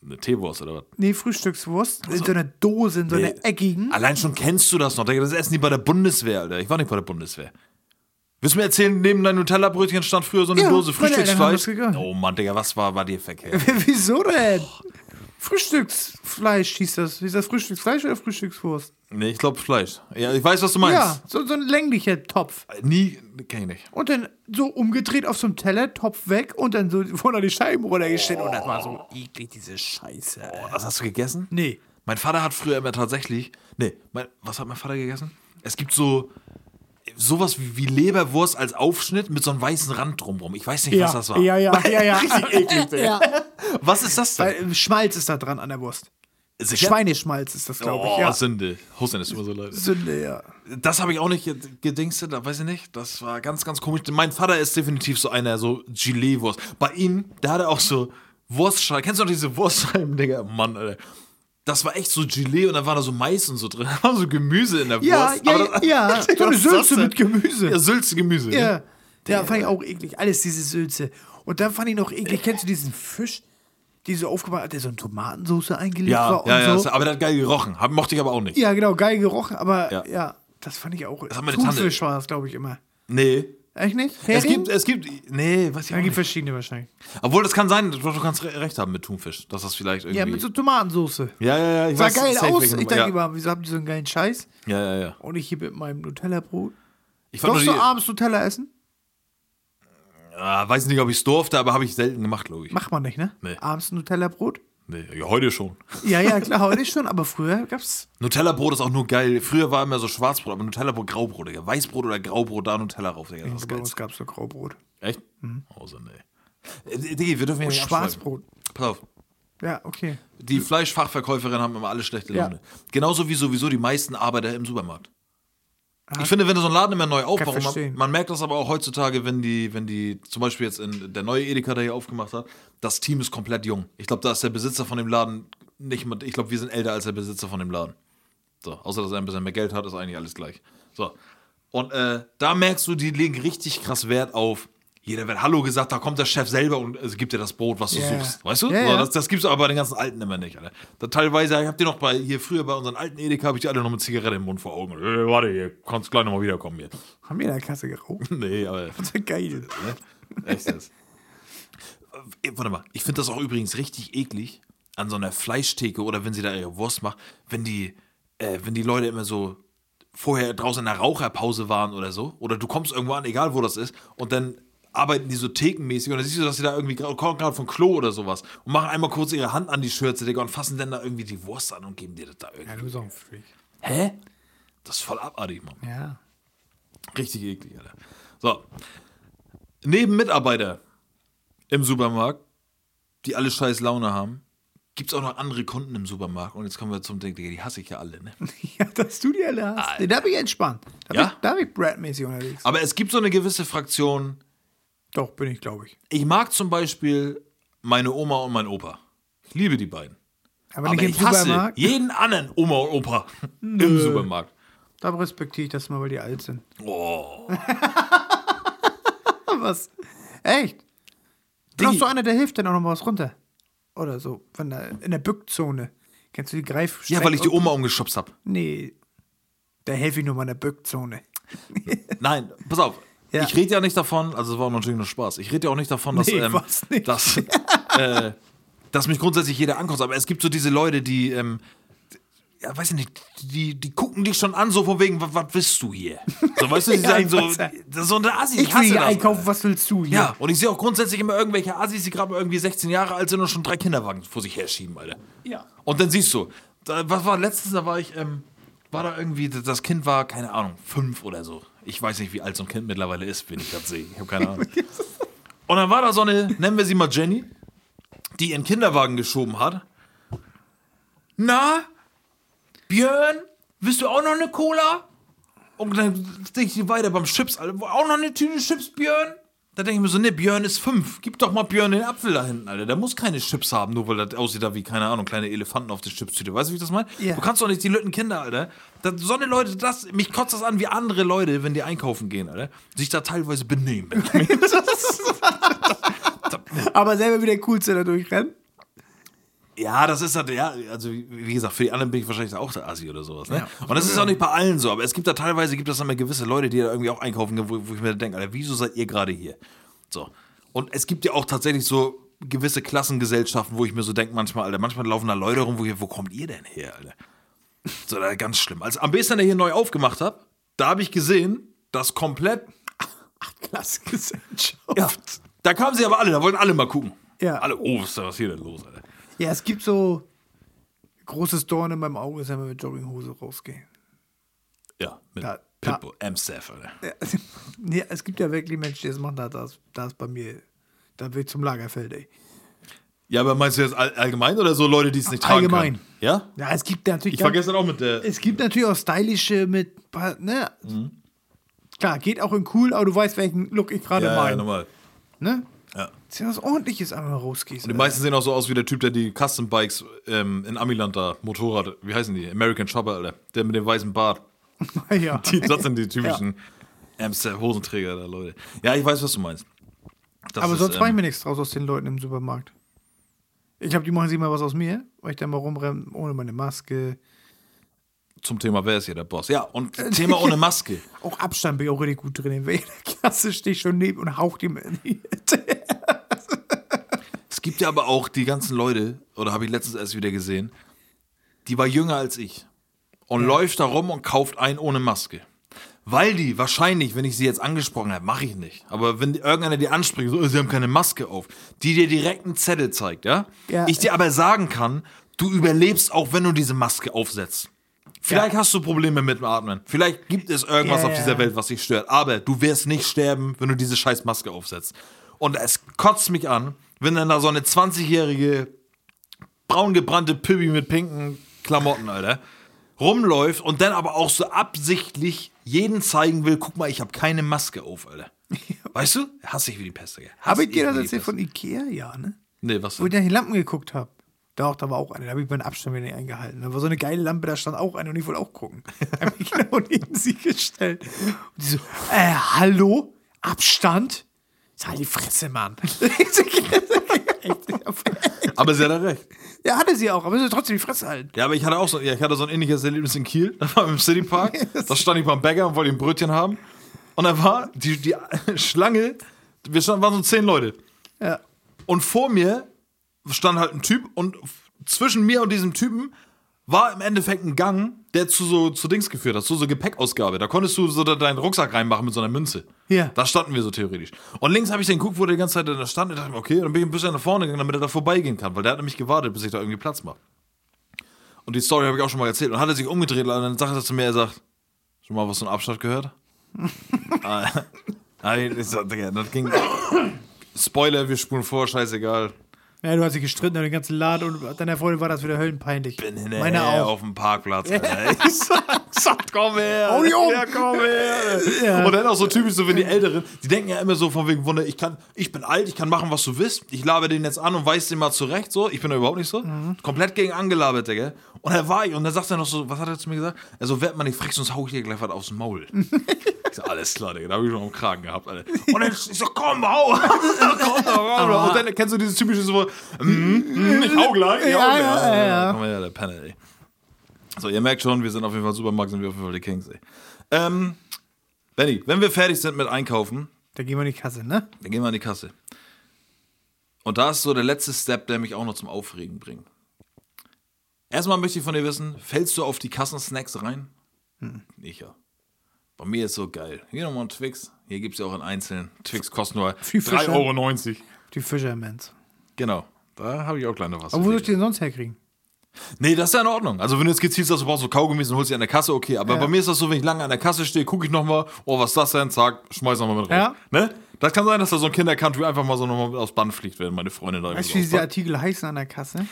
Eine Teewurst oder was? Nee, Frühstückswurst. In so einer Dose, in so einer Nee. eckigen. Allein schon kennst du das noch. Das essen die bei der Bundeswehr, Alter. Ich war nicht bei der Bundeswehr. Willst du mir erzählen, neben deinem Nutella-Brötchen stand früher so eine Ja, Dose Frühstücksfleisch? Oh Mann, Digga, was war, war dir verkehrt? Wieso denn? Frühstücksfleisch hieß das. Hieß das Frühstücksfleisch oder Frühstückswurst? Nee, ich glaube Fleisch. Ja, ich weiß, was du meinst. Ja, so, so ein länglicher Topf. Nie, kenn ich nicht. Und dann so umgedreht auf so einem Teller, Topf weg und dann so vorne die Scheiben runtergestellt. Und das war so eklig, diese Scheiße. Was hast du gegessen? Nee. Mein Vater hat früher immer tatsächlich. Nee, mein, was hat mein Vater gegessen? Es gibt so. Sowas wie, wie Leberwurst als Aufschnitt mit so einem weißen Rand drumrum. Ich weiß nicht, Ja, was das war. ja, ja, ja, ja. Richtig eklig, ja. Was ist das denn? Weil Schmalz ist da dran an der Wurst. Sicher? Schweineschmalz ist das, glaube ich. Oh, Ja. Sünde. Hussein ist immer so leid. Sünde, ja. Das habe ich auch nicht ged- gedingstet, da weiß ich nicht. Das war ganz, ganz komisch. Mein Vater ist definitiv so einer, so Gilet-Wurst. Bei ihm, der hatte auch so Wurstscheiben. Kennst du noch diese Wurstscheiben, Digga? Mann, Alter. Das war echt so Gilet und da war da so Mais und so drin. Da war so Gemüse in der Ja, Wurst. ja, das- ja. So eine das Sülze mit Gemüse. Ja, Sülze Gemüse. Ja. Ne? Ja, fand ich auch eklig. Alles diese Sülze. Und dann fand ich noch eklig, kennst du diesen Fisch, die so aufgemacht hat, der so in Tomatensauce eingelegt Ja, war und ja, ja, so? aber der hat geil gerochen. Hab, mochte ich aber auch nicht. Ja, genau, geil gerochen, aber Ja. ja, das fand ich auch. hat meine Tante- Thunfisch war das, glaube ich, immer. Nee. Echt nicht? Es Hering? gibt, es gibt, nee, weiß ich Ja, auch gibt verschiedene wahrscheinlich. Obwohl, das kann sein, du, du kannst re- recht haben mit Thunfisch, dass das vielleicht irgendwie... Ja, mit so Tomatensauce. ja, ja, ja, ich Sah weiß, geil aus. Ich dachte ja. immer, wieso haben die so einen geilen Scheiß? ja, ja, ja. Und ich hier mit meinem Nutella-Brot. Ich fand Darfst nur du die, abends Nutella essen? ah, weiß nicht, ob ich es durfte, aber habe ich selten gemacht, glaube ich. Macht man nicht, ne? Nee. Abends Nutella-Brot? Nee, ja, heute schon. Ja, ja, klar, heute schon, aber früher gab's. Nutella-Brot ist auch nur geil. Früher war immer so Schwarzbrot, aber Nutella-Brot, Graubrot, Digga. Weißbrot oder Graubrot, da Nutella drauf, Digga. Das ist Bei uns gab's nur Graubrot. Echt? Oh, so, nee. Äh, Diggi, wir dürfen ja nicht abschweifen. Schwarzbrot. Pass auf. Ja, okay. Die Fleischfachverkäuferinnen haben immer alle schlechte Ja. Laune. Genauso wie sowieso die meisten Arbeiter im Supermarkt. Ich finde, wenn du so einen Laden immer neu aufbaust, man, man merkt das aber auch heutzutage, wenn die, wenn die zum Beispiel jetzt in der neue Edeka, der hier aufgemacht hat, das Team ist komplett jung. Ich glaube, da ist der Besitzer von dem Laden nicht mal, ich glaube, wir sind älter als der Besitzer von dem Laden. So, außer dass er ein bisschen mehr Geld hat, ist eigentlich alles gleich. So. Und äh, da merkst du, die legen richtig krass Wert auf. Jeder wird Hallo gesagt, da kommt der Chef selber und äh, gibt dir das Brot, was du ja. suchst. Weißt du? Ja, so. Das, das gibt's aber bei den ganzen Alten immer nicht, Alter. Da teilweise, ich hab die noch bei, hier früher bei unseren alten Edeka, habe ich die alle noch mit Zigarette im Mund vor Augen. Äh, warte, hier, kannst gleich nochmal wiederkommen hier. Haben wir in der Kasse geraucht? nee, aber Das ist geil. ne? echt jetzt. Äh, Warte mal, ich finde das auch übrigens richtig eklig an so einer Fleischtheke oder wenn sie da ihre Wurst macht, wenn die, äh, wenn die Leute immer so vorher draußen in der Raucherpause waren oder so, oder du kommst irgendwo an, egal wo das ist, und dann arbeiten die so thekenmäßig und dann siehst du, dass sie da irgendwie kommen gerade vom Klo oder sowas und machen einmal kurz ihre Hand an die Schürze, Digga, und fassen dann da irgendwie die Wurst an und geben dir das da irgendwie. Ja, du bist auch ein Freak. Hä? Das ist voll abartig, Mann. Ja. Richtig eklig, Alter. So. Neben Mitarbeiter im Supermarkt, die alle scheiß Laune haben, gibt es auch noch andere Kunden im Supermarkt. Und jetzt kommen wir zum Ding, Digga, die hasse ich ja alle, ne? Ja, dass du die alle hast. Nee, da bin ich entspannt. Da bin Ja? ich, da bin ich Brad-mäßig unterwegs. Aber es gibt so eine gewisse Fraktion. Doch, bin ich, glaube ich. Ich mag zum Beispiel meine Oma und mein Opa. Ich liebe die beiden. Aber, Aber ich hasse jeden anderen Oma und Opa im Supermarkt. Da respektiere ich das mal, weil die alt sind. Oh. Was? Echt? Brauchst du einer, der hilft dann auch noch mal was runter? Oder so, wenn da in der Bückzone. Kennst du die Greif? Ja, weil ich die Oma umgeschubst habe. Nee. Da helfe ich nur mal in der Bückzone. Nein, pass auf. Ja. Ich rede ja nicht davon, also es war natürlich nur Spaß. Ich rede ja auch nicht davon, dass, Nee, ähm, nicht. dass, äh, dass mich grundsätzlich jeder ankommt. Aber es gibt so diese Leute, die, ähm, ja, weiß ich nicht, die, die gucken dich schon an, so von wegen, was, willst du hier? So, weißt du, die sagen ich so, das ist so eine Assi, Ich will hasse hier das, einkaufen, was willst du? hier? Ja, und ich sehe auch grundsätzlich immer irgendwelche Assis, die gerade irgendwie 16 Jahre alt sind und schon drei Kinderwagen vor sich herschieben, Alter. Ja. Und dann siehst du, da, was war letztens, da war ich, ähm, war da irgendwie, das Kind war, keine Ahnung, fünf oder so. Ich weiß nicht, wie alt so ein Kind mittlerweile ist, wenn ich das sehe. Ich habe keine Ahnung. Und dann war da so eine, nennen wir sie mal Jenny, die ihren Kinderwagen geschoben hat. Na, Björn, willst du auch noch eine Cola? Und dann stehe ich weiter beim Chips, Alter. Auch noch eine Tüte Chips, Björn? Da denke ich mir so, ne, Björn ist fünf. Gib doch mal Björn den Apfel da hinten, Alter. Der muss keine Chips haben, nur weil das aussieht da wie, keine Ahnung, kleine Elefanten auf der Chipstüte. Weißt du, wie ich das meine? Ja. Du kannst doch nicht die lütten Kinder, Alter. Das, so eine Leute, das, mich kotzt das an, wie andere Leute, wenn die einkaufen gehen, Alter, sich da teilweise benehmen. Aber selber wieder der Coolste da durchrennen. Ja, das ist halt, ja, also wie gesagt, für die anderen bin ich wahrscheinlich auch der Assi oder sowas. Ne? Ja. Und das ist auch nicht bei allen so, aber es gibt da teilweise, gibt es dann mal gewisse Leute, die da irgendwie auch einkaufen gehen, wo, wo ich mir denke, Alter, wieso seid ihr gerade hier? So. Und es gibt ja auch tatsächlich so gewisse Klassengesellschaften, wo ich mir so denke, manchmal, Alter, manchmal laufen da Leute rum, wo ich, wo kommt ihr denn her, Alter? So, da, ganz schlimm. Als am besten der hier neu aufgemacht hat, da habe ich gesehen, dass komplett, Klassengesellschaft. ja, da kamen sie aber alle, da wollten alle mal gucken. Ja. Alle, oh, was ist da was hier denn los, Alter? Ja, es gibt so großes Dorn in meinem Auge, ist, wenn wir mit Jogginghose rausgehen. Ja, mit Da- Pitbull, M-Staff, Alter. Ja, nee, es gibt ja wirklich Menschen, die das machen, da, da, ist- bei mir, da wird zum Lagerfeld, ey. Ja, aber meinst du jetzt all, allgemein oder so Leute, die es nicht tragen Allgemein. können? Ja? Ja, es gibt natürlich. Ich ganz- gestern auch mit der. es gibt natürlich auch stylische mit, ne? Klar, geht auch in cool, aber du weißt, welchen Look ich gerade Ja, ja, meine. normal. ne? Ja. Ja was ordentliches einmal rausgehst. Die meisten sehen auch so aus wie der Typ, der die Custom Bikes ähm, in Amiland da, Motorrad, wie heißen die? American Chopper, Alter. Der mit dem weißen Bart. ja. Die, das sind die typischen Amster Hosenträger da, Leute. Ja, ich weiß, was du meinst. Das aber ist, sonst ähm, mache ich mir nichts draus aus den Leuten im Supermarkt. Ich glaube, die machen sich mal was aus mir, weil ich da mal rumrenne ohne meine Maske. Zum Thema, wer ist hier der Boss? Ja, und Thema ohne Maske. Auch Abstand bin ich auch richtig gut drin. In der Klasse steht schon neben und haucht ihm in die Es gibt ja aber auch die ganzen Leute, oder habe ich letztens erst wieder gesehen, die war jünger als ich und läuft da rum und kauft ein ohne Maske. Weil die wahrscheinlich, wenn ich sie jetzt angesprochen habe, mache ich nicht. Aber wenn irgendeiner die anspricht, so, "Oh, sie haben keine Maske auf, die dir direkt einen Zettel zeigt, ja? Ja. Ich dir aber sagen kann, du überlebst auch, wenn du diese Maske aufsetzt. Vielleicht hast du Probleme mit dem Atmen. Vielleicht gibt es irgendwas Ja, auf ja. dieser Welt, was dich stört. Aber du wirst nicht sterben, wenn du diese scheiß Maske aufsetzt. Und es kotzt mich an, wenn dann da so eine 20-jährige braun gebrannte Pübi mit pinken Klamotten, Alter, rumläuft und dann aber auch so absichtlich jeden zeigen will, guck mal, ich habe keine Maske auf, Alter. Weißt du? Hasse ich wie die Pest, Digga. Hasse Habe ich dir das die erzählt von Ikea? Ja, ne? Nee, was Wo ich nach den Lampen geguckt habe. Doch, da war auch eine. Da habe ich meinen Abstand wieder nicht eingehalten. Da war so eine geile Lampe, da stand auch eine und ich wollte auch gucken. Da habe ich genau neben sie gestellt. Und die so, äh, hallo? Abstand? Halt die Fresse, Mann. Aber sie hat ja recht. ja, hatte sie auch, aber sie soll trotzdem die Fresse halten. Ja, aber ich hatte auch so, ja, ich hatte so ein ähnliches Erlebnis in Kiel. Da war im Citypark. Da stand ich beim Bäcker und wollte ein Brötchen haben. Und da war die, die Schlange, wir standen, waren so zehn Leute. Ja. Und vor mir stand halt ein Typ und zwischen mir und diesem Typen war im Endeffekt ein Gang, der zu so zu Dings geführt hat, zu so Gepäckausgabe. Da konntest du so deinen Rucksack reinmachen mit so einer Münze. Ja. Da standen wir so theoretisch. Und links habe ich den geguckt, wo der die ganze Zeit da stand. Und dachte mir, okay, dann bin ich ein bisschen nach vorne gegangen, damit er da vorbeigehen kann, weil der hat nämlich gewartet, bis ich da irgendwie Platz mache. Und die Story habe ich auch schon mal erzählt. Und hat er sich umgedreht und dann sagt er zu mir, er sagt, schon mal was von Abstand gehört? ah, ich sag, Digga, das ging. Spoiler, wir spulen vor, scheißegal. Ja, du hast dich gestritten über den ganzen Laden und deiner Freundin war das wieder höllenpeinlich. bin Meine hinterher auch. auf dem Parkplatz. Alter. Sag, sag, komm her. Hau die um. Ja, komm her. Ja. Und dann auch so typisch, so wenn die Älteren, die denken ja immer so von wegen Wunder, ich kann, ich bin alt, ich kann machen, was du willst. Ich labe den jetzt an und weiß den mal zurecht, so. Ich bin da überhaupt nicht so. Mhm. Komplett gegen angelabert, Digga. Und er war ich, und dann sagt er noch so, was hat er zu mir gesagt? Also, werd mal nicht frech, sonst hau ich dir gleich was aufs Maul. ich so, alles klar, Digga, da hab ich schon am Kragen gehabt, Alter. Und dann, ich so, komm, hau. komm, hau. Und dann kennst du dieses typische so, mm, mm, ich hau gleich, ich hau Ja, gleich. ja, ja, ja. Komm her, der Penner, ey. So, ihr merkt schon, wir sind auf jeden Fall Supermarkt, sind wir auf jeden Fall die Kings, ey. Ähm, Benny, wenn wir fertig sind mit Einkaufen, Da gehen wir in die Kasse, ne? dann gehen wir an die Kasse. Und da ist so der letzte Step, der mich auch noch zum Aufregen bringt. Erstmal möchte ich von dir wissen, fällst du auf die Kassensnacks rein? Hm. Ich ja. Bei mir ist so geil. Hier nochmal ein Twix. Hier gibt es ja auch in einzelnen. Twix kostet nur Viel Fischer. 3,90 Euro. Die Fishermans. Genau. Da habe ich auch kleine was. Aber wo soll ich denn sonst herkriegen? Nee, das ist ja in Ordnung. Also wenn du jetzt gezielt sagst, du brauchst so Kaugummis und holst die an der Kasse, okay. Aber Ja. bei mir ist das so, wenn ich lange an der Kasse stehe, gucke ich nochmal, oh, was ist das denn? Zack, schmeiß nochmal mit raus. Ja. Ne? Das kann sein, dass da so ein Kindercountry einfach mal so nochmal aus Band fliegt, wenn meine Freundin da Weißt du, wie diese Artikel heißen an der Kasse?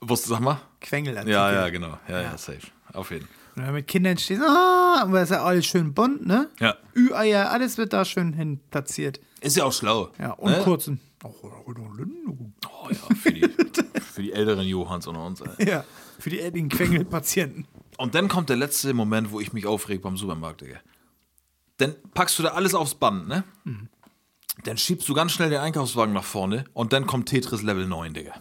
Wusst du, sag mal? Quengelartikel. Ja, ja, genau. Ja, ja, safe. Auf jeden Fall. Und dann mit Kindern stehst, ah, aber ist ja alles schön bunt, ne? Ja. Ü-Eier, alles wird da schön hin platziert. Ist ja auch schlau. Ja, und ne? kurzen. Oh ja, für die, für die älteren Johans unter uns. Ey. Ja, für die älteren Quengelpatienten. Und dann kommt der letzte Moment, wo ich mich aufreg beim Supermarkt, Digga. Dann packst du da alles aufs Band, ne? Dann schiebst du ganz schnell den Einkaufswagen nach vorne und dann kommt Tetris Level 9, Digga.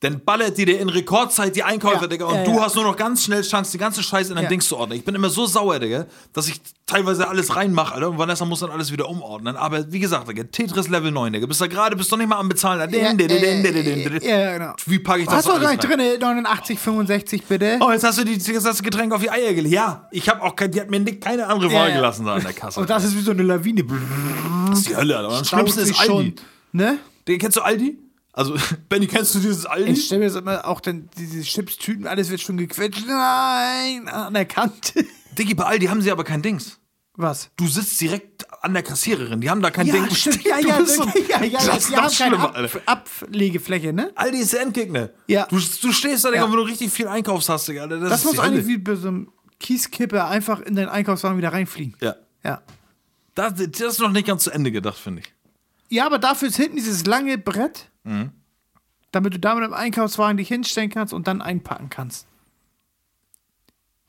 Dann ballert die dir in Rekordzeit die Einkäufer, Ja, Digga, und ja, du ja. hast nur noch ganz schnell Chance, die ganze Scheiße in dein. Ding zu ordnen. Ich bin immer so sauer, Digga, dass ich teilweise alles reinmache, Alter, und Vanessa muss dann alles wieder umordnen. Aber wie gesagt, Digga, Tetris Level 9, Digga, bist da gerade, bist doch nicht mal am Bezahlen. Ja, genau. Wie packe ich das Hast du gleich drin 89, 65 bitte? Oh, jetzt hast du die, jetzt hast du Getränk auf die Eier gelegt. Ja, ich habe auch kein, die hat mir keine andere Wahl gelassen da an der Kasse. Und das ist wie so eine Lawine. Das ist die Hölle, Alter. Am schlimmsten ist Aldi. Ne? Den, kennst du Aldi? Also, Benny, kennst du dieses Aldi? Ich stelle mir das immer auch dann diese Chipstüten, alles wird schon gequetscht. Nein, an der Kante. Diggi, bei Aldi haben sie aber kein Dings. Was? Du sitzt direkt an der Kassiererin. Die haben da kein Ja, Ding. stimmt. Ja, ja, so- ja, ja, das ist keine schlimmer, Ab Alter. Ablegefläche, ne? Aldi ist der Endgegner. Ja. Du, du stehst da, Digga, Ja. wenn du richtig viel Einkaufs hast, Digga. Das, Das muss eigentlich wie bei so einem Kieskipper einfach in deinen Einkaufswagen wieder reinfliegen. Ja. Ja. Das, das ist noch nicht ganz zu Ende gedacht, finde ich. Ja, aber dafür ist hinten dieses lange Brett, Mhm. damit du damit im Einkaufswagen dich hinstellen kannst und dann einpacken kannst.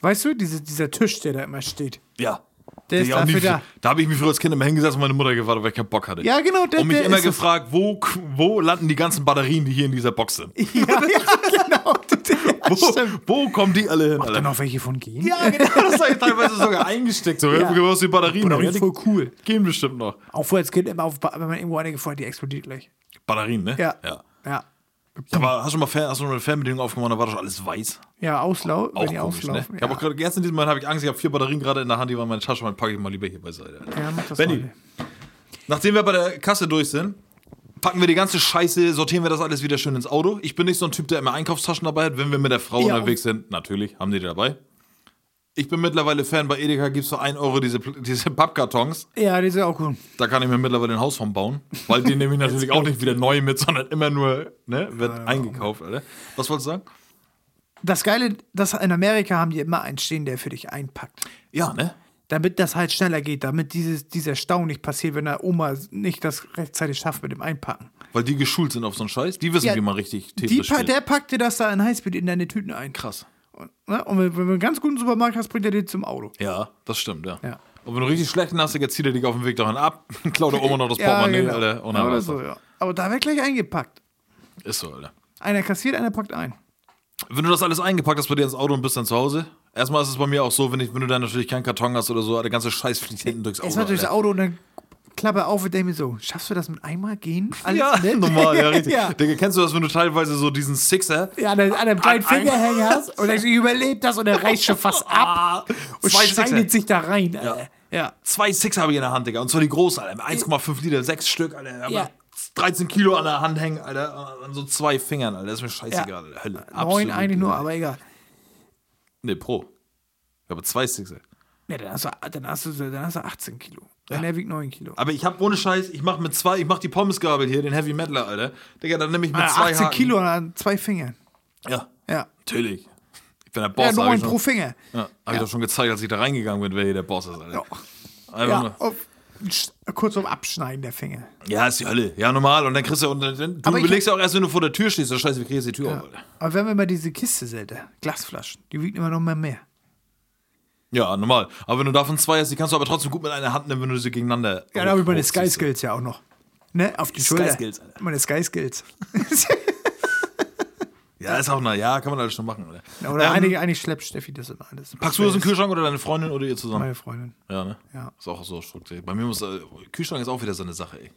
Weißt du, diese, dieser Tisch, der da immer steht. Ja. Der ist dafür wie- da. Da habe ich mich früher als Kind immer hingesetzt und meine Mutter gewartet, weil ich keinen Bock hatte. Ja, genau, der- Und mich der immer gefragt, wo, wo landen die ganzen Batterien, die hier in dieser Box sind? Ja, ja. Ja, Wo, wo kommen die alle hin? Dann Alter? noch welche von gehen? Ja, genau, das habe ich teilweise sogar eingesteckt. So, Ja. ja. aus die Batterien. Ja, voll cool. gehen bestimmt noch. Auch vorher als Kind immer auf, wenn man irgendwo eine gefunden hat, die explodiert gleich. Batterien, ne? Ja. Ja. Ja. Aber hast du mal Fer hast du mal eine Fernbedienung aufgemacht, da war doch alles weiß. Ja, Auslau, Auch wenn die komisch, ne? auslaufen. Ich habe auch gerade diesem Moment habe ich Angst, ich habe vier Batterien gerade in der Hand, die waren in meiner Tasche, dann packe ich mal lieber hier beiseite. Alter. ja, mach das Benny. mal. Nachdem wir bei der Kasse durch sind, packen wir die ganze Scheiße, sortieren wir das alles wieder schön ins Auto. Ich bin nicht so ein Typ, der immer Einkaufstaschen dabei hat. Wenn wir mit der Frau Ja, unterwegs sind, natürlich haben die die dabei. Ich bin mittlerweile Fan, bei Edeka gibt es für 1 Euro diese, diese Pappkartons. Ja, die ja auch cool. Da kann ich mir mittlerweile ein Haus von bauen. Weil die nehme ich natürlich auch nicht wieder neu mit, sondern immer nur, ne, wird eingekauft, Alter. Was wolltest du sagen? Das Geile, das in Amerika haben die immer einen stehen, der für dich einpackt. Ja, ne? Damit das halt schneller geht, damit dieses, dieser Stau nicht passiert, wenn der Oma nicht das rechtzeitig schafft mit dem Einpacken. Weil die geschult sind auf so einen Scheiß. Die wissen, Ja, wie man richtig Die, Tetris pa spielt. der packt dir das da in Highspeed in deine Tüten ein. Krass. Und, ne? und wenn, wenn du einen ganz guten Supermarkt hast, bringt er dir zum Auto. Ja, das stimmt, ja. Ja. Und wenn du richtig schlechten hast, dann zieht er dich auf dem Weg dahin ab, klaut der Oma noch das Portemonnaie, Alter. Und dann Oder so, ja. Aber da wird gleich eingepackt. Ist so, Alter. Einer kassiert, einer packt ein. Wenn du das alles eingepackt hast bei dir ins Auto und bist dann zu Hause, erstmal ist es bei mir auch so, wenn, ich, wenn du dann natürlich keinen Karton hast oder so, der ganze Scheiß fliegt hinten durchs Auto. Erstmal durchs. Auto und dann Klappe auf und denke mir so, schaffst du das mit einmal gehen? Alles Ja, nett? normal, ja, richtig. ja. Digga, kennst du das, wenn du teilweise so diesen Sixer Ja, an, der- an einem kleinen Ein- Finger hängen hast und denkst, ich überlebe das und er reißt schon fast ab und Zwei schneidet Sixer. sich da rein. Alter. Ja. Zwei Sixer habe ich in der Hand, Digga. Und zwar die großen, Alter. 1,5 Liter, sechs Stück, Alter. Ja. 13 Kilo an der Hand hängen, Alter. An so zwei Fingern, Alter. Das ist mir scheißegal, Ja. Hölle. Neun eigentlich nur, aber egal. Nee, pro. Ich habe zwei Sixer. Ja, dann hast du, dann hast du, dann hast du 18 Kilo. Dann er wiegt 9 Kilo. Aber ich habe ohne Scheiß, ich mache mit zwei, ich mache die Pommesgabel hier, den Heavy Metaler, Alter. Digga, dann nehme ich mit Ah, zwei 18 Haken. Kilo an zwei Fingern. Ja, Ja. natürlich. Ich bin der Boss. Ja, hab ich 9 schon- pro Finger. Ja, hab ich doch schon gezeigt, als ich da reingegangen bin, wer hier der Boss ist, Alter. Ja. Einfach Ja, nur. auf, kurz um Abschneiden der Finger. ja, ist die Hölle. Ja, normal. Und dann kriegst du, und dann, du Aber überlegst ja auch erst, wenn du vor der Tür stehst, so scheiße, wie kriegst du die Tür auf, Alter. Aber wenn wir mal diese Kiste selten, Glasflaschen, die wiegen immer noch mal mehr. Ja, normal. Aber wenn du davon zwei hast, die kannst du aber trotzdem gut mit einer Hand nehmen, wenn du sie gegeneinander. Ja, da habe ich meine. Sky Skills ja auch noch. Ne? Auf die Sky Schulter. Skills, Alter. Meine Sky Skills. Ja, ist auch, na ja, kann man alles schon machen. Oder, Oder Ähm, eigentlich, eigentlich schleppt Steffi das immer alles. Packst du das in den Kühlschrank oder deine Freundin oder ihr zusammen? Meine Freundin. Ja, ne? Ja. Ist auch so strukturiert. Bei mir muss, äh, Kühlschrank ist auch wieder so eine Sache, ey.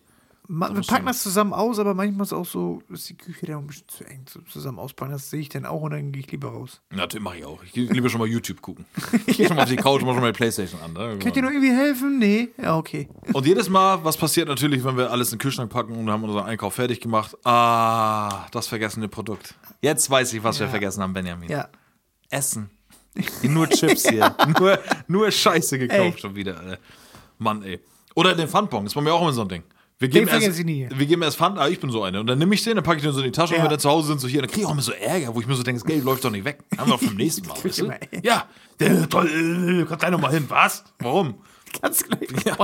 Wir packen das zusammen aus, aber manchmal ist es auch so, ist die Küche dann ein bisschen zu eng zu- zusammen auspacken. Das sehe ich dann auch und dann gehe ich lieber raus. Das mache ich auch. Ich geh lieber schon mal YouTube gucken. Ich gehe schon mal auf die Couch und mach schon mal die Playstation an. Ne? Könnt ihr noch irgendwie helfen? Nee? Ja, okay. Und jedes Mal, was passiert natürlich, wenn wir alles in den Kühlschrank packen und haben unseren Einkauf fertig gemacht? Ah, das vergessene Produkt. Jetzt weiß ich, was wir Ja. vergessen haben, Benjamin. Ja. Essen. Nur Chips hier. nur, nur Scheiße gekauft Ey. schon wieder. Alter. Mann, ey. Oder den Pfandbon, ist bei mir auch immer so ein Ding. Wir geben, vergesse erst, ich nie. wir geben erst Pfand, ah, ich bin so eine. Und dann nehme ich den, dann packe ich den so in die Tasche und Ja. wenn wir dann zu Hause sind, so hier, dann kriege ich auch immer so Ärger, wo ich mir so denke, das Geld läuft doch nicht weg. Haben wir doch vom nächsten Mal. Weißt du? Ja, der, toll, kannst gleich noch mal hin. Was? Warum? Ganz gleich. Ja,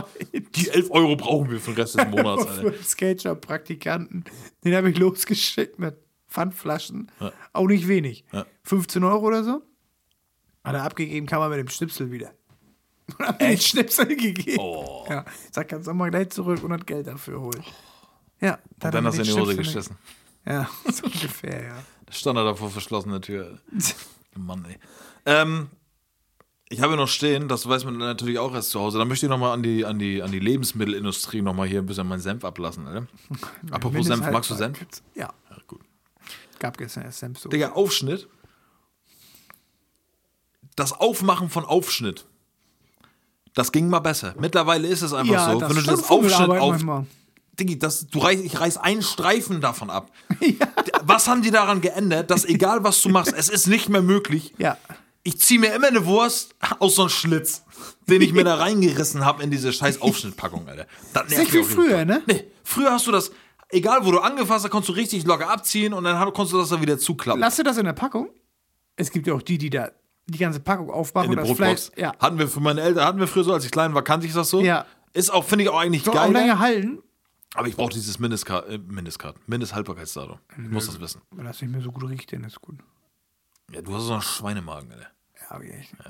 die 11 Euro brauchen wir für den Rest des Monats, Alter. den Skater-Praktikanten. Den habe ich losgeschickt mit Pfandflaschen. Ja. Auch nicht wenig. Ja. 15 Euro oder so. Hat er abgegeben, kam er mit dem Schnipsel wieder. Und hat mir den Schnipsel gegeben. Oh. Ja. Ich sag, kannst du mal gleich zurück und das Geld dafür holen. Ja. Und hat dann hast du in die Hose geschissen. Ja, so ungefähr, ja. Da stand er da vor verschlossener Tür. Mann, ey. Ähm, ich habe noch stehen, das weiß man natürlich auch erst zu Hause. Da möchte ich nochmal an die, an, die, an die Lebensmittelindustrie nochmal hier ein bisschen meinen Senf ablassen. Alter. Apropos Senf, Mindesthaltbarkeit. magst du Senf? Ja, Ja, gut. gab gestern erst Senf so. Digga, Aufschnitt. Das Aufmachen von Aufschnitt. Das ging mal besser. Mittlerweile ist es einfach ja, so. Wenn du das Aufschnitt auf. manchmal. Diggi, das, du reiß, ich reiß einen Streifen davon ab. Was haben die daran geändert, dass egal was du machst, es ist nicht mehr möglich. Ja. Ich ziehe mir immer eine Wurst aus so einem Schlitz, den ich mir da reingerissen habe in diese scheiß Aufschnittpackung, Alter. Das nervt nicht wie früher, doll. ne? Nee, früher hast du das, egal wo du angefasst hast, konntest du richtig locker abziehen und dann konntest du das dann wieder zuklappen. Lass dir das in der Packung. Es gibt ja auch die, die da die ganze Packung aufmachen in und das Fleisch. Ja. Hatten wir für meine Eltern, hatten wir früher so, als ich klein war, kannte ich das so. Ja. Ist auch, finde ich auch eigentlich Soll auch geil. länger halten. Aber ich brauche dieses Mindestkart, äh, Mindesthaltbarkeitsdatum. Ich muss das wissen. Wenn das nicht mehr so gut riecht, dann ist gut. Ja, du hast so einen Schweinemagen, Alter. Ja, aber echt. Guck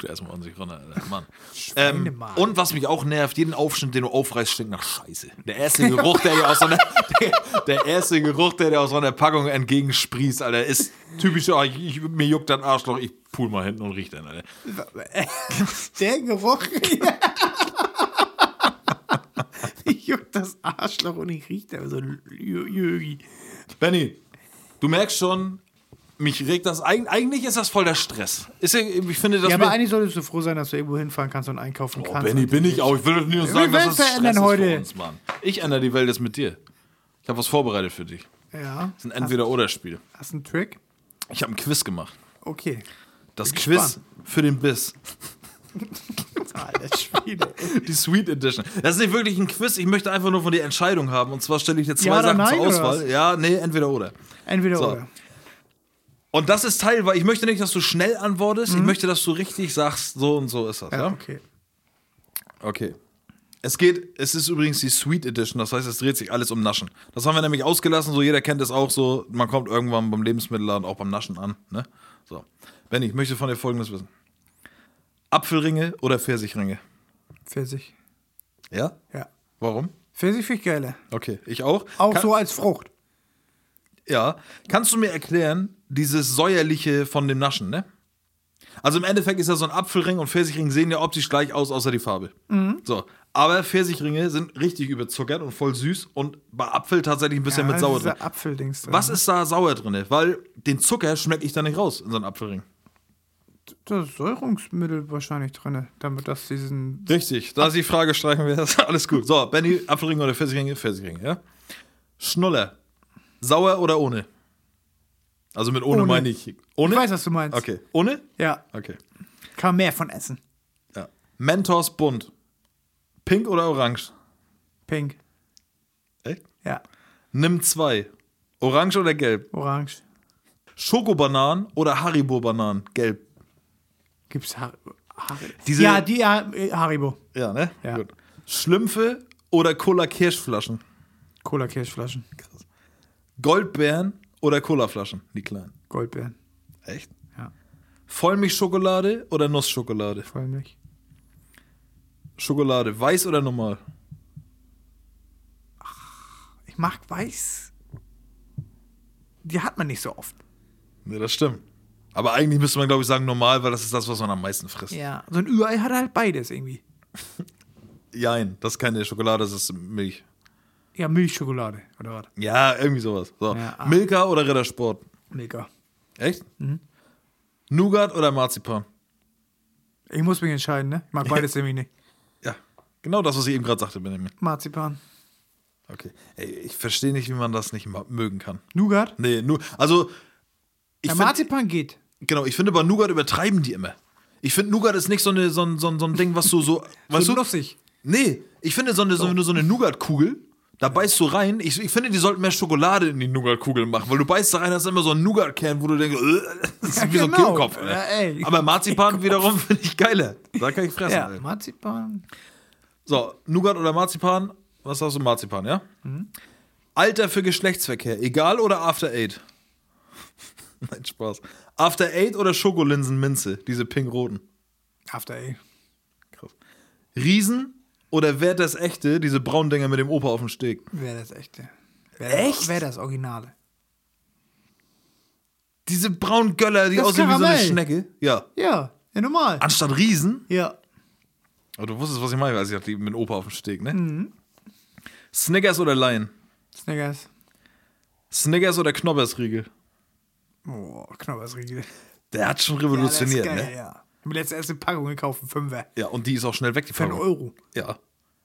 dir erstmal an sich ran, Alter. Mann. ähm, und was mich auch nervt, jeden Aufschnitt, den du aufreißt, stinkt nach Scheiße. Der erste Geruch, der dir aus so einer, der, der erste Geruch, der dir aus so einer Packung entgegensprießt, Alter, ist typisch, oh, ich, ich, mir juckt dein Arschloch, ich pool mal hinten und riech den, Alter. Der Geruch. ich juckt das Arschloch und ich rieche da so Jögi. Benny, du merkst schon, mich regt das, eig- eigentlich ist das voll der Stress. Ist ich finde, das Ja, aber eigentlich solltest du froh sein, dass du irgendwo hinfahren kannst und einkaufen Oh, kannst. Benny, bin ich auch. Ich will nur sagen, dass das Stress verändern ist heute. für uns, Mann. Ich ändere die Welt jetzt mit dir. Ich habe was vorbereitet für dich. Ja. Das ist ein Entweder-Oder-Spiel. Hast du einen Trick? Ich habe ein Quiz gemacht. Okay. Das Quiz gespannt. für den Biss. Die Sweet Edition. Das ist nicht wirklich ein Quiz. Ich möchte einfach nur von dir Entscheidung haben. Und zwar stelle ich dir zwei Ja Sachen nein, zur Auswahl. Ja, nee, entweder oder. Entweder So. oder. Und das ist Teil, weil ich möchte nicht, dass du schnell antwortest. Ich möchte, dass du richtig sagst, so und so ist das. Ja, Mhm. Ja, okay. Okay. Es geht, es ist übrigens die Sweet Edition, das heißt, es dreht sich alles um Naschen. Das haben wir nämlich ausgelassen, so jeder kennt es auch so, man kommt irgendwann beim Lebensmittelladen auch beim Naschen an, ne? So. Benny, ich möchte von dir folgendes wissen. Apfelringe oder Pfirsichringe? Pfirsich. Ja? Ja. Warum? Pfirsich finde ich geiler. Okay, ich auch. Auch Kann- so als Frucht. Ja. Kannst du mir erklären, dieses säuerliche von dem Naschen, ne? Also im Endeffekt ist ja so ein Apfelring und Pfirsichring sehen ja optisch gleich aus, außer die Farbe. So. Aber Pfirsichringe sind richtig überzuckert und voll süß und bei Apfel tatsächlich ein bisschen ja, mit sauer drin. Apfeldings drin. Was ist da sauer drin? Weil den Zucker schmecke ich da nicht raus in so einem Apfelring. Da ist Säurungsmittel wahrscheinlich drin, damit das diesen. Richtig, da ist die Frage, streichen wir das. Alles gut. So, Benny, Apfelringe oder Pfirsichringe? Pfirsichringe, ja? Schnuller. Sauer oder ohne? Also mit ohne, Ohne. meine ich. Ohne? Ich weiß, was du meinst. Okay. Ohne? Ja, Okay. kann man mehr von essen. Ja. Mentos bunt. Pink oder orange? Pink. Echt? Ja, Nimm zwei. Orange oder gelb? orange. Schokobananen oder Haribo-Bananen? Gelb. Gibt's Har Har Diese- Ja, die ja, äh, Haribo. Ja, ne? Ja. Gut. Schlümpfe oder Cola-Kirschflaschen? Cola Kirschflaschen. Goldbeeren oder Colaflaschen? Die kleinen. Goldbeeren. Echt? Ja, Vollmilchschokolade oder Nussschokolade? Vollmilch. Schokolade, weiß oder normal? Ich mag weiß. die hat man nicht so oft. Nee, das stimmt. Aber eigentlich müsste man, glaube ich, sagen normal, weil das ist das, was man am meisten frisst. Ja. So ein Ü-Ei hat halt beides irgendwie. Jein, das ist keine Schokolade, das ist Milch. Ja, Milchschokolade, oder was? Ja, irgendwie sowas. So. Ja, ah. Milka oder Rittersport? Mega. Echt? Mhm. Nougat oder Marzipan? Ich muss mich entscheiden, ne? Ich mag beides irgendwie nicht. Ja, genau das, was ich eben gerade sagte, Benjamin. Marzipan. Okay. Ey, ich verstehe nicht, wie man das nicht mögen kann. Nougat? Nee, nur, also, ich Ja, Marzipan geht. genau, ich finde bei Nougat übertreiben die immer. Ich finde, Nougat ist nicht so, eine, so, ein, so, so ein Ding, was du so, weißt so du? lustig. Nee, ich finde, so eine, so, so eine Nougat-Kugel, da beißt du rein. Ich, ich finde, die sollten mehr Schokolade in die Nougat-Kugel machen, weil du beißt da rein, hast immer so einen Nougat-Kern, wo du denkst, äh, das ist Ja, wie so ein genau. Kehlkopf. Alter. Ja. Aber Marzipan wiederum finde ich geiler. Da kann ich fressen. Ja, ey. Marzipan. So, Nougat oder Marzipan? Was sagst du, Marzipan, ja? Mhm. Alter für Geschlechtsverkehr, egal oder After Eight? Nein, Spaß. After Eight oder Schokolinsen Minze, diese pink-roten? After A. Krass. Riesen oder wer das echte, diese braunen Dinger mit dem Opa auf dem Steg? Wäre das echte. Wär Echt? Wäre das Originale. Diese braunen Göller, die Das aussehen wie so eine. Schnecke. Ja. Ja, ja, normal. Anstatt Riesen. Ja. Aber du wusstest, was ich meine, als ich die mit dem Opa auf dem Steg, ne? Mhm. Snickers oder Lion? Snickers. Snickers oder Knobbersriegel? Oh, Knobbersriegel. Der hat schon Ja, das ist revolutioniert, geil, ne? ja. Ich habe letzte erste Packung gekauft, Fünfer. Ja, und die ist auch schnell weg, die Für einen Packung. Euro. Ja.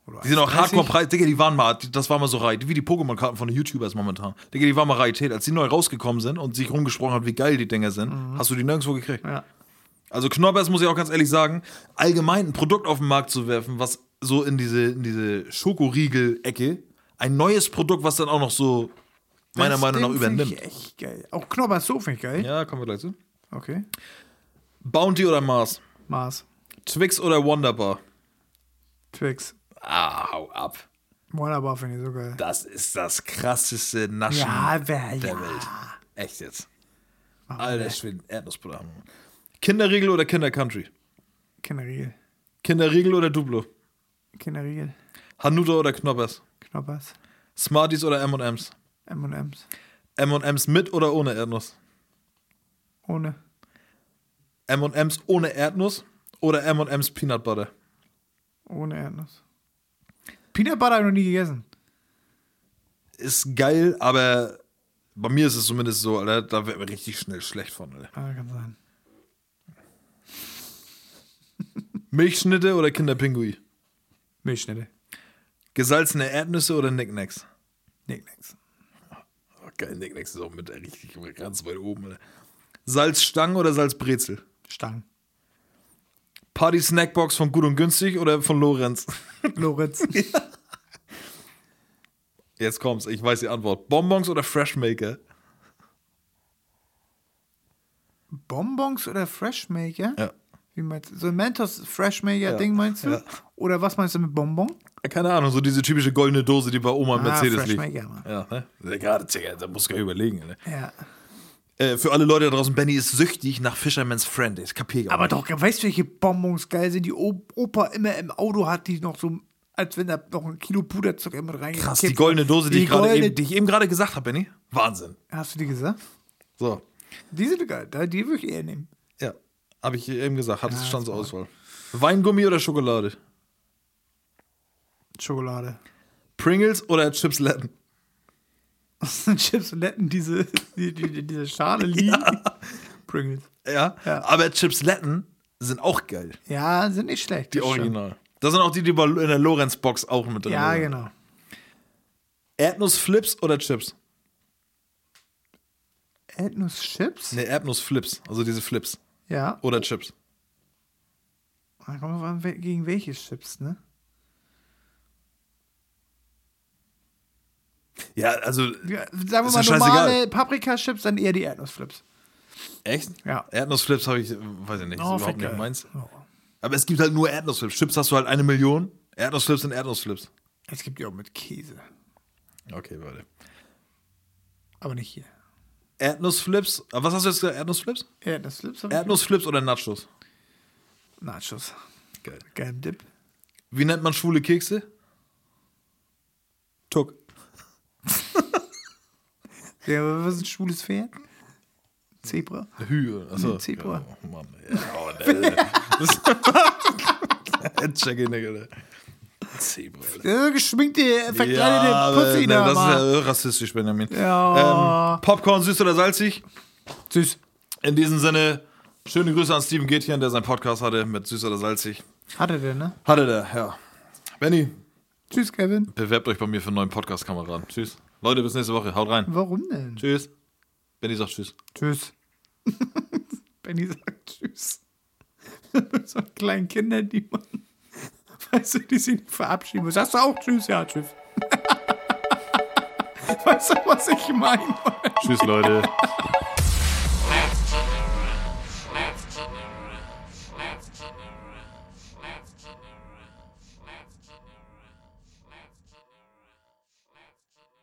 Oder Die sind auch 1,30. Hardcore-Preis. Digga, die waren mal, das war mal so Rarität, wie die Pokémon-Karten von den YouTubers momentan. Digga, die waren mal Rarität. Als die neu rausgekommen sind und sich rumgesprochen hat, wie geil die Dinger sind, hast du die nirgendwo gekriegt. Ja. Also Knobbers, muss ich auch ganz ehrlich sagen, allgemein ein Produkt auf den Markt zu werfen, was so in diese, in diese Schokoriegel-Ecke, ein neues Produkt, was dann auch noch so meiner Das Meinung nach übernimmt. Ich echt geil. Auch Knobbers so finde ich geil. Ja, kommen wir gleich zu. Okay. Bounty oder Mars? Mars. Twix oder Wonderbar? Twix. Ah, hau ab. Wunderbar finde ich so geil. Das ist das krasseste Naschen Ja, wer, der ja. Welt. Echt jetzt. Machen Alter. Schweden, Erdnussbutter. Kinderriegel oder Kindercountry? Kinderriegel. Kinderriegel oder Duplo? Kinderriegel. Hanuta oder Knoppers? Knoppers. Smarties oder M&M's? M&M's. M&M's mit oder ohne Erdnuss? Ohne. M&M's ohne Erdnuss oder M&M's Peanut Butter? Ohne Erdnuss. Peanut Butter habe ich noch nie gegessen. Ist geil, aber bei mir ist es zumindest so, Alter, da wird mir richtig schnell schlecht von, Alter. Ah, kann sein. Milchschnitte oder Kinderpingui? Milchschnitte. Gesalzene Erdnüsse oder Nicknacks? Nicknacks. Oh, geil, Nicknacks ist auch mit richtig ganz weit oben, Alter. Salzstangen oder Salzbrezel? Stangen. Party Snackbox von Gut und Günstig oder von Lorenz? Lorenz. Jetzt kommt's, ich weiß die Antwort. Bonbons oder Freshmaker? Bonbons oder Freshmaker? Ja. Wie meinst du? So ein Mentos Freshmaker-Ding meinst du? ja. Oder was meinst du mit Bonbon? Keine Ahnung, so diese typische goldene Dose, die bei Oma im Ah, Mercedes liegt. Freshmaker, Mann. Ja, ne? Ja, Gerade, da musst du gar überlegen. Ne? Ja. Äh, für alle Leute da draußen, Benny ist süchtig nach Fisherman's Friend. Ich kapier gar Aber doch, weißt du, welche Bonbons geil sind, die Opa immer im Auto hat, die noch so, als wenn da noch ein Kilo Puderzucker mit reingekippt Krass, die goldene Dose, die, Die ich gerade eben, die ich eben gerade gesagt habe, Benny. Wahnsinn. Hast du die gesagt? So, Die sind geil, die würde ich eher nehmen. ja, habe ich eben gesagt, hat Ja, es stand zur Auswahl. Weingummi oder Schokolade? Schokolade. Pringles oder Chips Latin? Chips und Letten, diese, die, die, diese Schale liegen. Pringles. Ja, Ja. aber Chips Latin sind auch geil. Ja, sind nicht schlecht. Die. Original. Das sind auch die, die in der Lorenz-Box auch mit drin Ja, sind. genau. Erdnussflips oder Chips? Erdnusschips? Ne, Erdnussflips, also diese Flips. Ja. Oder Chips. Gegen welche Chips, ne? Ja, also, Ja, sagen wir mal normale Paprika-Chips, dann eher die Erdnussflips. echt? Ja. Erdnussflips habe ich, weiß ich nicht, ist überhaupt nicht geil. meins. Oh. Aber es gibt halt nur Erdnussflips. Chips hast du halt eine Million. Erdnussflips sind Erdnussflips. Es gibt die auch mit Käse. Okay, warte. Aber nicht hier. Erdnussflips, was hast du jetzt gesagt? Erdnussflips? Erdnussflips Erdnussflips oder Nachos? Nachos. Geil. Geilen Dip. Wie nennt man schwule Kekse? Tuck. Ja, was ist ein schwules Pferd? Zebra. Hü. Achso. Nee, Zebra. Oh, Mann. Ja, oh, nee. Das- Check in, Digga. Zebra. Ja, geschminkte, verkleidete Ja, Pussy ne, da. das ist Mann. ja rassistisch, Benjamin. Ja. Ähm, Popcorn, süß oder salzig? Süß. In diesem Sinne, schöne Grüße an Steven Gätchen, der seinen Podcast hatte mit süß oder salzig. Hatte der, ne? Hatte der, ja. Benny, Tschüss, Kevin. bewerbt euch bei mir für einen neuen Podcast-Kameraden. Tschüss. Leute, bis nächste Woche. Haut rein. Warum denn? Tschüss. Benny sagt Tschüss. Tschüss. Benny sagt Tschüss. so kleinen Kinder, die man, weißt du, die sich verabschieden muss. Sagst du auch Tschüss? Ja, Tschüss. weißt du, was ich meine? Tschüss, Leute.